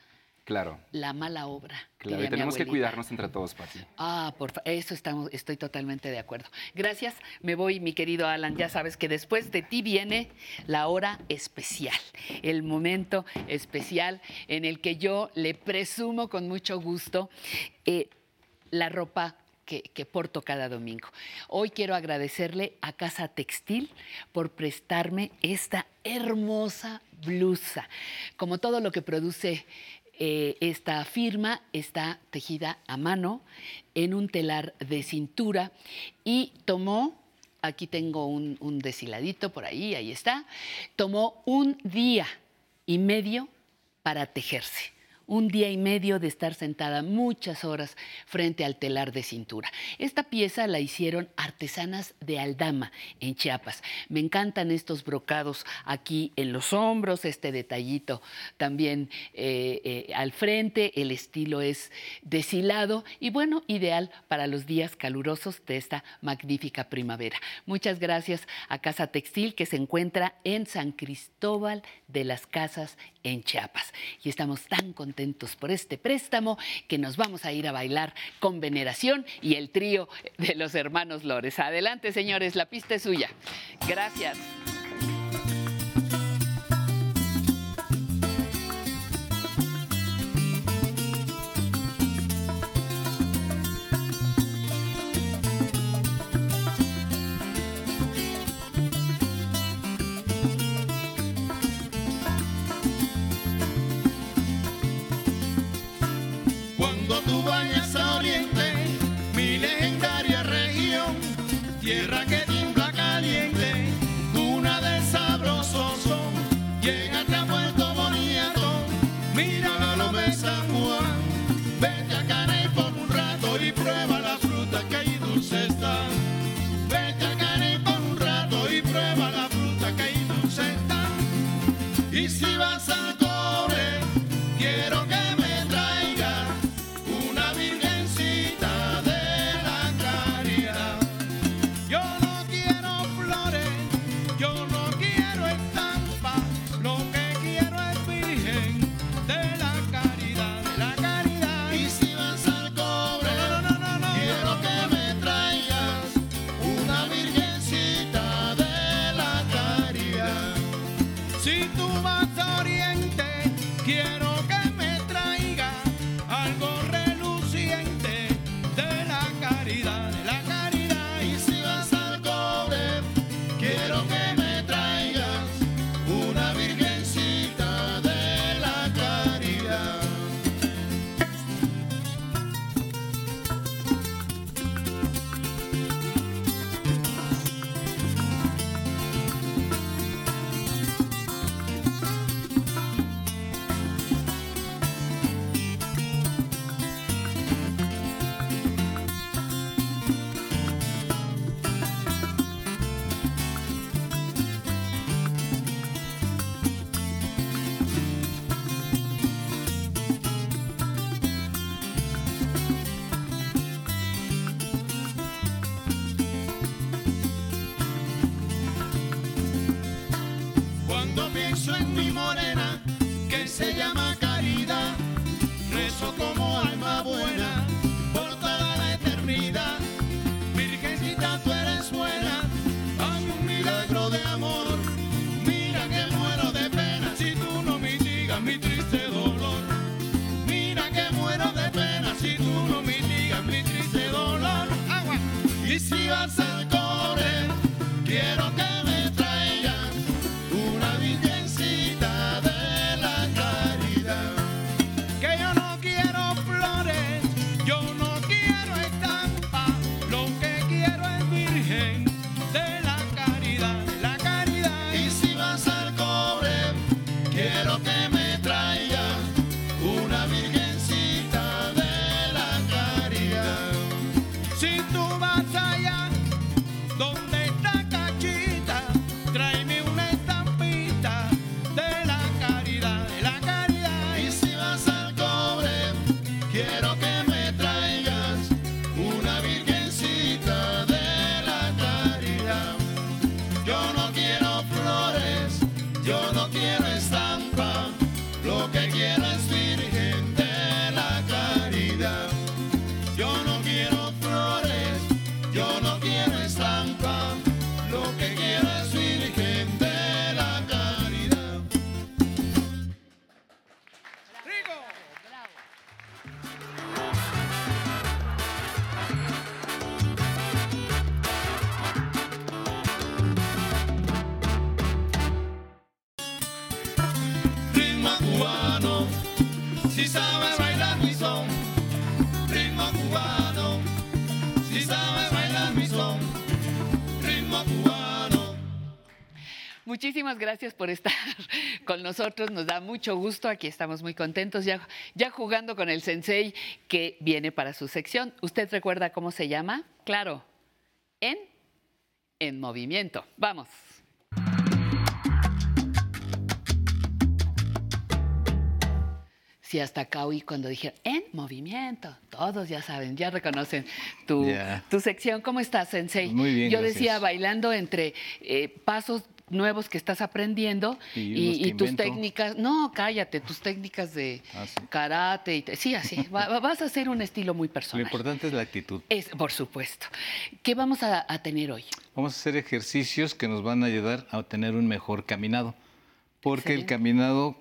Claro. La mala obra. Claro, y tenemos que cuidarnos entre todos, Pati. Ah, por eso estamos, estoy totalmente de acuerdo. Gracias, me voy, mi querido Alan. Ya sabes que después de ti viene la hora especial, el momento especial en el que yo le presumo con mucho gusto eh, la ropa que, que, porto cada domingo. Hoy quiero agradecerle a Casa Textil por prestarme esta hermosa blusa. Como todo lo que produce eh, esta firma está tejida a mano en un telar de cintura y tomó, aquí tengo un, un deshiladito por ahí, ahí está, tomó un día y medio para tejerse un día y medio de estar sentada muchas horas frente al telar de cintura. Esta pieza la hicieron artesanas de Aldama, en Chiapas. Me encantan estos brocados aquí en los hombros, este detallito también eh, eh, al frente, el estilo es deshilado y bueno, ideal para los días calurosos de esta magnífica primavera. Muchas gracias a Casa Textil que se encuentra en San Cristóbal de las Casas en Chiapas. Y estamos tan contentos por este préstamo que nos vamos a ir a bailar con veneración y el trío de los hermanos Lores. Adelante, señores, la pista es suya. Gracias. Muchísimas gracias por estar con nosotros. Nos da mucho gusto. Aquí estamos muy contentos ya, ya jugando con el sensei que viene para su sección. ¿Usted recuerda cómo se llama? Claro, en, en movimiento. Vamos. Sí, hasta acá oí cuando dije en movimiento. Todos ya saben, ya reconocen tu, tu sección. ¿Cómo estás, Sensei? Muy bien. Yo decía, bailando entre eh, pasos nuevos que estás aprendiendo y, tus técnicas, no, cállate, tus técnicas de ah, karate, y sí, así, vas a hacer un estilo muy personal. Lo importante es la actitud. Es, por supuesto. ¿Qué vamos a, a tener hoy? Vamos a hacer ejercicios que nos van a ayudar a tener un mejor caminado, porque el caminado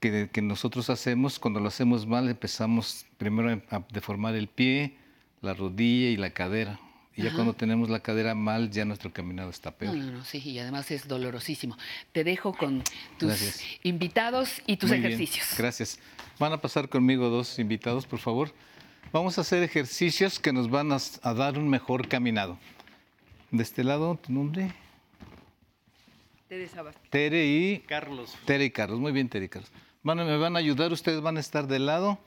que, nosotros hacemos, cuando lo hacemos mal, empezamos primero a deformar el pie, la rodilla y la cadera. Y ya cuando tenemos la cadera mal, ya nuestro caminado está peor. No, no, sí, y además es dolorosísimo. Te dejo con tus invitados y tus ejercicios. gracias. Van a pasar conmigo dos invitados, por favor. Vamos a hacer ejercicios que nos van a, a dar un mejor caminado. De este lado, tu nombre. Tere Tere y Carlos. Tere y Carlos. Muy bien, Tere y Carlos me van a ayudar, ustedes van a estar de lado.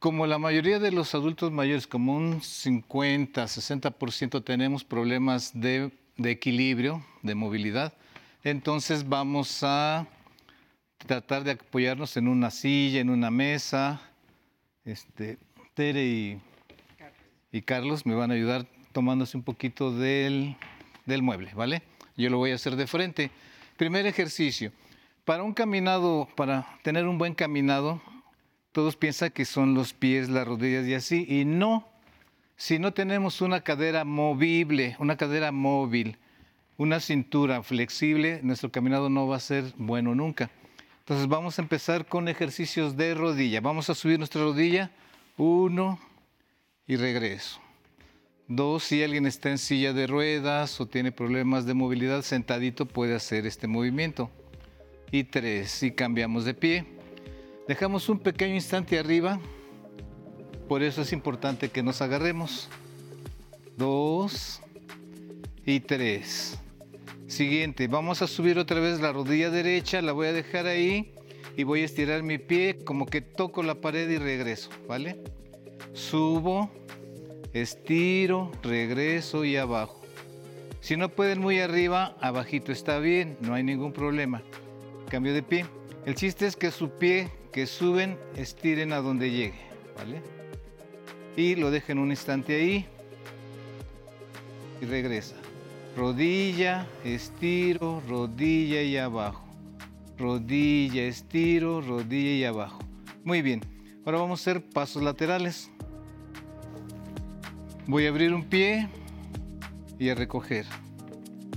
Como la mayoría de los adultos mayores, como un 50, 60% tenemos problemas de, equilibrio, de movilidad, entonces vamos a tratar de apoyarnos en una silla, en una mesa. Este, Tere y, Carlos me van a ayudar tomándose un poquito del, del mueble, ¿vale? Yo lo voy a hacer de frente. Primer ejercicio. Para un caminado, para tener un buen caminado, todos piensan que son los pies, las rodillas y así, y no. Si no tenemos una cadera movible, una cadera móvil, una cintura flexible, nuestro caminado no va a ser bueno nunca. Entonces vamos a empezar con ejercicios de rodilla. Vamos a subir nuestra rodilla. Uno y regreso. Dos, si alguien está en silla de ruedas o tiene problemas de movilidad, sentadito puede hacer este movimiento y tres. Y cambiamos de pie. Dejamos un pequeño instante arriba. Por eso es importante que nos agarremos. Dos y tres. Siguiente, vamos a subir otra vez la rodilla derecha, la voy a dejar ahí y voy a estirar mi pie como que toco la pared y regreso, ¿vale? Subo, estiro, regreso y abajo. Si no pueden muy arriba, abajito está bien, no hay ningún problema cambio de pie. El chiste es que su pie que suben estiren a donde llegue, ¿vale? Y lo dejen un instante ahí y regresa. Rodilla, estiro, rodilla y abajo. Rodilla, estiro, rodilla y abajo. Muy bien. Ahora vamos a hacer pasos laterales. Voy a abrir un pie y a recoger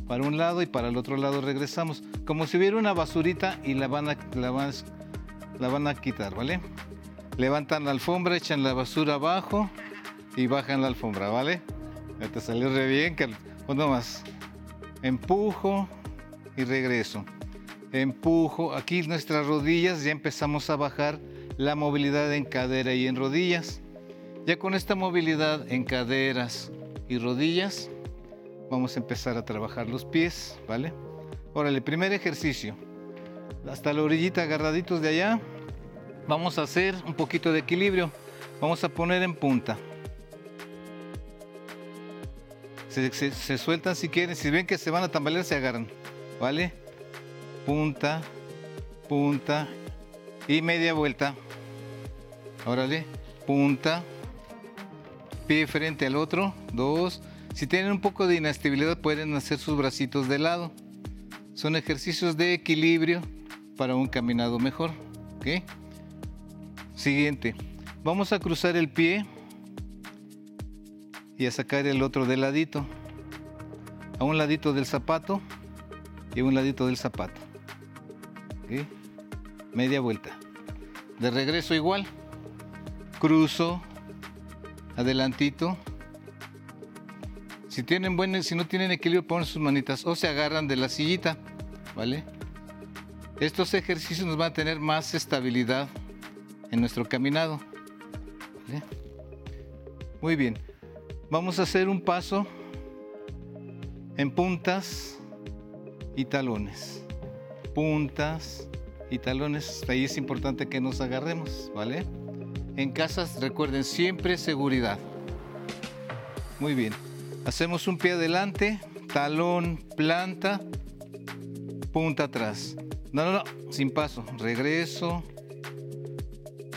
para un lado y para el otro lado regresamos. Como si hubiera una basurita y la van a, la van, a quitar, ¿vale? Levantan la alfombra, echan la basura abajo y bajan la alfombra, ¿vale? Ya te salió re bien, Carlos. Uno más. Empujo y regreso. Empujo. Aquí nuestras rodillas ya empezamos a bajar la movilidad en cadera y en rodillas. Ya con esta movilidad en caderas y rodillas, Vamos a empezar a trabajar los pies, ¿vale? Órale, primer ejercicio. Hasta la orillita agarraditos de allá. Vamos a hacer un poquito de equilibrio. Vamos a poner en punta. Se, sueltan si quieren. Si ven que se van a tambalear, se agarran. ¿Vale? Punta, punta y media vuelta. Órale, punta, pie frente al otro, dos, si tienen un poco de inestabilidad pueden hacer sus bracitos de lado. Son ejercicios de equilibrio para un caminado mejor. Siguiente. Vamos a cruzar el pie y a sacar el otro de ladito. A un ladito del zapato y a un ladito del zapato. Media vuelta. De regreso igual. Cruzo. Adelantito si, tienen buen, si no tienen equilibrio, ponen sus manitas o se agarran de la sillita, ¿vale? Estos ejercicios nos van a tener más estabilidad en nuestro caminado. Muy bien. Vamos a hacer un paso en puntas y talones. Puntas y talones. Ahí es importante que nos agarremos, ¿vale? En casas recuerden siempre seguridad. Muy bien. Hacemos un pie adelante, talón, planta, punta atrás. No, no, no, sin paso. Regreso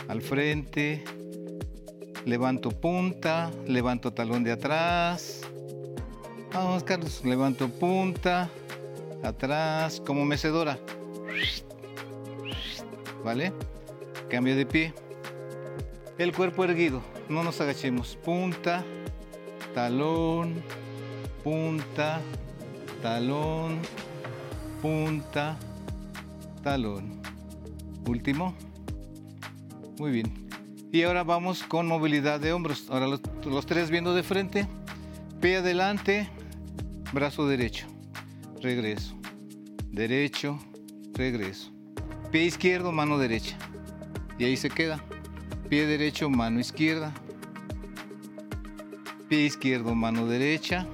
al frente, levanto punta, levanto talón de atrás. Vamos, Carlos, levanto punta, atrás, como mecedora. ¿Vale? Cambio de pie. El cuerpo erguido, no nos agachemos. Punta, talón, punta, talón, punta, talón. Último. Muy bien. Y ahora vamos con movilidad de hombros. Ahora los, tres viendo de frente. Pie adelante, brazo derecho. Regreso. Derecho, regreso. Pie izquierdo, mano derecha. Y ahí se queda. Pie derecho, mano izquierda. Pie izquierdo, mano derecha.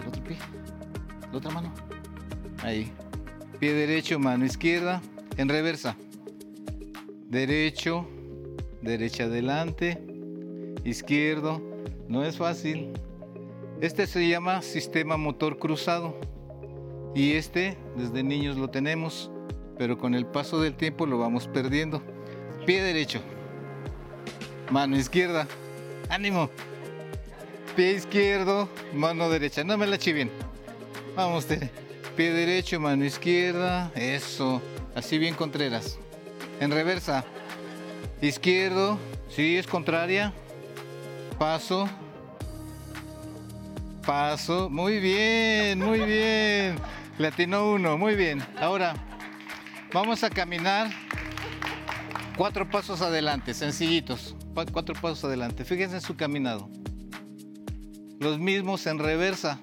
El otro pie. La otra mano. Ahí. Pie derecho, mano izquierda. En reversa. Derecho, derecha adelante, izquierdo. No es fácil. Este se llama sistema motor cruzado. Y este, desde niños lo tenemos, pero con el paso del tiempo lo vamos perdiendo. Pie derecho. Mano izquierda. Ánimo. Pie izquierdo, mano derecha. No me la chiven. Vamos, pie derecho, mano izquierda. Eso. Así bien Contreras. En reversa. Izquierdo. Sí, es contraria. Paso. Paso. Muy bien, muy bien. Latino uno. Muy bien. Ahora, vamos a caminar cuatro pasos adelante, sencillitos. Cuatro pasos adelante. Fíjense en su caminado. Los mismos en reversa.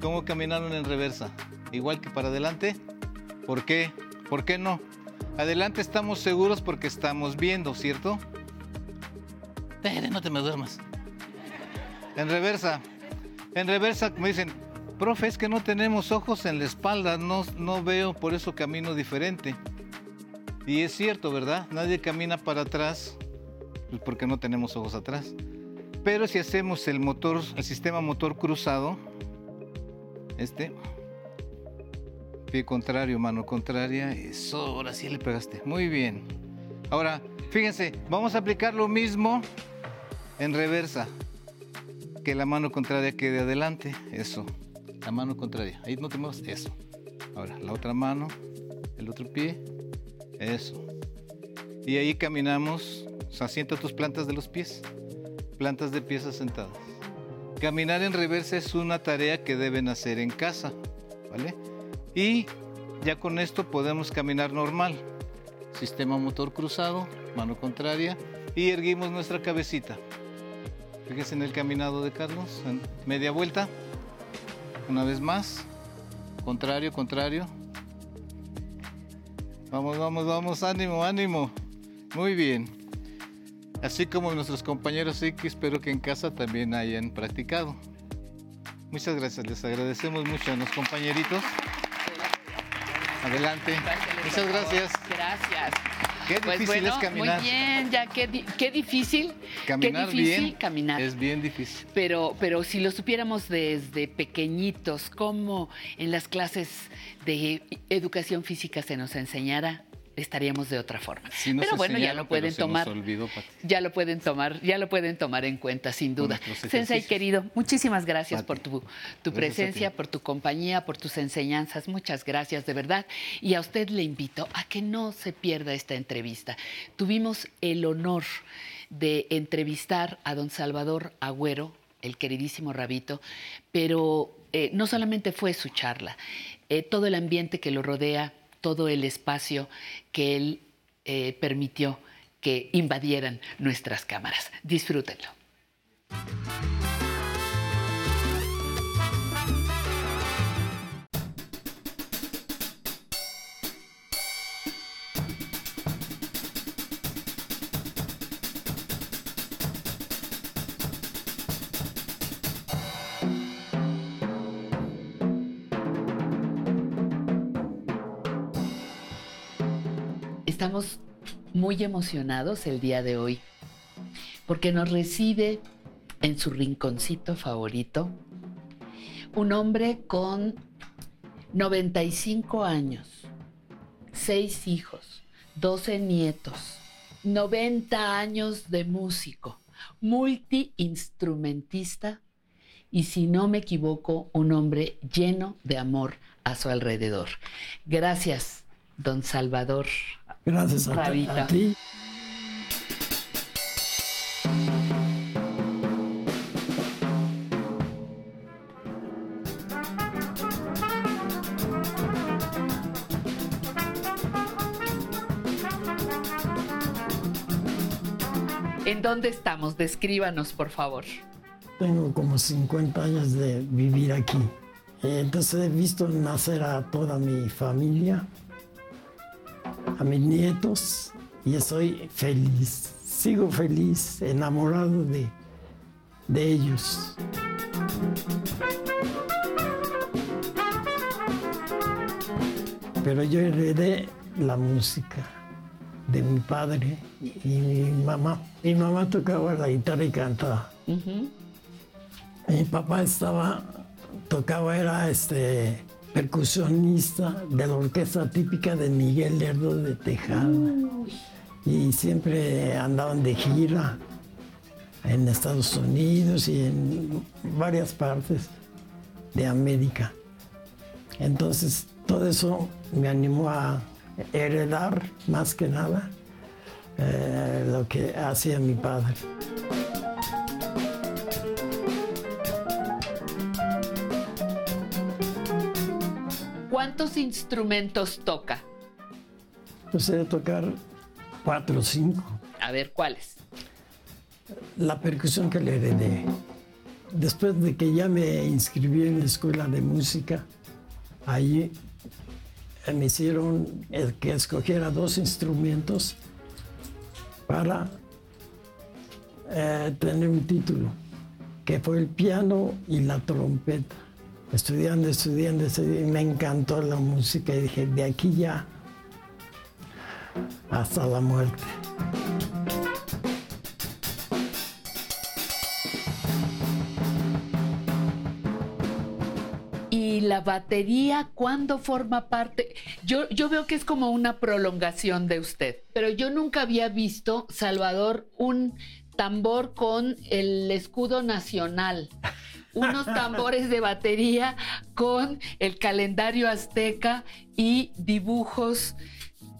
¿Cómo caminaron en reversa? Igual que para adelante. ¿Por qué? ¿Por qué no? Adelante estamos seguros porque estamos viendo, ¿cierto? no te me duermas. En reversa. En reversa me dicen, profe, es que no tenemos ojos en la espalda, no, no veo, por eso camino diferente. Y es cierto, ¿verdad? Nadie camina para atrás pues, porque no tenemos ojos atrás. Pero si hacemos el motor, el sistema motor cruzado, este, pie contrario, mano contraria, eso, ahora sí le pegaste. Muy bien. Ahora, fíjense, vamos a aplicar lo mismo en reversa. Que la mano contraria quede adelante, eso. La mano contraria, ahí no te muevas, eso. Ahora, la otra mano, el otro pie, eso. Y ahí caminamos asienta tus plantas de los pies, plantas de pies asentadas. Caminar en reversa es una tarea que deben hacer en casa, ¿vale? Y ya con esto podemos caminar normal. Sistema motor cruzado, mano contraria y erguimos nuestra cabecita. Fíjense en el caminado de Carlos, media vuelta. Una vez más. Contrario, contrario. Vamos, vamos, vamos, ánimo, ánimo. Muy bien así como nuestros compañeros X, espero que en casa también hayan practicado. Muchas gracias, les agradecemos mucho a los compañeritos. Adelante. Muchas gracias. Gracias. Qué pues difícil es caminar. Muy bien, ya qué, difícil. Caminar qué difícil bien caminar. Es bien difícil. Pero, pero si lo supiéramos desde pequeñitos, como en las clases de educación física se nos enseñara, estaríamos de otra forma. pero bueno, ya lo pueden tomar. ya lo pueden tomar, ya lo pueden tomar en cuenta, sin duda. Sensei querido, muchísimas gracias por tu, presencia, por tu compañía, por tus enseñanzas. Muchas gracias, de verdad. Y a usted le invito a que no se pierda esta entrevista. Tuvimos el honor de entrevistar a don Salvador Agüero, el queridísimo Rabito, pero eh, no solamente fue su charla, eh, todo el ambiente que lo rodea todo el espacio que él eh, permitió que invadieran nuestras cámaras. Disfrútenlo. Emocionados el día de hoy porque nos recibe en su rinconcito favorito un hombre con 95 años, seis hijos, 12 nietos, 90 años de músico, multiinstrumentista y si no me equivoco, un hombre lleno de amor a su alrededor. Gracias, don Salvador. Gracias a, a ti. ¿En dónde estamos? Descríbanos, por favor. Tengo como 50 años de vivir aquí. Entonces he visto nacer a toda mi familia, a mis nietos, y estoy feliz. Sigo feliz, enamorado de, de ellos. Pero yo heredé la música de mi padre y mi mamá. Mi mamá tocaba la guitarra y cantaba. Mi papá estaba, tocaba, era este percusionista de la orquesta típica de Miguel Lerdo de Tejada. Y siempre andaban de gira en Estados Unidos y en varias partes de América. Entonces, todo eso me animó a heredar más que nada eh, lo que hacía mi padre. ¿Cuántos instrumentos toca? Yo sé tocar cuatro o cinco. A ver, ¿cuáles? La percusión que le heredé. Después de que ya me inscribí en la escuela de música, ahí me hicieron el que escogiera dos instrumentos para eh, tener un título, que fue el piano y la trompeta. Estudiando, estudiando, estudiando, y me encantó la música y dije, de aquí ya hasta la muerte. ¿Y la batería cuándo forma parte? Yo, yo veo que es como una prolongación de usted, pero yo nunca había visto, Salvador, un tambor con el escudo nacional. Unos tambores de batería con el calendario azteca y dibujos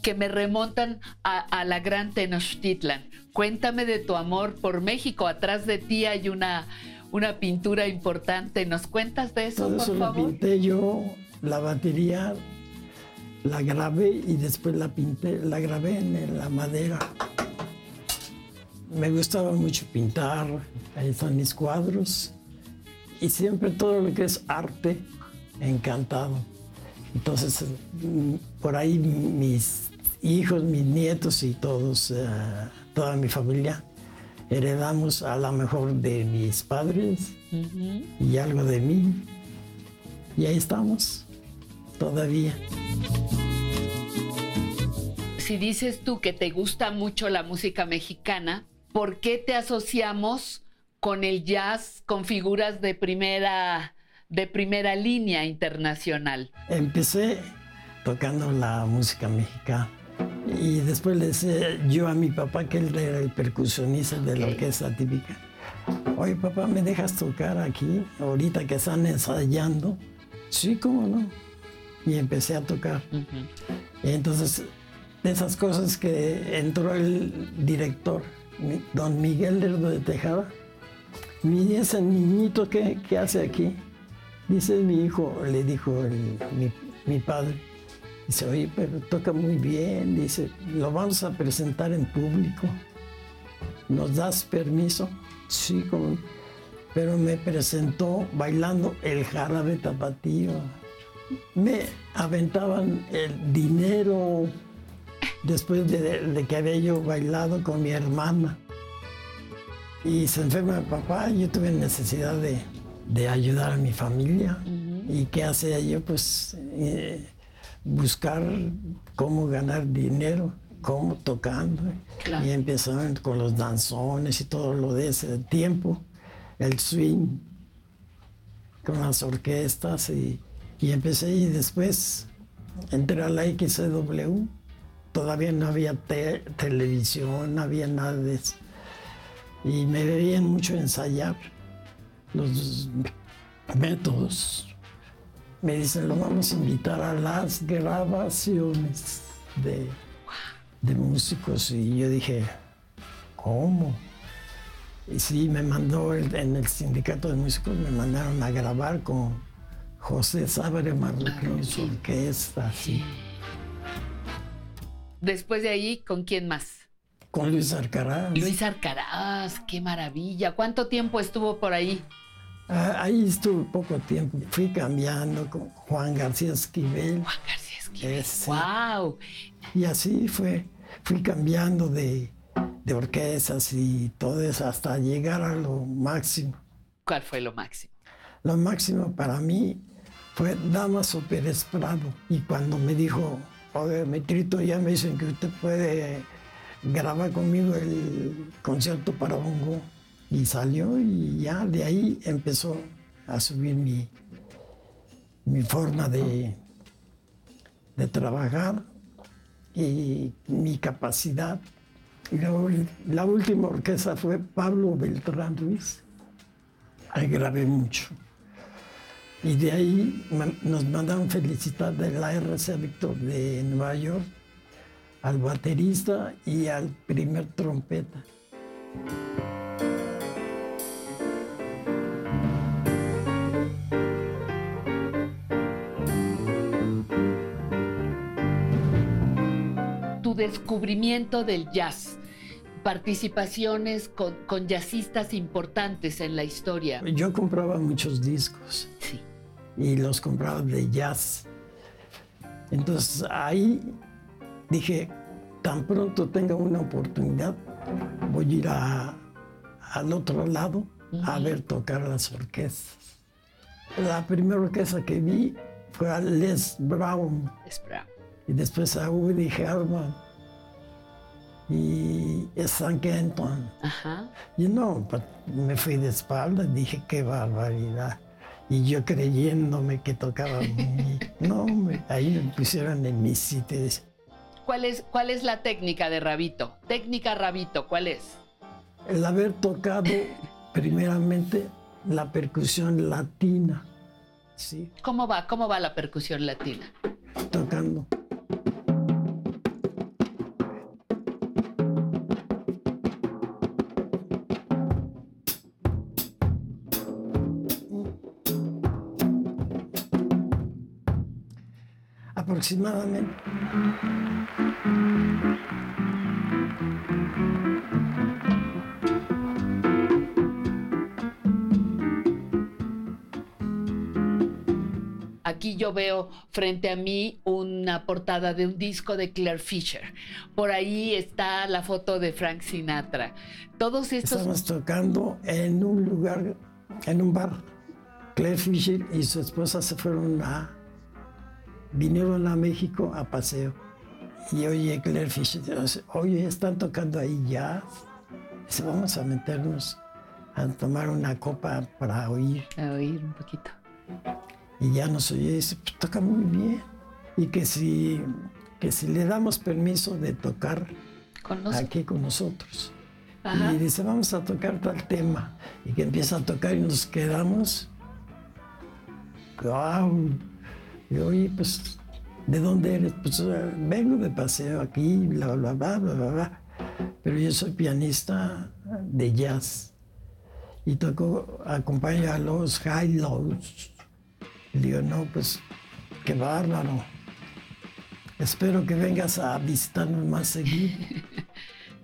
que me remontan a, a la gran Tenochtitlan. Cuéntame de tu amor por México. Atrás de ti hay una, una pintura importante. ¿Nos cuentas de eso, Todo por eso lo favor? pinté yo, la batería la grabé y después la pinté, la grabé en la madera. Me gustaba mucho pintar, ahí están mis cuadros y siempre todo lo que es arte, encantado. Entonces, mm, por ahí mis hijos, mis nietos y todos, eh, toda mi familia, heredamos a lo mejor de mis padres y algo de mí. Y ahí estamos, todavía. Si dices tú que te gusta mucho la música mexicana, ¿por qué te asociamos con el jazz, con figuras de primera, de primera línea internacional? Empecé tocando la música mexicana y después le decía yo a mi papá, que él era el percusionista de la orquesta típica, oye papá, ¿me dejas tocar aquí ahorita que están ensayando? Sí, cómo no. Y empecé a tocar. Y entonces, de esas cosas que entró el director, don Miguel Lerdo de Tejada, mire ese niñito que, que hace aquí. Dice mi hijo, le dijo mi, mi padre, dice, oye, pero toca muy bien, dice, lo vamos a presentar en público. ¿Nos das permiso? Sí, como... Pero me presentó bailando el jarabe tapatío. Me aventaban el dinero después de, de que había yo bailado con mi hermana. Y se enferma mi papá, yo tuve necesidad de, de ayudar a mi familia. ¿Y qué hacía yo? Pues eh, buscar cómo ganar dinero cómo tocando. Y empezaron con los danzones y todo lo de ese tiempo, el swing, con las orquestas y, y empecé y después entré a la XW. Todavía no había televisión, no había nada de eso. Y me veían mucho ensayar los métodos. Me dicen, lo vamos a invitar a las grabaciones de, de músicos. Y yo dije, ¿cómo? Y sí, me mandó en el sindicato de músicos, me mandaron a grabar con José Sabre Marroquín y su orquesta, sí. Después de ahí, ¿con quién más? Con Luis Arcaraz. Luis Arcaraz, qué maravilla. ¿Cuánto tiempo estuvo por ahí? Ah, ahí estuve poco tiempo. Fui cambiando con Juan García Esquivel. Juan García Esquivel. ¡Wow! Y así fue. Fui cambiando de, de orquestas y todo eso hasta llegar a lo máximo. ¿Cuál fue lo máximo? Lo máximo para mí fue Damaso Pérez Prado. Y cuando me dijo, oye, Metrito, ya me dicen que usted puede grabar conmigo el concierto para bongo. Y salió y ya de ahí empezó a subir mi, mi forma de, de trabajar y mi capacidad. La, la última orquesta fue Pablo Beltrán Ruiz. Ahí grabé mucho. Y de ahí nos mandaron felicitar de la RC Víctor de Nueva York al baterista y al primer trompeta. Tu descubrimiento del jazz participaciones con, con, jazzistas importantes en la historia. Yo compraba muchos discos. Sí y los compraba de jazz. Entonces ahí dije, tan pronto tenga una oportunidad, voy a ir al otro lado a ver tocar las orquestas. La primera orquesta que vi fue a Les Brown. Les Brown. Y después a Woody Herman y Stan Kenton. Ajá. Y no, me fui de espalda y dije, qué barbaridad y yo creyéndome que tocaba muy... No, ahí me pusieron en mis sitios. ¿Cuál es, ¿Cuál es la técnica de Rabito? Técnica Rabito, ¿cuál es? El haber tocado primeramente la percusión latina. ¿sí? ¿Cómo va? ¿Cómo va la percusión latina? Tocando. aproximadamente. Aquí yo veo frente a mí una portada de un disco de Claire Fisher. Por ahí está la foto de Frank Sinatra. Todos estos. Estamos tocando en un lugar, en un bar. Claire Fisher y su esposa se fueron a vinieron a México a paseo. Y oye, Claire Fisher, oye, están tocando ahí jazz. Dice, vamos a meternos a tomar una copa para oír. A oír un poquito. Y ya nos oye, dice, pues toca muy bien. Y que si, que si le damos permiso de tocar aquí con nosotros. Y dice, vamos a tocar tal tema. Y que empieza a tocar y nos quedamos. ¡Wow! Y oye, pues, ¿de dónde eres? Pues eh, vengo de paseo aquí, bla, bla, bla, bla, bla, bla. Pero yo soy pianista de jazz y toco, acompaño a los high-lows. Y digo, no, pues, qué bárbaro. Espero que vengas a visitarnos más seguido.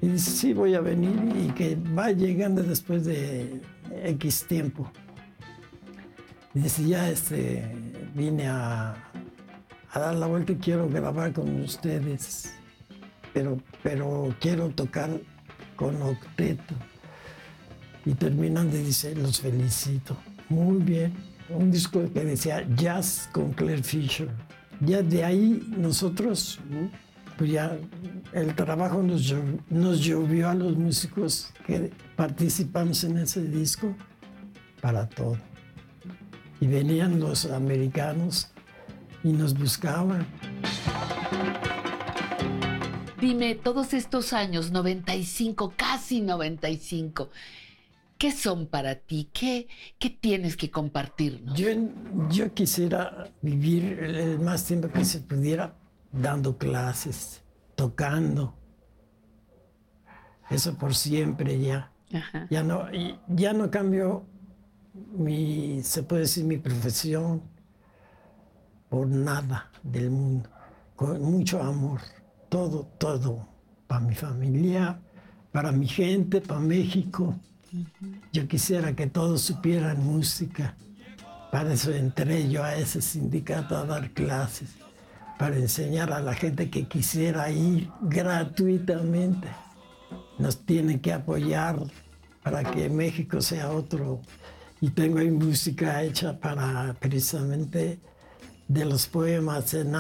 Y dice, sí, voy a venir y que va llegando después de X tiempo. Y dice, ya este, vine a, dar la vuelta y quiero grabar con ustedes, pero, pero quiero tocar con octeto. Y terminando y dice, los felicito. Muy bien. Un disco que decía Jazz con Claire Fisher. Ya de ahí nosotros pues ya el trabajo nos, nos llovió a los músicos que participamos en ese disco para todo. Y venían los americanos y nos buscaban. Dime, todos estos años, 95, casi 95, ¿qué son para ti? ¿Qué, qué tienes que compartirnos? Yo, yo quisiera vivir el más tiempo que se pudiera dando clases, tocando. Eso por siempre ya. Ya no, ya no cambio mi, se puede decir, mi profesión por nada del mundo. Con mucho amor. Todo, todo. Para mi familia, para mi gente, para México. Yo quisiera que todos supieran música. Para eso entré yo a ese sindicato a dar clases para enseñar a la gente que quisiera ir gratuitamente. Nos tienen que apoyar para que México sea otro. Y tengo ahí música hecha para precisamente de los poemas en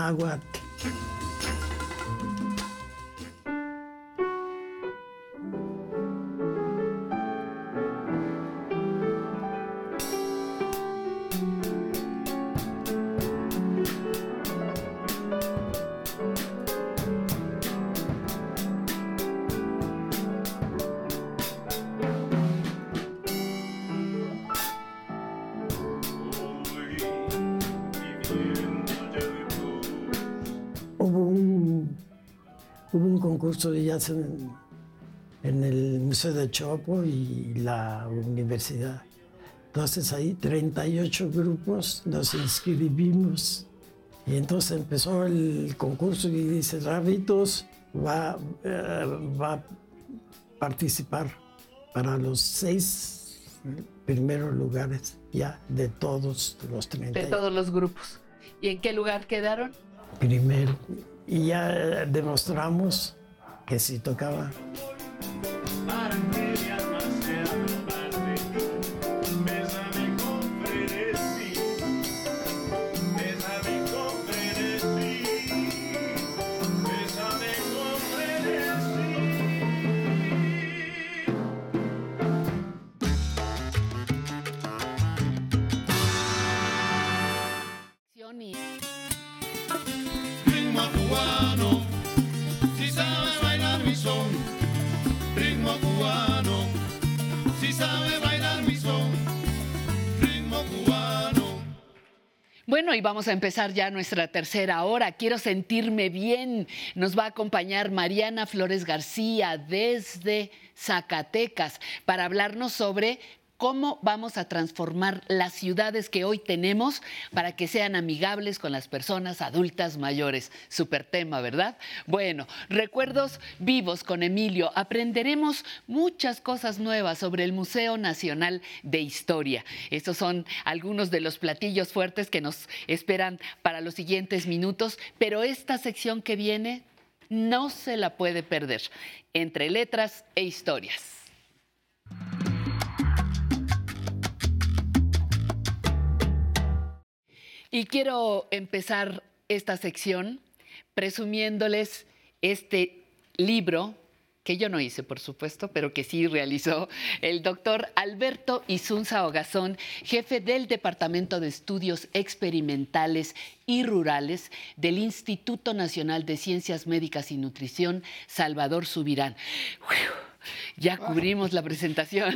agua. en, el Museo de Chopo y la universidad. Entonces ahí 38 grupos nos inscribimos y entonces empezó el concurso y dice, Rabitos va, eh, va a participar para los seis primeros lugares ya de todos los 30. De todos los grupos. ¿Y en qué lugar quedaron? Primero. Y ya demostramos que sí tocaba. Bueno, y vamos a empezar ya nuestra tercera hora. Quiero sentirme bien. Nos va a acompañar Mariana Flores García desde Zacatecas para hablarnos sobre cómo vamos a transformar las ciudades que hoy tenemos para que sean amigables con las personas adultas mayores. Super tema, ¿verdad? Bueno, recuerdos vivos con Emilio. Aprenderemos muchas cosas nuevas sobre el Museo Nacional de Historia. Estos son algunos de los platillos fuertes que nos esperan para los siguientes minutos, pero esta sección que viene no se la puede perder. Entre letras e historias. Y quiero empezar esta sección presumiéndoles este libro que yo no hice, por supuesto, pero que sí realizó el doctor Alberto Isunza Ogazón, jefe del Departamento de Estudios Experimentales y Rurales del Instituto Nacional de Ciencias Médicas y Nutrición, Salvador Subirán. Ya cubrimos la presentación.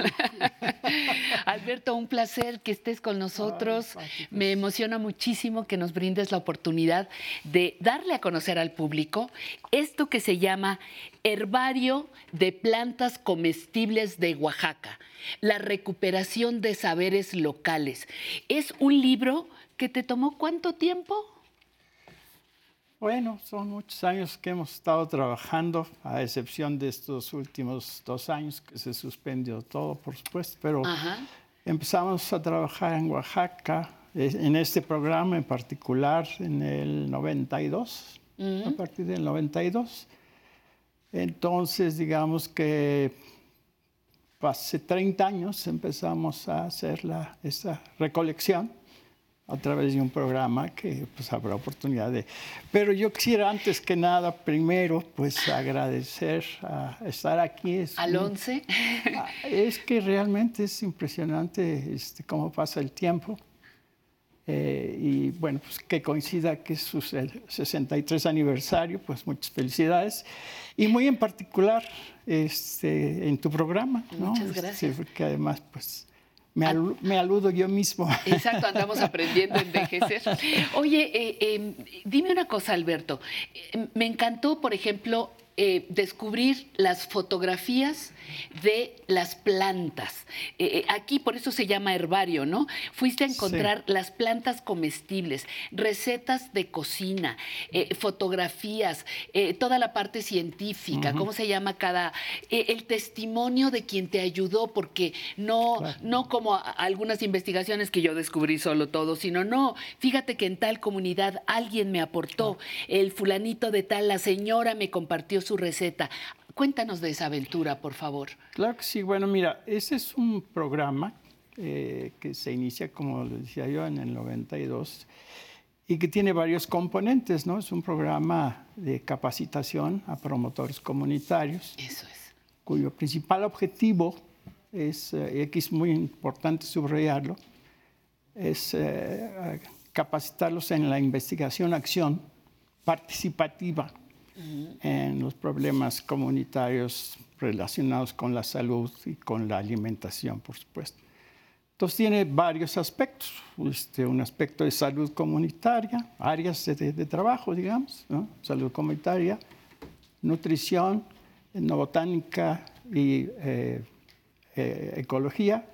Alberto, un placer que estés con nosotros. Me emociona muchísimo que nos brindes la oportunidad de darle a conocer al público esto que se llama Herbario de Plantas Comestibles de Oaxaca, la recuperación de saberes locales. Es un libro que te tomó cuánto tiempo? Bueno, son muchos años que hemos estado trabajando, a excepción de estos últimos dos años que se suspendió todo, por supuesto, pero empezamos a trabajar en Oaxaca, en este programa en particular en el 92, a partir del 92. Entonces, digamos que hace 30 años empezamos a hacer la, esta recolección a través de un programa que pues habrá oportunidad de... Pero yo quisiera antes que nada, primero, pues agradecer a estar aquí. ¿Al 11? Ah, es que realmente es impresionante este, cómo pasa el tiempo. Eh, y bueno, pues que coincida que es su 63 aniversario, pues muchas felicidades. Y muy en particular este, en tu programa, ¿no? Muchas gracias. porque además, pues me, aludo yo mismo. Exacto, andamos aprendiendo a envejecer. Oye, eh, em, dime una cosa, Alberto. Em, me encantó, por ejemplo, eh, descubrir las fotografías de las plantas. Eh, eh, aquí por eso se llama herbario, ¿no? Fuiste a encontrar las plantas comestibles, recetas de cocina, fotografías, toda la parte científica, cómo se llama cada, el testimonio de quien te ayudó, porque no, no como algunas investigaciones que yo descubrí solo todo, sino no, fíjate que en tal comunidad alguien me aportó, el fulanito de tal, la señora me compartió su receta. Cuéntanos de esa aventura, por favor. Claro que sí. Bueno, mira, ese es un programa eh, que se inicia, como decía yo, en el 92 y que tiene varios componentes, ¿no? Es un programa de capacitación a promotores comunitarios. Eso es. Cuyo principal objetivo es, eh, y es muy importante subrayarlo, es eh, capacitarlos en la investigación-acción participativa en los problemas comunitarios relacionados con la salud y con la alimentación, por supuesto. Entonces tiene varios aspectos, este, un aspecto de salud comunitaria, áreas de, trabajo, digamos, salud comunitaria, nutrición, botánica y eh, eh, ecología,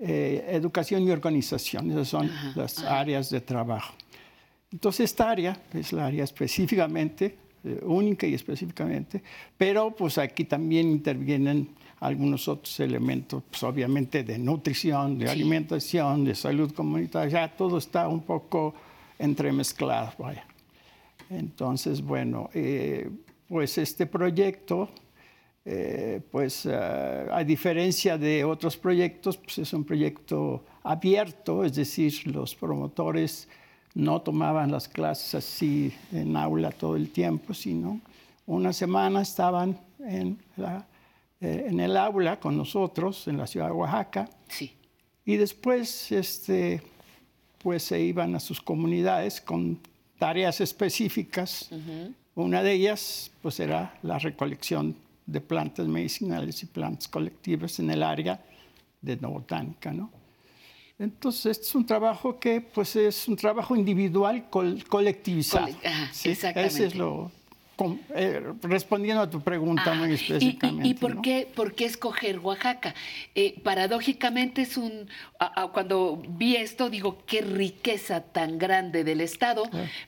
eh, educación y organización, esas son las áreas de trabajo. Entonces esta área es la área específicamente eh, única y específicamente, pero pues aquí también intervienen algunos otros elementos, pues obviamente de nutrición, de alimentación, de salud comunitaria, ya todo está un poco entremezclado, vaya. Entonces, bueno, eh, pues este proyecto, eh, pues a diferencia de otros proyectos, pues es un proyecto abierto, es decir, los promotores no tomaban las clases así en aula todo el tiempo, sino una semana estaban en, eh, en el aula con nosotros en la ciudad de Oaxaca. Sí. Y después este, pues se iban a sus comunidades con tareas específicas. Una de ellas pues era la recolección de plantas medicinales y plantas colectivas en el área de botánica, ¿no? Entonces, es un trabajo que pues, es un trabajo individual colectivizado. exactamente. Ese es lo, eh, respondiendo a tu pregunta muy específicamente. ¿Y, por, qué, por, qué, escoger Oaxaca? Eh, paradójicamente es un, cuando vi esto digo, qué riqueza tan grande del Estado,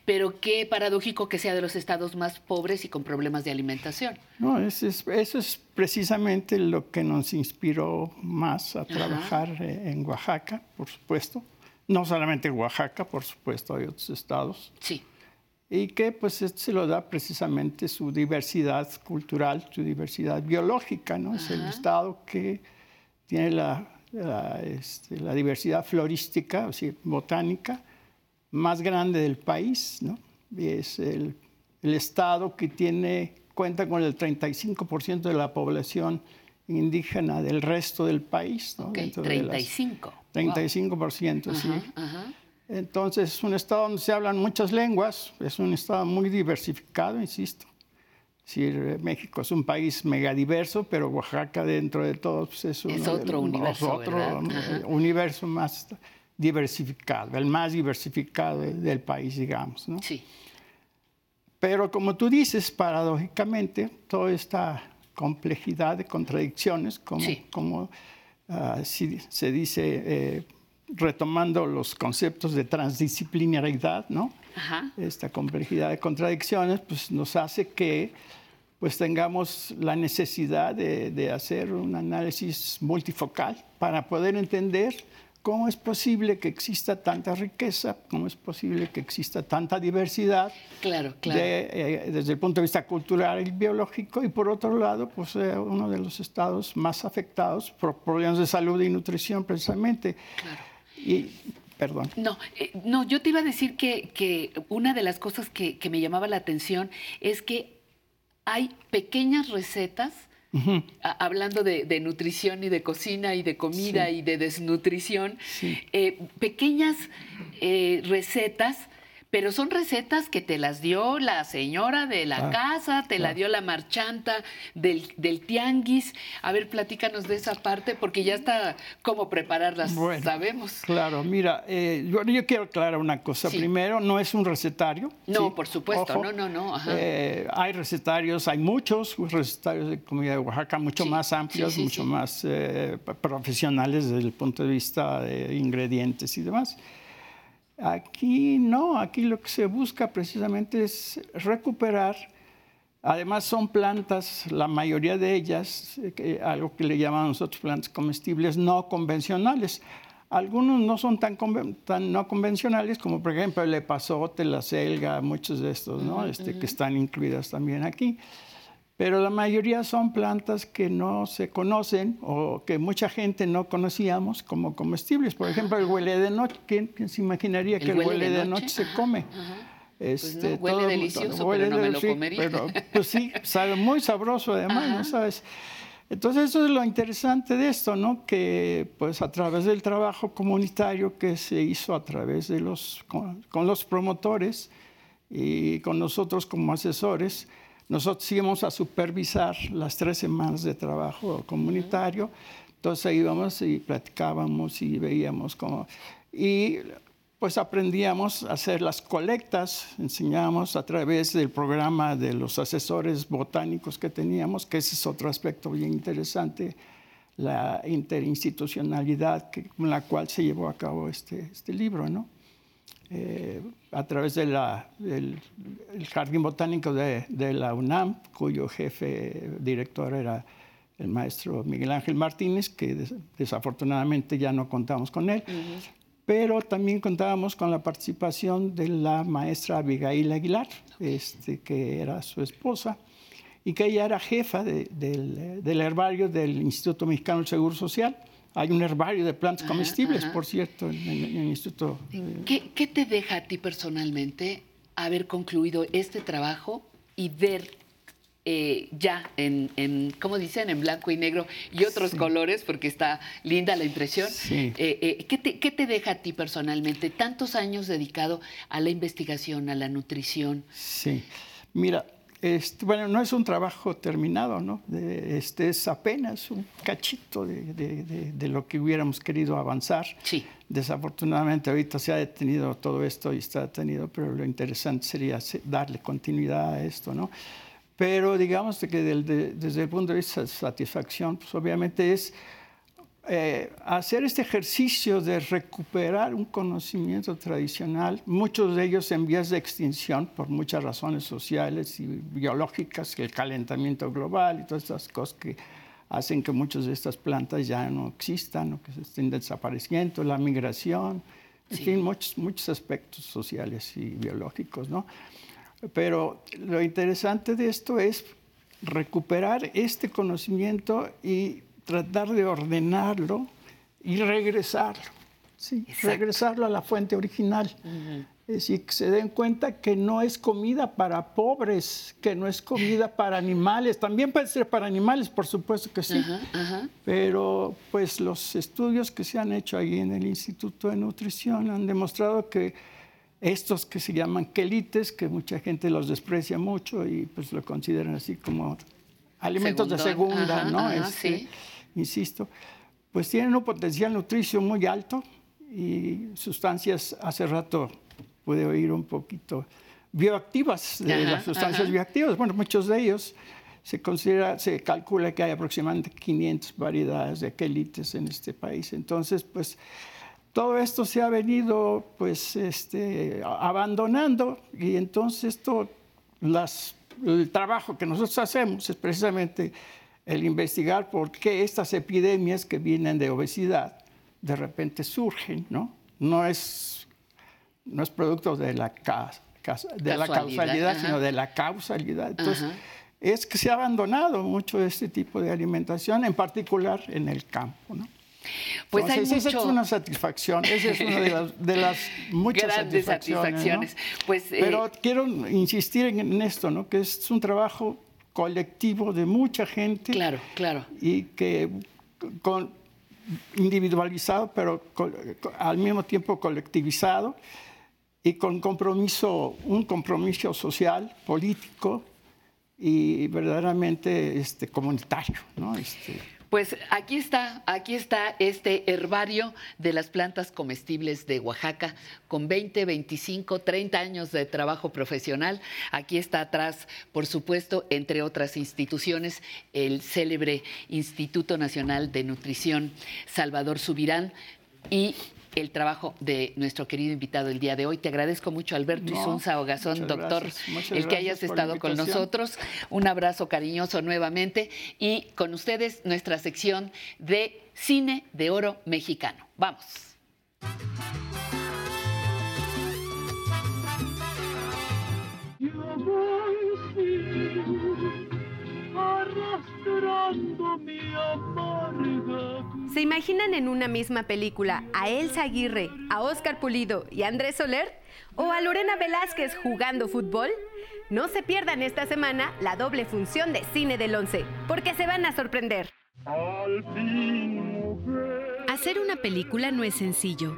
pero qué paradójico que sea de los estados más pobres y con problemas de alimentación. No, eso es, eso es precisamente lo que nos inspiró más a trabajar eh, en Oaxaca, por supuesto. No solamente Oaxaca, por supuesto, hay otros estados. Sí y que pues se lo da precisamente su diversidad cultural, su diversidad biológica, ¿no? Es el estado que tiene la, este, la, diversidad florística, o sea, botánica, más grande del país, ¿no? Y es el, el estado que tiene, cuenta con el 35% de la población indígena del resto del país, ¿no? Okay, 35. 35%, sí. Ajá. Entonces es un estado donde se hablan muchas lenguas, es un estado muy diversificado, insisto. México es un país megadiverso, pero Oaxaca dentro de todo pues, es, otro, universo, otro universo más diversificado, el más diversificado del país, digamos. ¿no? Sí. Pero como tú dices, paradójicamente, toda esta complejidad de contradicciones, como, como ah, se dice... Eh, retomando los conceptos de transdisciplinaridad, ¿no? Esta complejidad de contradicciones, pues nos hace que pues tengamos la necesidad de, hacer un análisis multifocal para poder entender cómo es posible que exista tanta riqueza, cómo es posible que exista tanta diversidad, claro, claro. Eh, desde el punto de vista cultural y biológico, y por otro lado, pues eh, uno de los estados más afectados por problemas de salud y nutrición precisamente. Claro. Y Perdón. No, eh, no, yo te iba a decir que, una de las cosas que, me llamaba la atención es que hay pequeñas recetas, hablando de, nutrición y de cocina y de comida y de desnutrición, eh, pequeñas eh, recetas pero son recetas que te las dio la señora de la casa, te la dio la marchanta del, del, tianguis. A ver, platícanos de esa parte, porque ya está cómo prepararlas, sabemos. Claro, mira, eh, yo, quiero aclarar una cosa. Primero, no es un recetario. No, por supuesto, no, no, no. Eh, hay recetarios, hay muchos recetarios de comida de Oaxaca, mucho más amplios, mucho más eh, profesionales desde el punto de vista de ingredientes y demás. Aquí no, aquí lo que se busca precisamente es recuperar, además son plantas, la mayoría de ellas, algo que le llamamos nosotros plantas comestibles no convencionales. Algunos no son tan, tan, no convencionales como por ejemplo el epazote, la selga, muchos de estos, ¿no? este, que están incluidas también aquí pero la mayoría son plantas que no se conocen o que mucha gente no conocíamos como comestibles. Por ejemplo, el huele de noche. ¿Quién, se imaginaría que el huele de noche, se come? Pues este, huele delicioso, pero no me lo comería. pues sí, sabe muy sabroso además, ¿no sabes? Entonces eso es lo interesante de esto, ¿no? Que pues a través del trabajo comunitario que se hizo a través de los, con los promotores y con nosotros como asesores, nosotros íbamos a supervisar las tres semanas de trabajo comunitario, entonces íbamos y platicábamos y veíamos cómo... Y pues aprendíamos a hacer las colectas, enseñábamos a través del programa de los asesores botánicos que teníamos, que ese es otro aspecto bien interesante, la interinstitucionalidad con la cual se llevó a cabo este, este libro, ¿no? Eh, a través del Jardín Botánico de, la UNAM, cuyo jefe director era el maestro Miguel Ángel Martínez, que desafortunadamente ya no contamos con él, pero también contábamos con la participación de la maestra Abigail Aguilar, este, que era su esposa, y que ella era jefa del, del herbario del Instituto Mexicano del Seguro Social. Hay un herbario de plantas comestibles, por cierto, en, el instituto. ¿Qué, te deja a ti personalmente haber concluido este trabajo y ver eh, ya en, en, ¿cómo dicen?, en blanco y negro y otros colores, porque está linda la impresión. Eh, eh, ¿qué, te, ¿Qué te deja a ti personalmente tantos años dedicado a la investigación, a la nutrición? Sí, mira, este, bueno, no es un trabajo terminado, ¿no? este es apenas un cachito de, lo que hubiéramos querido avanzar. Sí. Desafortunadamente ahorita se ha detenido todo esto y está detenido, pero lo interesante sería darle continuidad a esto, ¿no? Pero digamos que desde el punto de vista de satisfacción, pues obviamente es eh, hacer este ejercicio de recuperar un conocimiento tradicional, muchos de ellos en vías de extinción por muchas razones sociales y biológicas, el calentamiento global y todas estas cosas que hacen que muchas de estas plantas ya no existan o que se estén desapareciendo, la migración, en fin, muchos, muchos aspectos sociales y biológicos, ¿no? Pero lo interesante de esto es recuperar este conocimiento y tratar de ordenarlo y regresarlo. Sí, regresarlo a la fuente original. Es decir, que se den cuenta que no es comida para pobres, que no es comida para animales. También puede ser para animales, por supuesto que sí. Pero pues los estudios que se han hecho ahí en el Instituto de Nutrición han demostrado que estos que se llaman quelites, que mucha gente los desprecia mucho y pues lo consideran así como alimentos de segunda, ¿no? Este, insisto, pues tienen un potencial nutricio muy alto y sustancias, hace rato pude oír un poquito, bioactivas, de las sustancias bioactivas. Bueno, muchos de ellos se considera, se calcula que hay aproximadamente 500 variedades de quelites en este país. Entonces, pues todo esto se ha venido pues este, abandonando y entonces esto, las, el trabajo que nosotros hacemos es precisamente el investigar por qué estas epidemias que vienen de obesidad de repente surgen, ¿no? No es, no es producto de la, de la causalidad, sino de la causalidad. Entonces, es que se ha abandonado mucho este tipo de alimentación, en particular en el campo, ¿no? Pues hay mucho... Esa es una satisfacción, esa es una de las, muchas satisfacciones. Pues, Pero eh, quiero insistir en esto, ¿no? que es un trabajo colectivo de mucha gente. Claro, claro. Y que con, individualizado, pero al mismo tiempo colectivizado y con compromiso, un compromiso social, político y verdaderamente este, comunitario. ¿no? Este, pues aquí está, aquí está este herbario de las plantas comestibles de Oaxaca con 20, 25, 30 años de trabajo profesional. Aquí está atrás, por supuesto, entre otras instituciones, el célebre Instituto Nacional de Nutrición Salvador Subirán y el trabajo de nuestro querido invitado el día de hoy. Te agradezco mucho, Alberto Isunza Ogazón, doctor, el que hayas estado con nosotros. Un abrazo cariñoso nuevamente y con ustedes nuestra sección de cine de oro mexicano. Vamos. Arrastrando mi amarga ¿Se imaginan en una misma película a Elsa Aguirre, a Oscar Pulido y a Andrés Soler? ¿O a Lorena Velázquez jugando fútbol? No se pierdan esta semana la doble función de Cine del Once, porque se van a sorprender. Hacer una película no es sencillo.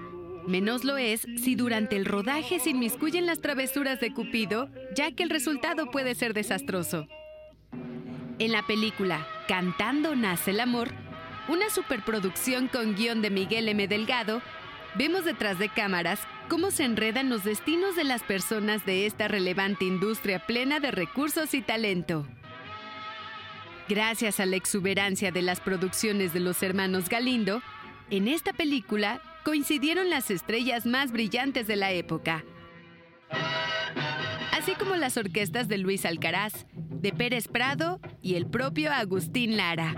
Menos lo es si durante el rodaje se inmiscuyen las travesuras de Cupido, ya que el resultado puede ser desastroso. En la película Cantando nace el amor, una superproducción con guion de Miguel M. Delgado, vemos detrás de cámaras cómo se enredan los destinos de las personas de esta relevante industria plena de recursos y talento. Gracias a la exuberancia de las producciones de los hermanos Galindo, en esta película coincidieron las estrellas más brillantes de la época, así como las orquestas de Luis Alcaraz, de Pérez Prado y el propio Agustín Lara.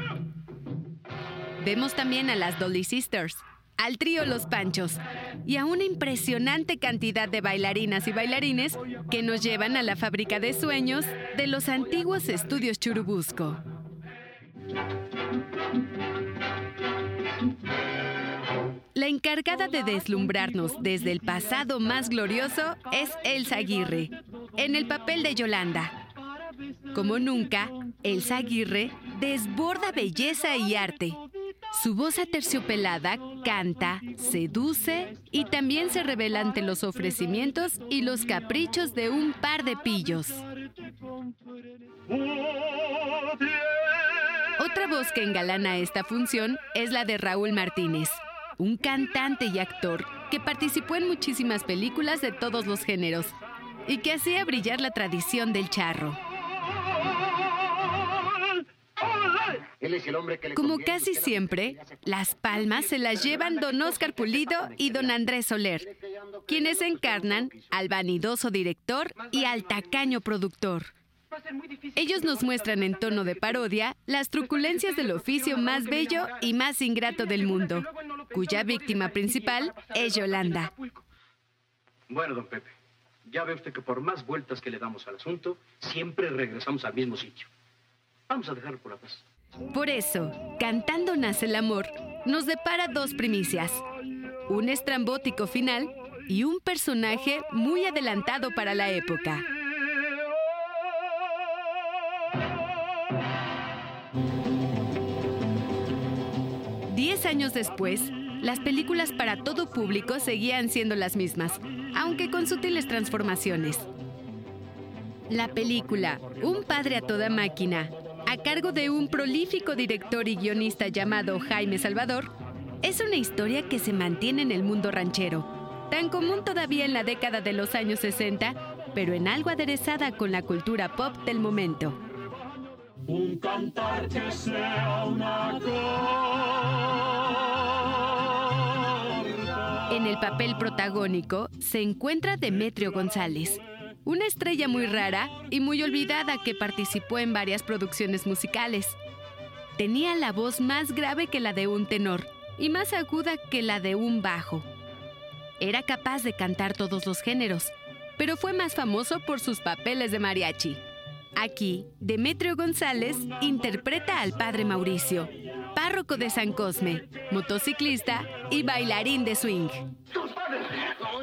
Vemos también a las Dolly Sisters, al trío Los Panchos y a una impresionante cantidad de bailarinas y bailarines que nos llevan a la fábrica de sueños de los antiguos estudios Churubusco. La encargada de deslumbrarnos desde el pasado más glorioso es Elsa Aguirre, en el papel de Yolanda. Como nunca, Elsa Aguirre desborda belleza y arte su voz aterciopelada canta, seduce y también se revela ante los ofrecimientos y los caprichos de un par de pillos. Otra voz que engalana esta función es la de Raúl Martínez, un cantante y actor que participó en muchísimas películas de todos los géneros y que hacía brillar la tradición del charro. Como casi siempre, las palmas se las llevan don Oscar Pulido y don Andrés Soler, quienes encarnan al vanidoso director y al tacaño productor. Ellos nos muestran en tono de parodia las truculencias del oficio más bello y más ingrato del mundo, cuya víctima principal es Yolanda. Bueno, don Pepe, ya ve usted que por más vueltas que le damos al asunto, siempre regresamos al mismo sitio. Vamos a dejarlo por la paz. Por eso, Cantando nace el amor nos depara dos primicias, un estrambótico final y un personaje muy adelantado para la época. Años después, las películas para todo público seguían siendo las mismas, aunque con sutiles transformaciones. La película Un padre a toda máquina a cargo de un prolífico director y guionista llamado Jaime Salvador, es una historia que se mantiene en el mundo ranchero, tan común todavía en la década de los años 60, pero en algo aderezada con la cultura pop del momento. Un cantar que sea una En el papel protagónico se encuentra Demetrio González, una estrella muy rara y muy olvidada que participó en varias producciones musicales. Tenía la voz más grave que la de un tenor y más aguda que la de un bajo. Era capaz de cantar todos los géneros, pero fue más famoso por sus papeles de mariachi. Aquí, Demetrio González interpreta al padre Mauricio, párroco de San Cosme, motociclista y bailarín de swing.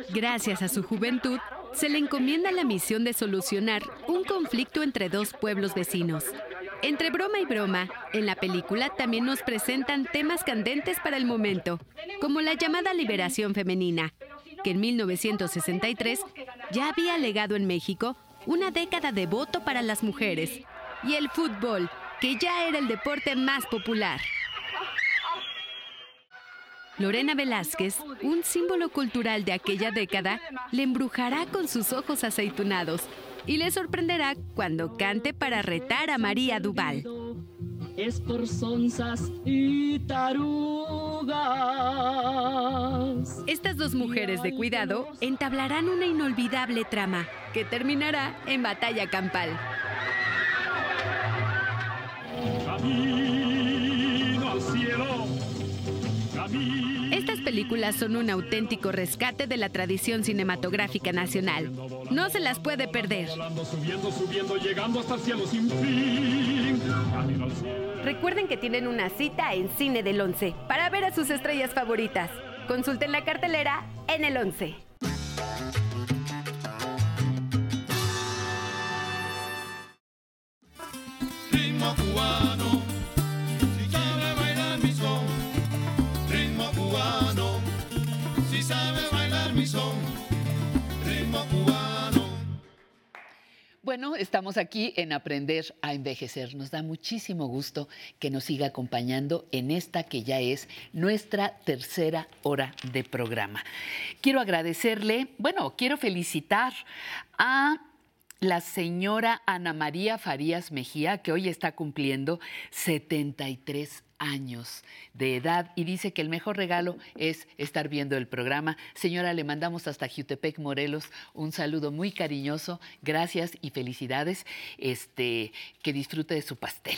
Gracias a su juventud, se le encomienda la misión de solucionar un conflicto entre dos pueblos vecinos. Entre broma y broma, en la película también nos presentan temas candentes para el momento, como la llamada liberación femenina, que en 1963 ya había legado en México una década de voto para las mujeres, y el fútbol, que ya era el deporte más popular. Lorena Velázquez, un símbolo cultural de aquella década, le embrujará con sus ojos aceitunados y le sorprenderá cuando cante para retar a María Duval. Es por sonzas y tarugas. Estas dos mujeres de cuidado entablarán una inolvidable trama que terminará en batalla campal. Camino al cielo. Estas películas son un auténtico rescate de la tradición cinematográfica nacional. No se las puede perder. Recuerden que tienen una cita en Cine del 11 para ver a sus estrellas favoritas. Consulten la cartelera en el 11. Bueno, estamos aquí en Aprender a Envejecer. Nos da muchísimo gusto que nos siga acompañando en esta que ya es nuestra tercera hora de programa. Quiero agradecerle, bueno, quiero felicitar a la señora Ana María Farías Mejía, que hoy está cumpliendo 73 años de edad y dice que el mejor regalo es estar viendo el programa. Señora, le mandamos hasta Jutepec, Morelos, un saludo muy cariñoso. Gracias y felicidades. Este, que disfrute de su pastel.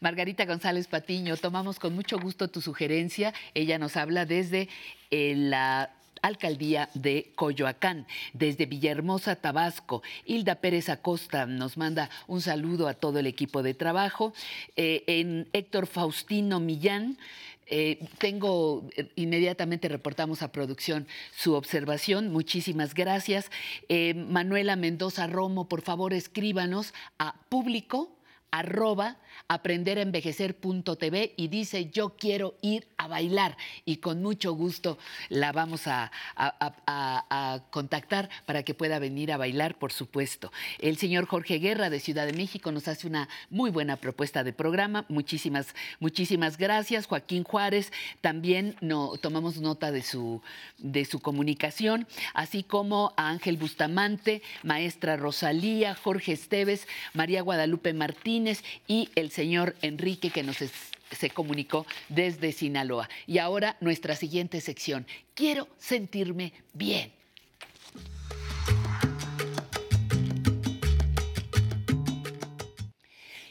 Margarita González Patiño, tomamos con mucho gusto tu sugerencia. Ella nos habla desde eh, la alcaldía de Coyoacán. Desde Villahermosa, Tabasco, Hilda Pérez Acosta nos manda un saludo a todo el equipo de trabajo. Eh, en Héctor Faustino Millán. Eh, tengo, eh, inmediatamente reportamos a producción su observación. Muchísimas gracias. Manuela Mendoza Romo, por favor, escríbanos a público arroba aprenderenvejecer.tv y dice yo quiero ir a bailar y con mucho gusto la vamos a, contactar para que pueda venir a bailar, por supuesto. El señor Jorge Guerra de Ciudad de México nos hace una muy buena propuesta de programa. Muchísimas, muchísimas gracias. Joaquín Juárez también no, tomamos nota de su, de su comunicación, así como a Ángel Bustamante, maestra Rosalía, Jorge Esteves, María Guadalupe Martínez y el señor Enrique que nos se comunicó desde Sinaloa. Y ahora nuestra siguiente sección. Quiero sentirme bien.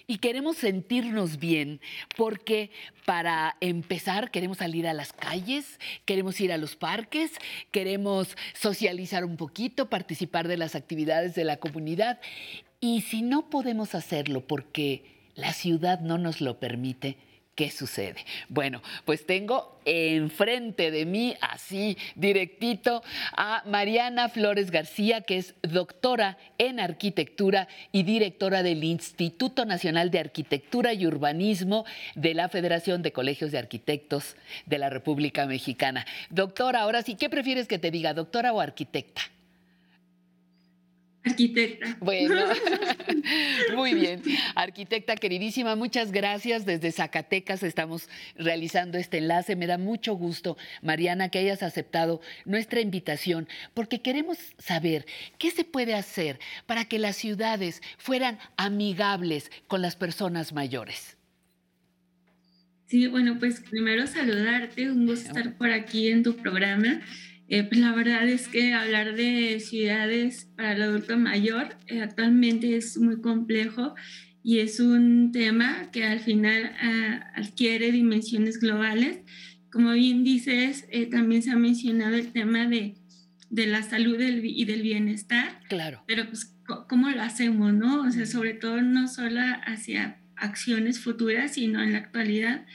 Y queremos sentirnos bien porque para empezar queremos salir a las calles, queremos ir a los parques, queremos socializar un poquito, participar de las actividades de la comunidad. Y si no podemos hacerlo porque la ciudad no nos lo permite. ¿Qué sucede? Bueno, pues tengo enfrente de mí, así directito, a Mariana Flores García, que es doctora en arquitectura y directora del Instituto Nacional de Arquitectura y Urbanismo de la Federación de Colegios de Arquitectos de la República Mexicana. Doctora, ahora sí, ¿qué prefieres que te diga, doctora o arquitecta? Arquitecta. Bueno, muy bien. Arquitecta queridísima, muchas gracias. Desde Zacatecas estamos realizando este enlace. Me da mucho gusto, Mariana, que hayas aceptado nuestra invitación, porque queremos saber qué se puede hacer para que las ciudades fueran amigables con las personas mayores. Sí, bueno, pues primero saludarte, un gusto estar por aquí en tu programa. Eh, pues la verdad es que hablar de ciudades para el adulto mayor eh, actualmente es muy complejo y es un tema que al final ah, adquiere dimensiones globales. Como bien dices, eh, también se ha mencionado el tema de, de la salud y del bienestar. Claro. Pero pues, ¿cómo lo hacemos, no? O sea, sobre todo no solo hacia acciones futuras, sino en la actualidad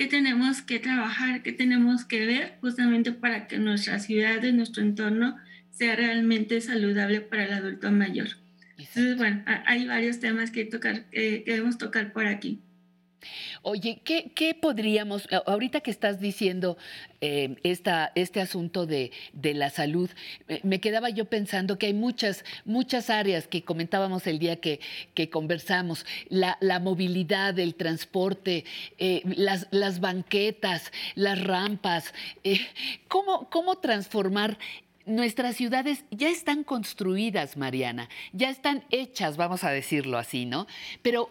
qué tenemos que trabajar, qué tenemos que ver justamente para que nuestra ciudad, nuestro entorno, sea realmente saludable para el adulto mayor. Entonces, bueno, hay varios temas que, tocar, que debemos tocar por aquí. Oye, ¿qué, podríamos, ahorita que estás diciendo eh, este asunto de, la salud, me quedaba yo pensando que hay muchas, muchas áreas que comentábamos el día que, conversamos, la, movilidad, el transporte, eh, las, banquetas, las rampas, eh, ¿cómo, ¿cómo transformar nuestras ciudades ya están construidas, Mariana, ya están hechas, vamos a decirlo así, ¿no? Pero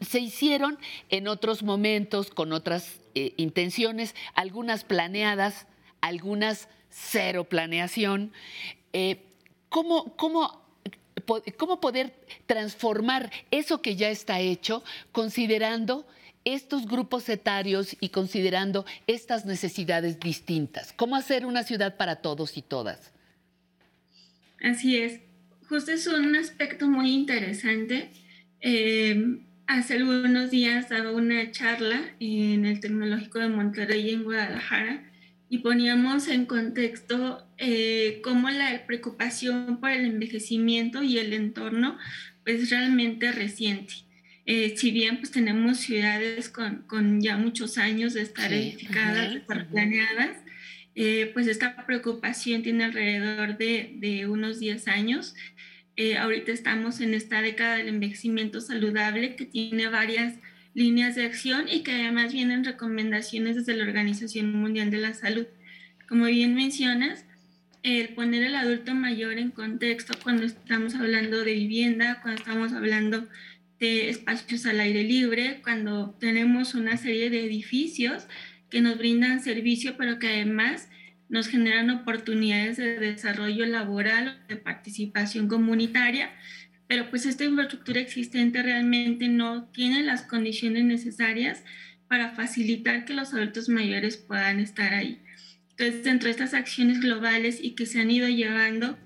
se hicieron en otros momentos con otras eh, intenciones, algunas planeadas, algunas cero planeación. Eh, ¿cómo, cómo, ¿Cómo poder transformar eso que ya está hecho considerando estos grupos etarios y considerando estas necesidades distintas? ¿Cómo hacer una ciudad para todos y todas? Así es. Justo es un aspecto muy interesante. Eh, Hace algunos días daba una charla en el Tecnológico de Monterrey en Guadalajara y poníamos en contexto eh, cómo la preocupación por el envejecimiento y el entorno es realmente reciente. Eh, si bien pues tenemos ciudades con, con, ya muchos años de estar edificadas, de estar planeadas, eh, pues esta preocupación tiene alrededor de, de unos 10 años eh, ahorita estamos en esta década del envejecimiento saludable que tiene varias líneas de acción y que además vienen recomendaciones desde la Organización Mundial de la Salud. Como bien mencionas, el poner al adulto mayor en contexto cuando estamos hablando de vivienda, cuando estamos hablando de espacios al aire libre, cuando tenemos una serie de edificios que nos brindan servicio, pero que además nos generan oportunidades de desarrollo laboral, de participación comunitaria, pero pues esta infraestructura existente realmente no tiene las condiciones necesarias para facilitar que los adultos mayores puedan estar ahí. Entonces, dentro de estas acciones globales y que se han ido llevando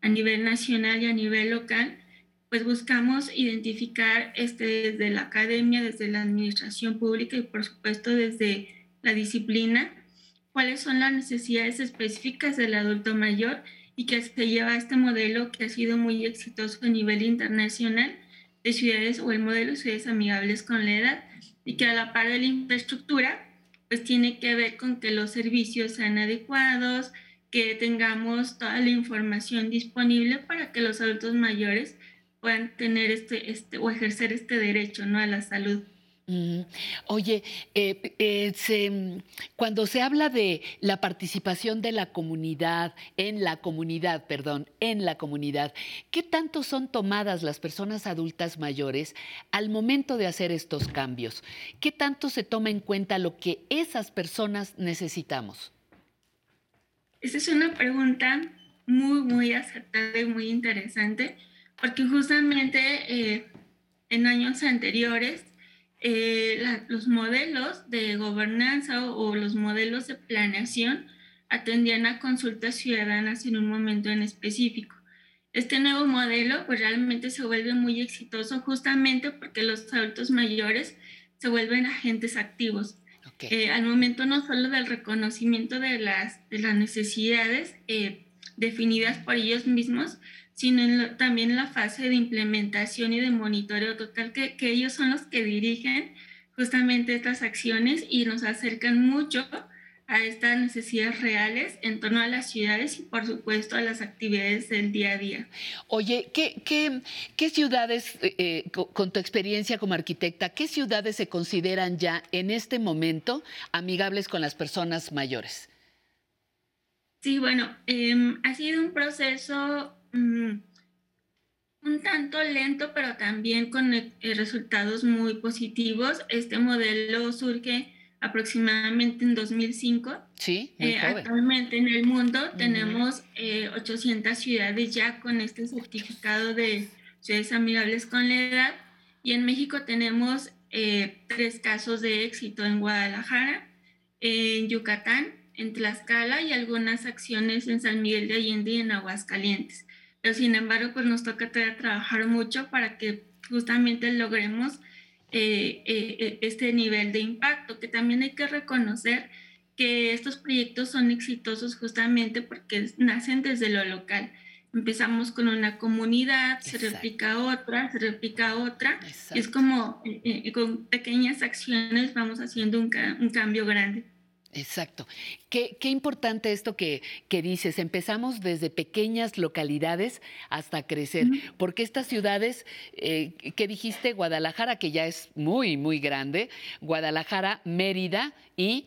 a nivel nacional y a nivel local, pues buscamos identificar este, desde la academia, desde la administración pública y por supuesto desde la disciplina, cuáles son las necesidades específicas del adulto mayor y que se lleva a este modelo que ha sido muy exitoso a nivel internacional de ciudades o el modelo de ciudades amigables con la edad y que a la par de la infraestructura pues tiene que ver con que los servicios sean adecuados, que tengamos toda la información disponible para que los adultos mayores puedan tener este, este o ejercer este derecho ¿no? a la salud. Oye, eh, eh, cuando se habla de la participación de la comunidad, en la comunidad, perdón, en la comunidad, ¿qué tanto son tomadas las personas adultas mayores al momento de hacer estos cambios? ¿Qué tanto se toma en cuenta lo que esas personas necesitamos? Esa es una pregunta muy, muy acertada y muy interesante, porque justamente eh, en años anteriores, eh, los modelos de gobernanza o, los modelos de planeación atendían a consultas ciudadanas en un momento en específico. Este nuevo modelo pues realmente se vuelve muy exitoso justamente porque los adultos mayores se vuelven agentes activos. Eh, al momento no solo del reconocimiento de las, de las necesidades eh, definidas por ellos mismos, sino también en la fase de implementación y de monitoreo total, que, que ellos son los que dirigen justamente estas acciones y nos acercan mucho a estas necesidades reales en torno a las ciudades y por supuesto a las actividades del día a día. Oye, ¿qué, qué, qué ciudades, eh, eh, con tu experiencia como arquitecta, qué ciudades se consideran ya en este momento amigables con las personas mayores? Sí, bueno, em, ha sido un proceso Mm, un tanto lento, pero también con eh, resultados muy positivos. Este modelo surge aproximadamente en 2005. Sí, eh, actualmente en el mundo tenemos 800 eh, ciudades ya con este certificado de ciudades amigables con la edad. Y en México tenemos tres casos de éxito en Guadalajara, en Yucatán, en Tlaxcala y algunas acciones en San Miguel de Allende y en Aguascalientes sin embargo, pues nos toca todavía trabajar mucho para que justamente logremos eh, eh, este nivel de impacto, que también hay que reconocer que estos proyectos son exitosos justamente porque nacen desde lo local. Empezamos con una comunidad, se replica otra, se replica otra. Es como con pequeñas acciones vamos haciendo un cambio grande. Exacto. Qué, importante esto que, dices. Empezamos desde pequeñas localidades hasta crecer, porque estas ciudades, eh, que dijiste? Guadalajara, que ya es muy, muy grande, Guadalajara, Mérida y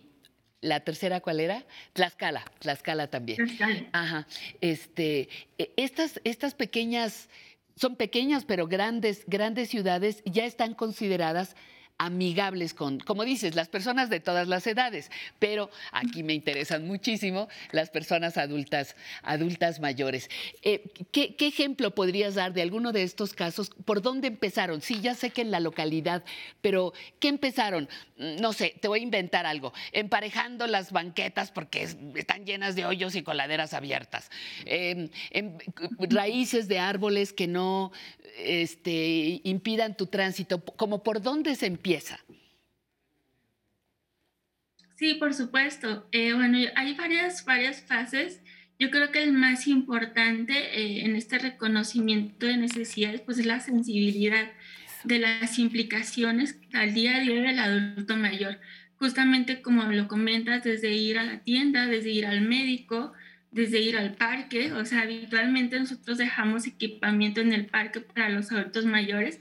la tercera, ¿cuál era? Tlaxcala, Tlaxcala también. Tlaxcala. Ajá. Este, e, estas, estas pequeñas, son pequeñas pero grandes, grandes ciudades ya están consideradas amigables con, como dices, las personas de todas las edades, pero aquí me interesan muchísimo las personas adultas, adultas mayores. Eh, ¿qué, ejemplo podrías dar de alguno de estos casos? ¿Por dónde empezaron? Sí, ya sé que en la localidad, pero ¿qué empezaron? Mm, no sé, te voy a inventar algo. Emparejando las banquetas porque están llenas de hoyos y coladeras abiertas. Em, em, raíces de árboles que no este, impidan tu tránsito. ¿Como por dónde se empieza? Sí, por supuesto. Eh, bueno, hay varias, varias fases. Yo creo que el más importante eh, en este reconocimiento de necesidades pues, es la sensibilidad de las implicaciones al día a día del adulto mayor. Justamente como lo comentas, desde ir a la tienda, desde ir al médico, desde ir al parque. O sea, habitualmente nosotros dejamos equipamiento en el parque para los adultos mayores,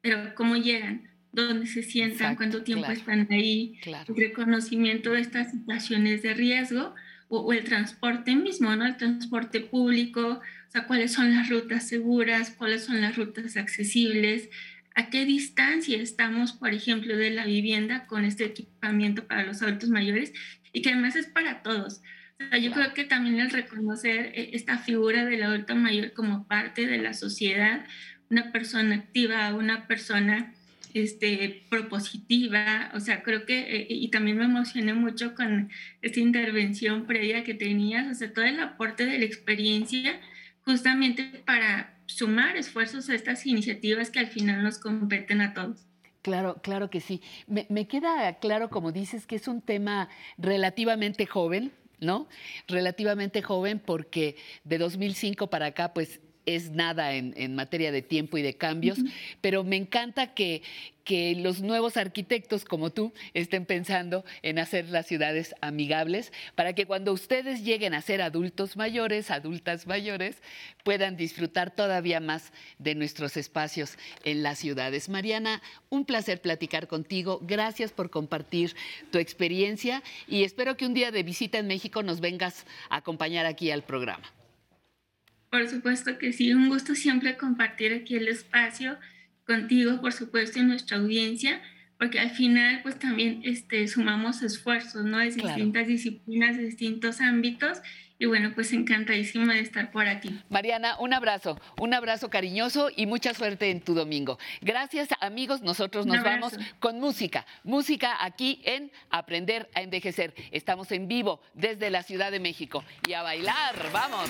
pero ¿cómo llegan? Dónde se sientan, cuánto tiempo están ahí, el reconocimiento de estas situaciones de riesgo o, el transporte mismo, ¿no? El transporte público, o sea, cuáles son las rutas seguras, cuáles son las rutas accesibles, a qué distancia estamos, por ejemplo, de la vivienda con este equipamiento para los adultos mayores y que además es para todos. O sea, yo creo que también el reconocer eh, esta figura del adulto mayor como parte de la sociedad, una persona activa, una persona este, propositiva, o sea, creo que, eh, y también me emocioné mucho con esta intervención previa que tenías, o sea, todo el aporte de la experiencia justamente para sumar esfuerzos a estas iniciativas que al final nos competen a todos. Claro, claro que sí. Me, me queda claro, como dices, que es un tema relativamente joven, ¿no? Relativamente joven porque de 2005 para acá, pues es nada en, materia de tiempo y de cambios, pero me encanta que, que los nuevos arquitectos como tú estén pensando en hacer las ciudades amigables para que cuando ustedes lleguen a ser adultos mayores, adultas mayores, puedan disfrutar todavía más de nuestros espacios en las ciudades. Mariana, un placer platicar contigo. Gracias por compartir tu experiencia y espero que un día de visita en México nos vengas a acompañar aquí al programa. Por supuesto que sí, un gusto siempre compartir aquí el espacio contigo, por supuesto, y nuestra audiencia, porque al final pues también este, sumamos esfuerzos, ¿no? De distintas disciplinas, de distintos ámbitos. Y bueno, pues encantadísima de estar por aquí. Mariana, un abrazo, un abrazo cariñoso y mucha suerte en tu domingo. Gracias amigos, nosotros nos vamos con música, música aquí en Aprender a Envejecer. Estamos en vivo desde la Ciudad de México y a bailar, vamos.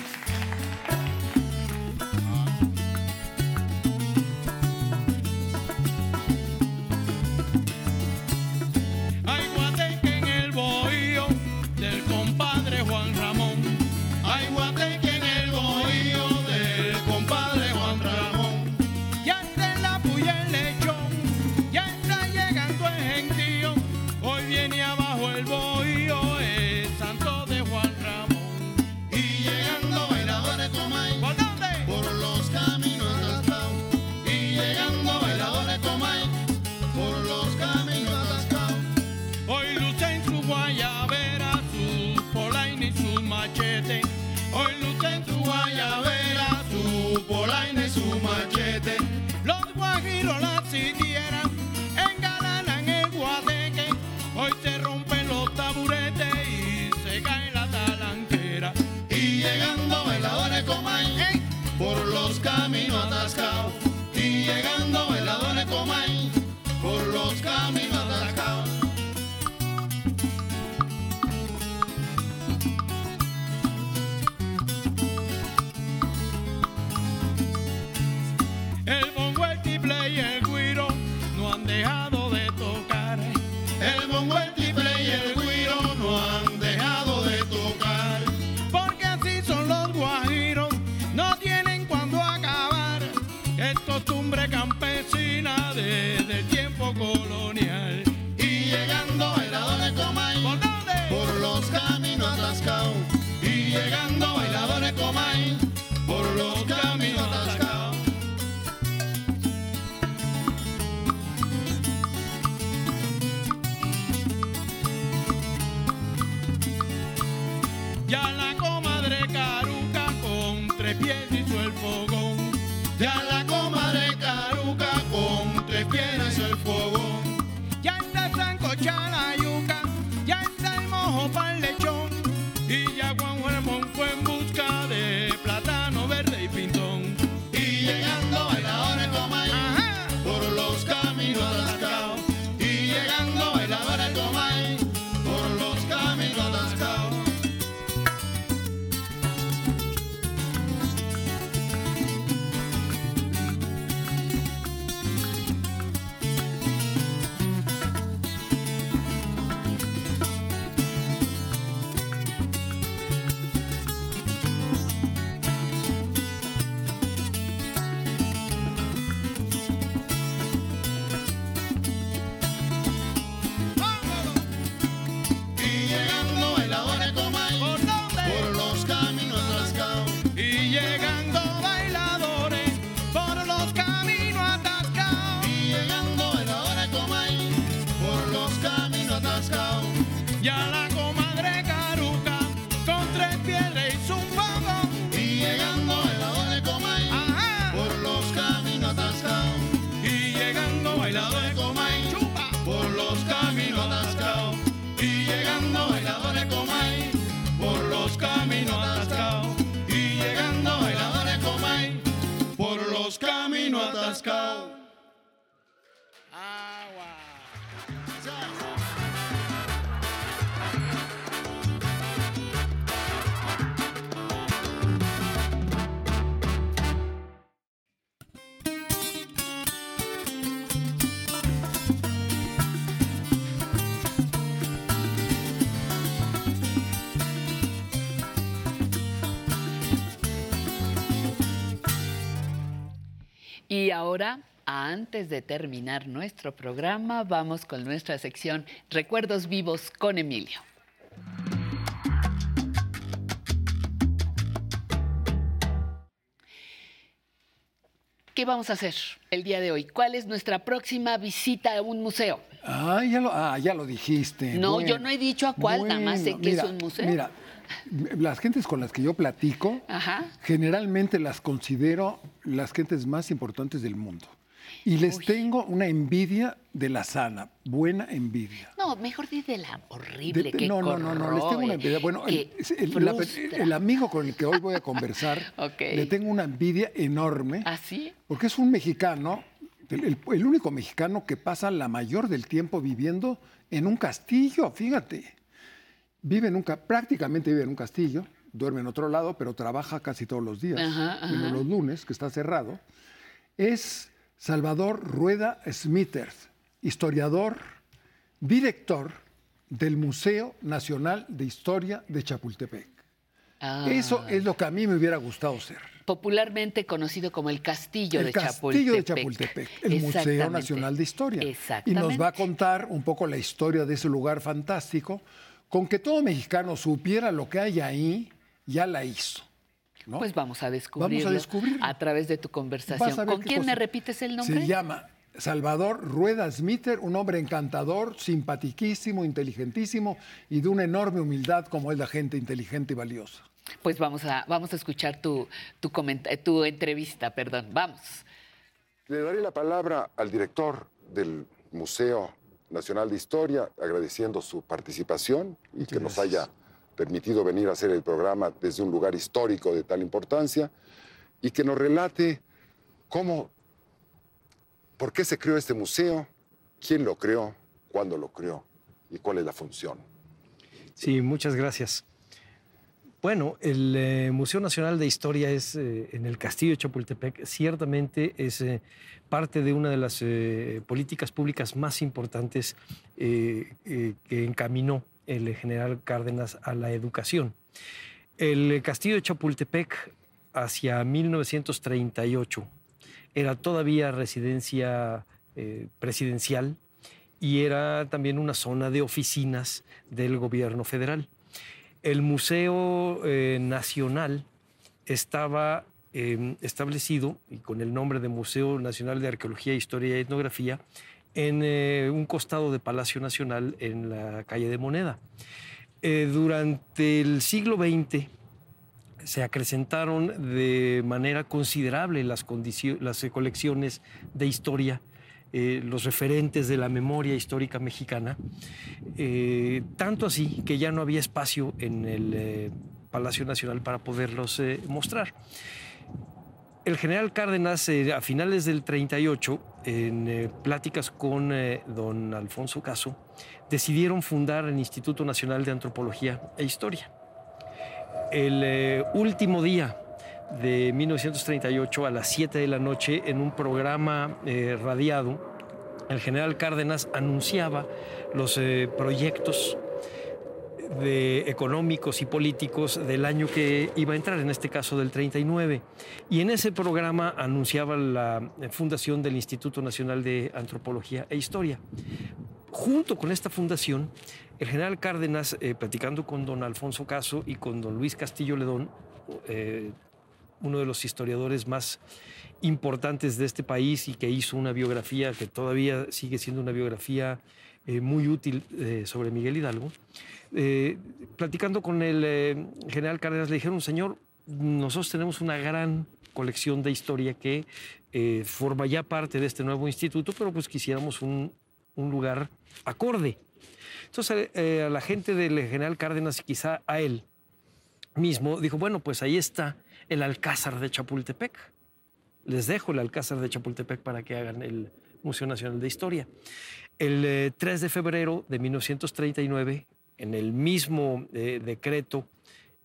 Ahora, antes de terminar nuestro programa, vamos con nuestra sección Recuerdos vivos con Emilio. ¿Qué vamos a hacer el día de hoy? ¿Cuál es nuestra próxima visita a un museo? Ah, ya lo, ah, ya lo dijiste. No, Bueno, yo no he dicho a cuál, nada más sé que mira, es un museo. Mira, las gentes con las que yo platico, Ajá. generalmente las considero las gentes más importantes del mundo. Y les tengo una envidia de la sana, buena envidia. No, mejor di de la horrible De- que no, no, no, no, les tengo una envidia. Bueno, el, el- la- el amigo con el que hoy voy a conversar, Ok. le tengo una envidia enorme. ¿Ah, sí? Porque es un mexicano, el, el- único mexicano que pasa la mayor del tiempo viviendo en un castillo, fíjate. Vive en un, ca- prácticamente vive en un castillo, duerme en otro lado, pero trabaja casi todos los días, Ajá, ajá. menos los lunes, que está cerrado. Es Salvador Rueda Smithers, historiador, director del Museo Nacional de Historia de Chapultepec. Ah. Eso es lo que a mí me hubiera gustado ser. Popularmente conocido como el Castillo el de Castillo de Chapultepec. Chapultepec, el Museo. Nacional de Historia. Y nos va a contar un poco la historia de ese lugar fantástico, con que todo mexicano supiera lo que hay ahí, ya la hizo. ¿no? Pues vamos a descubrirlo. Vamos a descubrirlo. A través de tu conversación. ¿Con quién cosa. me repites el nombre? Se llama Salvador Rueda Smither, un hombre encantador, simpatiquísimo, inteligentísimo y de una enorme humildad como es la gente inteligente y valiosa. Pues vamos a, vamos a escuchar tu, tu, tu entrevista, perdón. Vamos. Le daré la palabra al director del Museo Nacional de Historia, agradeciendo su participación y que nos haya permitido venir a hacer el programa desde un lugar histórico de tal importancia y que nos relate cómo, por qué se creó este museo, quién lo creó, cuándo lo creó y cuál es la función. Sí, muchas gracias. Bueno, el eh, Museo Nacional de Historia es eh, en el Castillo de Chapultepec, ciertamente es eh, parte de una de las eh, políticas públicas más importantes eh, eh, que encaminó el general Cárdenas a la educación. El Castillo de Chapultepec hacia 1938 era todavía residencia eh, presidencial y era también una zona de oficinas del gobierno federal. El Museo eh, Nacional estaba em, establecido, y con el nombre de Museo Nacional de Arqueología, Historia y Etnografía, en eh, un costado de Palacio Nacional en la calle de Moneda. Eh, durante el siglo XX se acrecentaron de manera considerable las, las colecciones de historia eh, los referentes de la memoria histórica mexicana, eh, tanto así que ya no había espacio en el eh, Palacio Nacional para poderlos mostrar. El general Cárdenas, a finales del 38, en pláticas con don Alfonso Caso, decidieron fundar el Instituto Nacional de Antropología e Historia. El último día de 1938 a las 7 de la noche en un programa eh, radiado, el general Cárdenas anunciaba los eh, proyectos de económicos y políticos del año que iba a entrar, en este caso del 39. Y en ese programa anunciaba la fundación del Instituto Nacional de Antropología e Historia. Junto con esta fundación, el general Cárdenas, eh, platicando con don Alfonso Caso y con don Luis Castillo Ledón, uno de los historiadores más importantes de este país y que hizo una biografía que todavía sigue siendo una biografía eh, muy útil eh, sobre Miguel Hidalgo. Eh, platicando con el general Cárdenas le dijeron, señor, nosotros tenemos una gran colección de historia que forma ya parte de este nuevo instituto, pero pues quisiéramos un, lugar acorde. Entonces a la gente del general Cárdenas quizá a él mismo dijo, bueno, pues ahí está el Alcázar de Chapultepec. Les dejo el Alcázar de Chapultepec para que hagan el Museo Nacional de Historia. El 3 eh, de febrero de 1939, en el mismo eh, decreto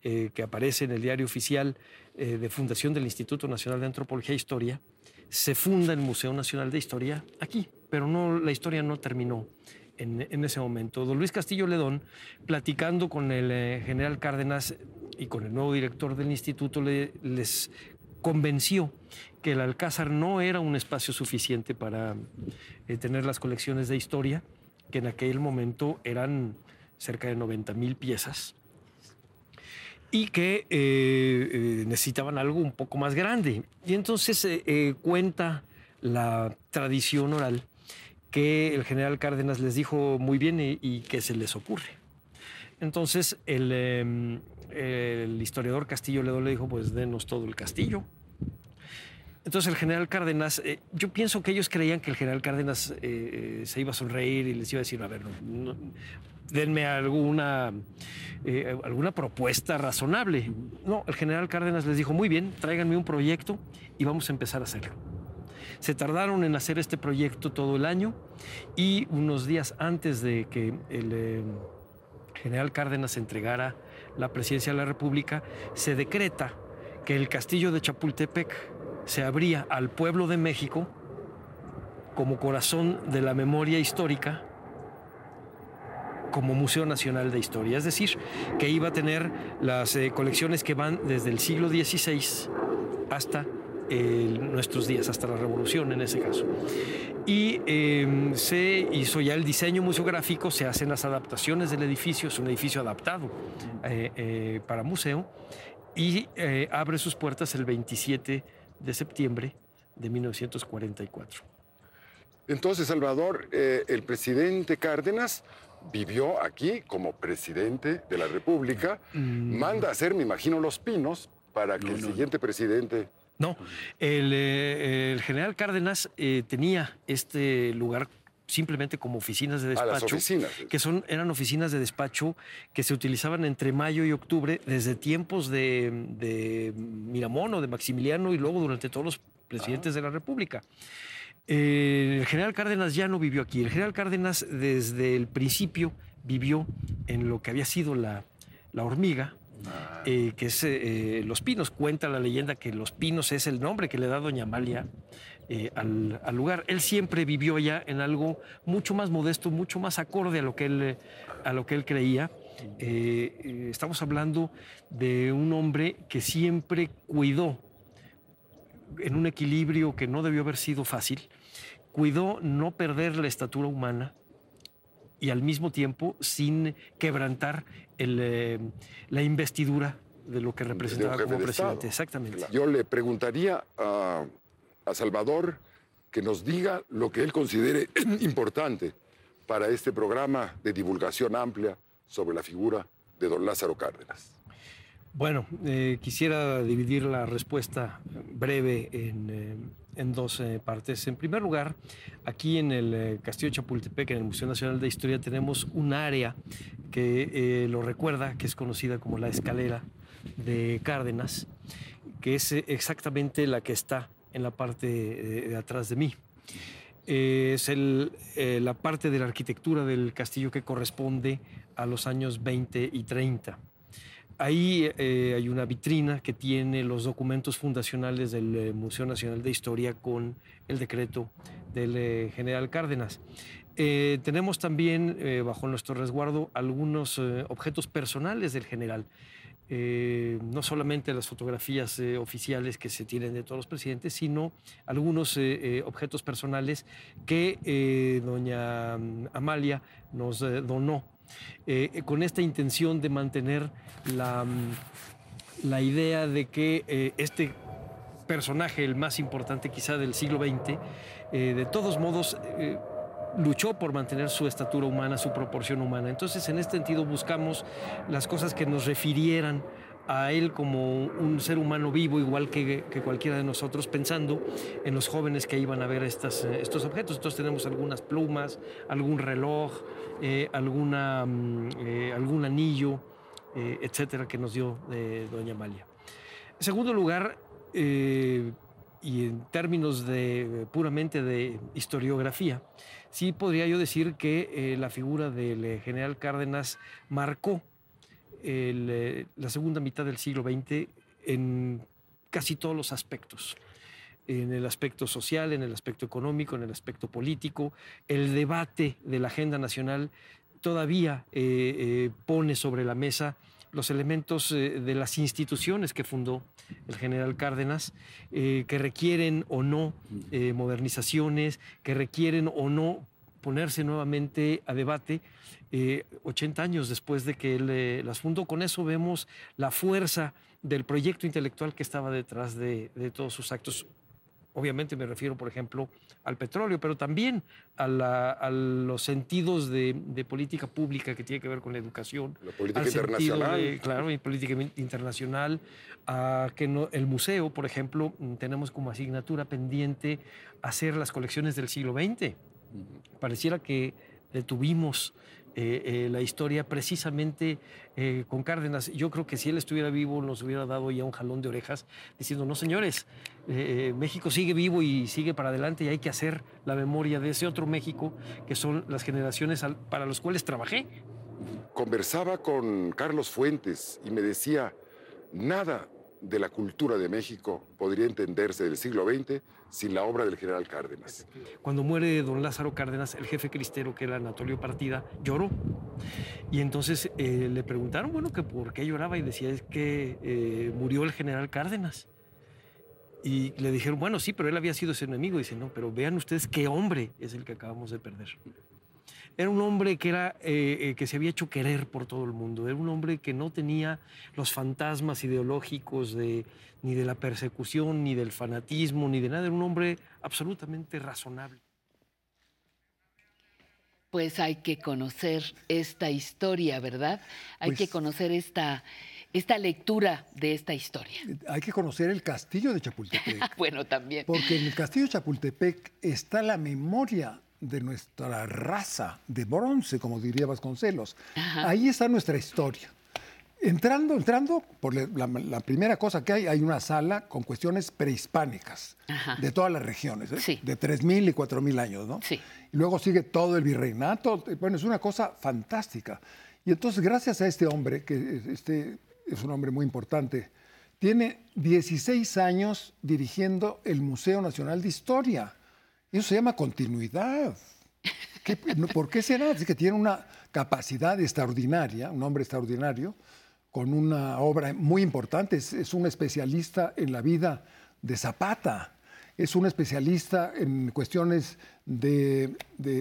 eh, que aparece en el diario oficial de fundación del Instituto Nacional de Antropología e Historia, se funda el Museo Nacional de Historia aquí, pero no, la historia no terminó en, ese momento. Don Luis Castillo Ledón, platicando con el general Cárdenas, y con el nuevo director del instituto les convenció que el Alcázar no era un espacio suficiente para eh, tener las colecciones de historia, que en aquel momento eran cerca de 90 mil piezas, y que eh, eh, necesitaban algo un poco más grande. Y entonces cuenta la tradición oral que el general Cárdenas les dijo muy bien y, que se les ocurre. Entonces el em, el historiador Castillo Ledo le dijo, pues denos todo el castillo. Entonces el general Cárdenas, eh, yo pienso que ellos creían que el general Cárdenas eh, se iba a sonreír y les iba a decir, a ver, denme alguna, eh, alguna propuesta razonable. No, el general Cárdenas les dijo, muy bien, tráiganme un proyecto y vamos a empezar a hacerlo. Se tardaron en hacer este proyecto todo el año y unos días antes de que el general Cárdenas entregara la presidencia de la República, se decreta que el castillo de Chapultepec se abría al pueblo de México como corazón de la memoria histórica como Museo Nacional de Historia, es decir, que iba a tener las eh, colecciones que van desde el siglo XVI hasta nuestros días, hasta la revolución en ese caso. Y em, se hizo ya el diseño museográfico, se hacen las adaptaciones del edificio, es un edificio adaptado eh, eh, para museo, y eh, abre sus puertas el 27 de septiembre de 1944. Entonces, Salvador, el presidente Cárdenas vivió aquí como presidente de la República, mm. manda a hacer, me imagino, los pinos para que el siguiente presidente no, eh, el, general Cárdenas eh, tenía este lugar simplemente como oficinas de despacho, que son, eran oficinas de despacho que se utilizaban entre mayo y octubre desde tiempos de, de Miramón o de Maximiliano y luego durante todos los presidentes de la República. Eh, el general Cárdenas ya no vivió aquí. El general Cárdenas desde el principio vivió en lo que había sido la, la hormiga, eh, que es eh, Los Pinos. Cuenta la leyenda que Los Pinos es el nombre que le da doña Amalia eh, al, lugar. Él siempre vivió allá en algo mucho más modesto, mucho más acorde a lo que él, a lo que él creía. estamos hablando de un hombre que siempre cuidó en un equilibrio que no debió haber sido fácil, cuidó no perder la estatura humana, y al mismo tiempo sin quebrantar eh, la investidura de lo que representaba como presidente. Exactamente. Yo le preguntaría a, a Salvador que nos diga lo que él considere importante para este programa de divulgación amplia sobre la figura de don Lázaro Cárdenas. Bueno, eh, quisiera dividir la respuesta breve en, eh, dos eh, partes. En primer lugar, aquí en el Castillo de Chapultepec, en el Museo Nacional de Historia, tenemos un área que lo recuerda, que es conocida como la escalera de Cárdenas, que es exactamente la que está en la parte de, atrás de mí. es la parte de la arquitectura del castillo que corresponde a los años 20 y 30. Ahí eh, hay una vitrina que tiene los documentos fundacionales del eh, Museo Nacional de Historia con el decreto del eh, general Cárdenas. tenemos también bajo nuestro resguardo algunos objetos personales del general. no solamente las fotografías oficiales que se tienen de todos los presidentes, sino algunos objetos personales que doña mm, Amalia nos donó eh, con esta intención de mantener la, mm, la idea de que eh, este personaje, el más importante quizá del siglo XX, eh, de todos modos luchó por mantener su estatura humana, su proporción humana. Entonces, en este sentido, buscamos las cosas que nos refirieran a él como un ser humano vivo, igual que, cualquiera de nosotros, pensando en los jóvenes que iban a ver estas, eh, estos objetos. Entonces tenemos algunas plumas, algún reloj, eh, alguna, mm, eh, algún anillo, etcétera, que nos dio doña Amalia. En segundo lugar, y en términos de puramente de historiografía, sí podría yo decir que la figura del general Cárdenas marcó eh, la segunda mitad del siglo XX en casi todos los aspectos en el aspecto social, en el aspecto económico, en el aspecto político. El debate de la agenda nacional todavía eh, eh, pone sobre la mesa los elementos de las instituciones que fundó el general Cárdenas, que requieren o no modernizaciones, que requieren o no ponerse nuevamente a debate 80 eh, años después de que él eh, las fundó. Con eso vemos la fuerza del proyecto intelectual que estaba detrás de, todos sus actos. Obviamente me refiero, por ejemplo, al petróleo, pero también a, los sentidos de, política pública que tiene que ver con la educación. La política internacional. claro, y política internacional. A que no, el museo, por ejemplo, tenemos como asignatura pendiente hacer las colecciones del siglo XX. Pareciera que detuvimos eh, eh, la historia precisamente eh, con Cárdenas. Yo creo que si él estuviera vivo nos hubiera dado ya un jalón de orejas diciendo, no señores, México sigue vivo y sigue para adelante y hay que hacer la memoria de ese otro México que son las generaciones para las cuales trabajé. Conversaba con Carlos Fuentes y me decía, nada de la cultura de México podría entenderse del siglo XX sin la obra del general Cárdenas. Cuando muere don Lázaro Cárdenas, el jefe cristero, que era Anatolio Partida, lloró. Y entonces eh, le preguntaron, bueno, que por qué lloraba y decía es que eh, murió el general Cárdenas. Y le dijeron, bueno, sí, pero él había sido ese enemigo. dice, no, pero vean ustedes qué hombre es el que acabamos de perder. Era un hombre que, era, eh, eh, que se había hecho querer por todo el mundo. Era un hombre que no tenía los fantasmas ideológicos de, ni de la persecución, ni del fanatismo, ni de nada. Era un hombre absolutamente razonable. Pues hay que conocer esta historia, ¿verdad? Hay que pues conocer esta, esta lectura de esta historia. Hay que conocer el castillo de Chapultepec. bueno, también. Porque en el castillo de Chapultepec está la memoria de nuestra raza de bronce, como diría Vasconcelos. Ahí está nuestra historia. Entrando, entrando, por la, primera cosa que hay, hay una sala con cuestiones prehispánicas de todas las regiones, ¿eh? de 3.000 y 4.000 años, ¿no? Sí. Y luego sigue todo el virreinato, bueno, es una cosa fantástica. Y entonces, gracias a este hombre, que este es un hombre muy importante, tiene 16 años dirigiendo el Museo Nacional de Historia. Eso se llama continuidad. ¿Por qué será? Es que tiene una capacidad extraordinaria, un hombre extraordinario, con una obra muy importante. Es, un especialista en la vida de Zapata. es un especialista en cuestiones de,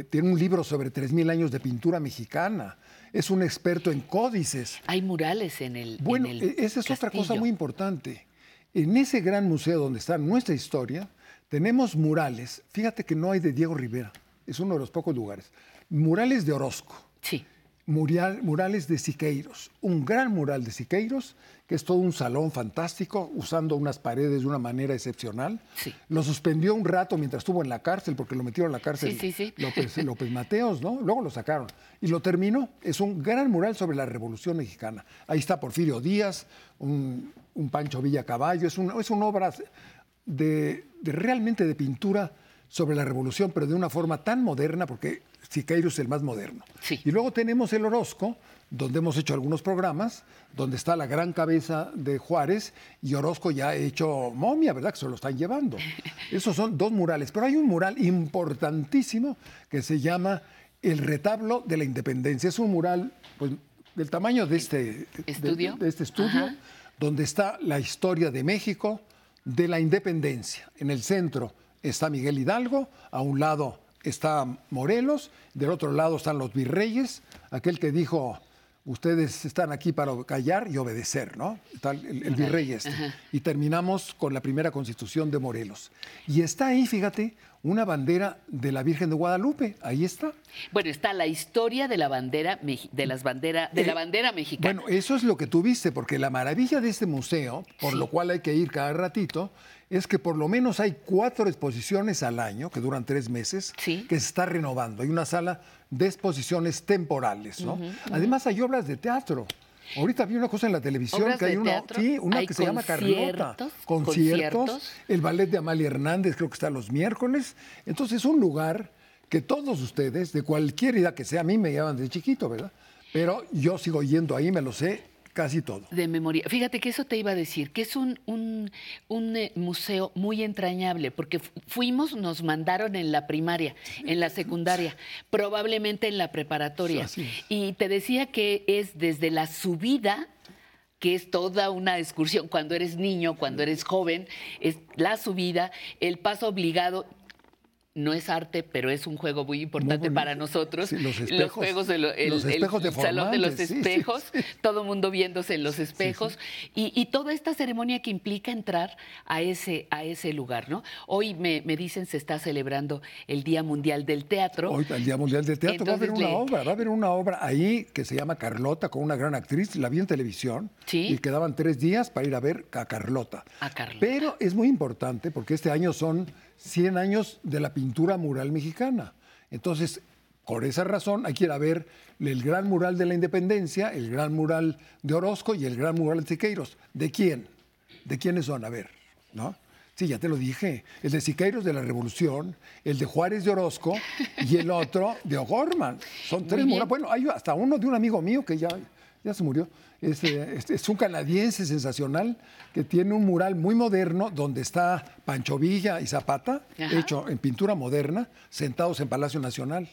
tiene un libro sobre 3.000 años de pintura mexicana, es un experto en códices. Hay murales en el Bueno, en e, esa es otra cosa muy importante. En ese gran museo donde está nuestra historia, tenemos murales. Fíjate que no hay de Diego Rivera, es uno de los pocos lugares. Murales de Orozco. Sí. murales de Siqueiros. Un gran mural de Siqueiros que es todo un salón fantástico, usando unas paredes de una manera excepcional. Lo suspendió un rato mientras estuvo en la cárcel, porque lo metieron en la cárcel López, López, Mateos, ¿no? Luego lo sacaron. Y lo terminó. Es un gran mural sobre la Revolución Mexicana. Ahí está Porfirio Díaz, un, Pancho Villa Caballo. Es, es una obra de, realmente de pintura sobre la revolución, pero de una forma tan moderna, porque Siqueiros es el más moderno. Y luego tenemos el Orozco, donde hemos hecho algunos programas, donde está la gran cabeza de Juárez y Orozco ya ha hecho momia, ¿verdad? Que se lo están llevando. Esos son dos murales, pero hay un mural importantísimo que se llama El retablo de la independencia. Es un mural pues, del tamaño de este estudio, de, este estudio donde está la historia de México, de la independencia. En el centro está Miguel Hidalgo, a un lado está Morelos, del otro lado están los virreyes, aquel que dijo ustedes están aquí para callar y obedecer, ¿no? el, virrey este. Y terminamos con la primera constitución de Morelos. Y está ahí, fíjate, una bandera de la Virgen de Guadalupe. Ahí está. Bueno, está la historia de la bandera de las bandera, de la eh, bandera mexicana. Bueno, eso es lo que tú viste, porque la maravilla de este museo, por lo cual hay que ir cada ratito, es que por lo menos hay cuatro exposiciones al año, que duran tres meses, que se está renovando. Hay una sala de exposiciones temporales, ¿no? Además hay obras de teatro. Ahorita vi una cosa en la televisión que hay una, sí, una que se llama Carlota. Conciertos, El ballet de Amalia Hernández creo que está los miércoles. Entonces es un lugar que todos ustedes, de cualquier edad que sea, a mí me llaman de chiquito, ¿verdad? Pero yo sigo yendo ahí, me lo sé casi todo. De memoria. Fíjate que eso te iba a decir, que es un, un, eh, museo muy entrañable, porque fuimos, nos mandaron en la primaria, en la secundaria, probablemente en la preparatoria. y te decía que es desde la subida que es toda una excursión. Cuando eres niño, cuando eres joven, es la subida, el paso obligado no es arte, pero es un juego muy importante para nosotros. los, juegos, el, salón de los espejos, todo el mundo viéndose en los espejos y, toda esta ceremonia que implica entrar a ese, a ese lugar, ¿no? Hoy me, dicen se está celebrando el Día Mundial del Teatro. Hoy el Día Mundial del Teatro va a haber una obra, va a haber una obra ahí que se llama Carlota con una gran actriz, la vi en televisión y quedaban tres días para ir a ver a Carlota. A Carlota. Pero es muy importante porque este año son 100 años de la pintura mural mexicana. Entonces, por esa razón hay que ir a ver el gran mural de la independencia, el gran mural de Orozco y el gran mural de Siqueiros. ¿De quién? ¿De quiénes son? A ver, ¿no? Sí, ya te lo dije. El de Siqueiros de la Revolución, el de Juárez de Orozco y el otro de O'Gorman. Son tres murales. Bueno, hay hasta uno de un amigo mío que ya, ya se murió, eh, es, un canadiense sensacional que tiene un mural muy moderno donde está Pancho Villa y Zapata, hecho en pintura moderna, sentados en Palacio Nacional.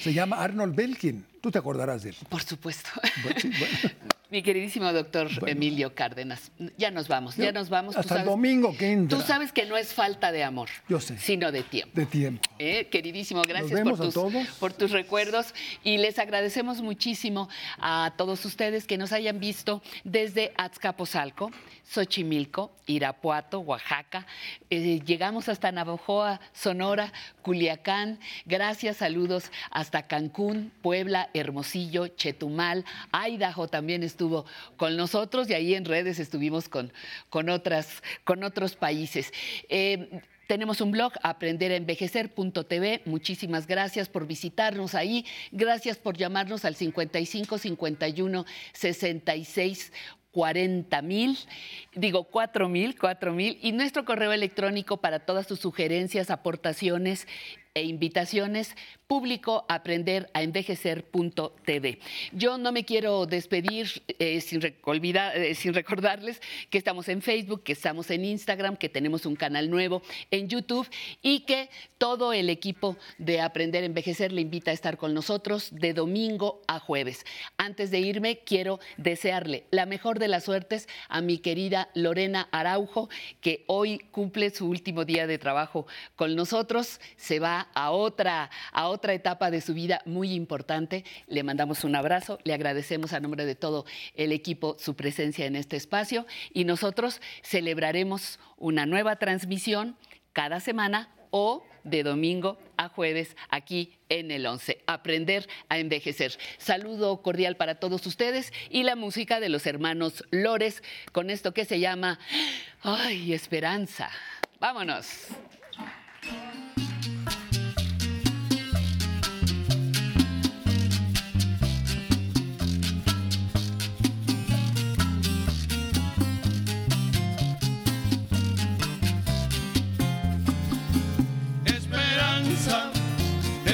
Se llama Arnold Belkin. Tú te acordarás de él. Por supuesto. Mi queridísimo doctor Emilio Cárdenas, ya nos vamos, ya nos vamos. Hasta el domingo que entra. Tú sabes que no es falta de amor. Yo sé. Sino de tiempo. De tiempo. Eh, queridísimo, gracias por tus, por tus recuerdos y les agradecemos muchísimo a todos ustedes que nos hayan visto desde Azcapotzalco, Xochimilco, Irapuato, Oaxaca. Eh, llegamos hasta Navajoa, Sonora, Culiacán. Gracias, saludos hasta Cancún, Puebla, Hermosillo, Chetumal, Idaho también estuvo con nosotros y ahí en redes estuvimos con, con, otras, con otros países. Eh, tenemos un blog, aprenderenvejecer.tv. Muchísimas gracias por visitarnos ahí. Gracias por llamarnos al 55 51 66 40 mil, digo 4 mil, 4 mil, y nuestro correo electrónico para todas sus sugerencias, aportaciones e invitaciones, público aprender a envejecer.tv. Yo no me quiero despedir eh, sin, eh, sin recordarles que estamos en Facebook, que estamos en Instagram, que tenemos un canal nuevo en YouTube y que todo el equipo de Aprender a Envejecer le invita a estar con nosotros de domingo a jueves. Antes de irme, quiero desearle la mejor de las suertes a mi querida Lorena Araujo, que hoy cumple su último día de trabajo con nosotros, se va a otra, a otra etapa de su vida muy importante. Le mandamos un abrazo, le agradecemos a nombre de todo el equipo su presencia en este espacio y nosotros celebraremos una nueva transmisión cada semana o de domingo a jueves aquí en el 11. Aprender a envejecer. Saludo cordial para todos ustedes y la música de los hermanos Lores con esto que se llama Ay, Esperanza. Vámonos.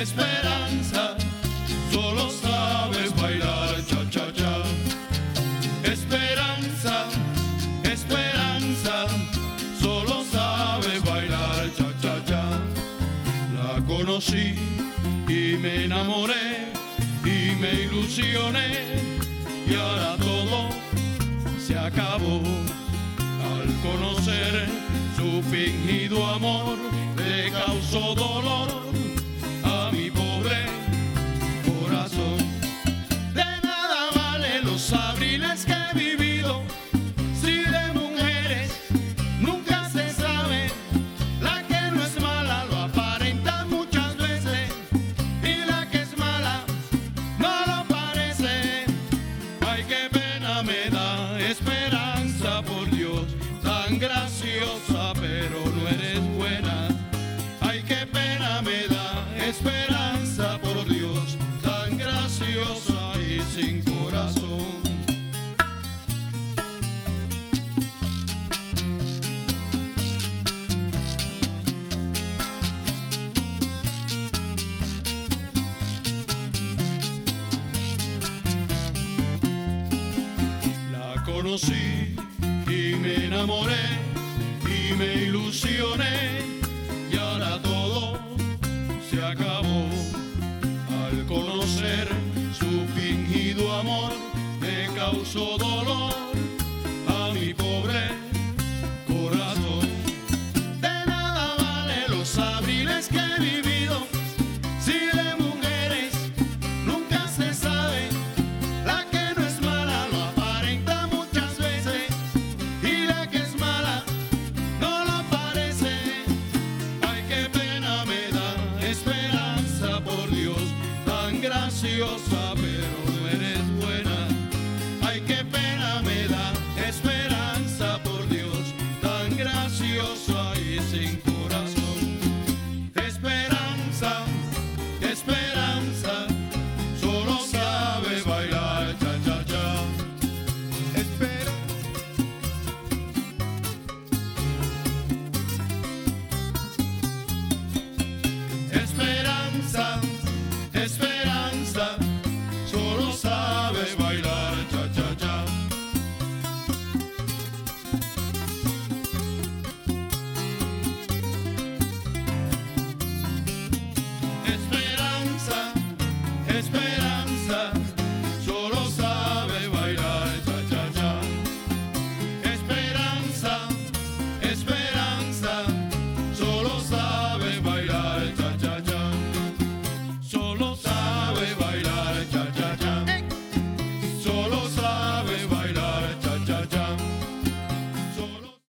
Esperanza, solo sabes bailar cha cha cha. Esperanza, esperanza, solo sabes bailar cha cha cha. La conocí y me enamoré y me ilusioné y ahora todo se acabó al conocer su fingido amor me causó dolor y ahora todo se acabó. Al conocer su fingido amor me causó dolor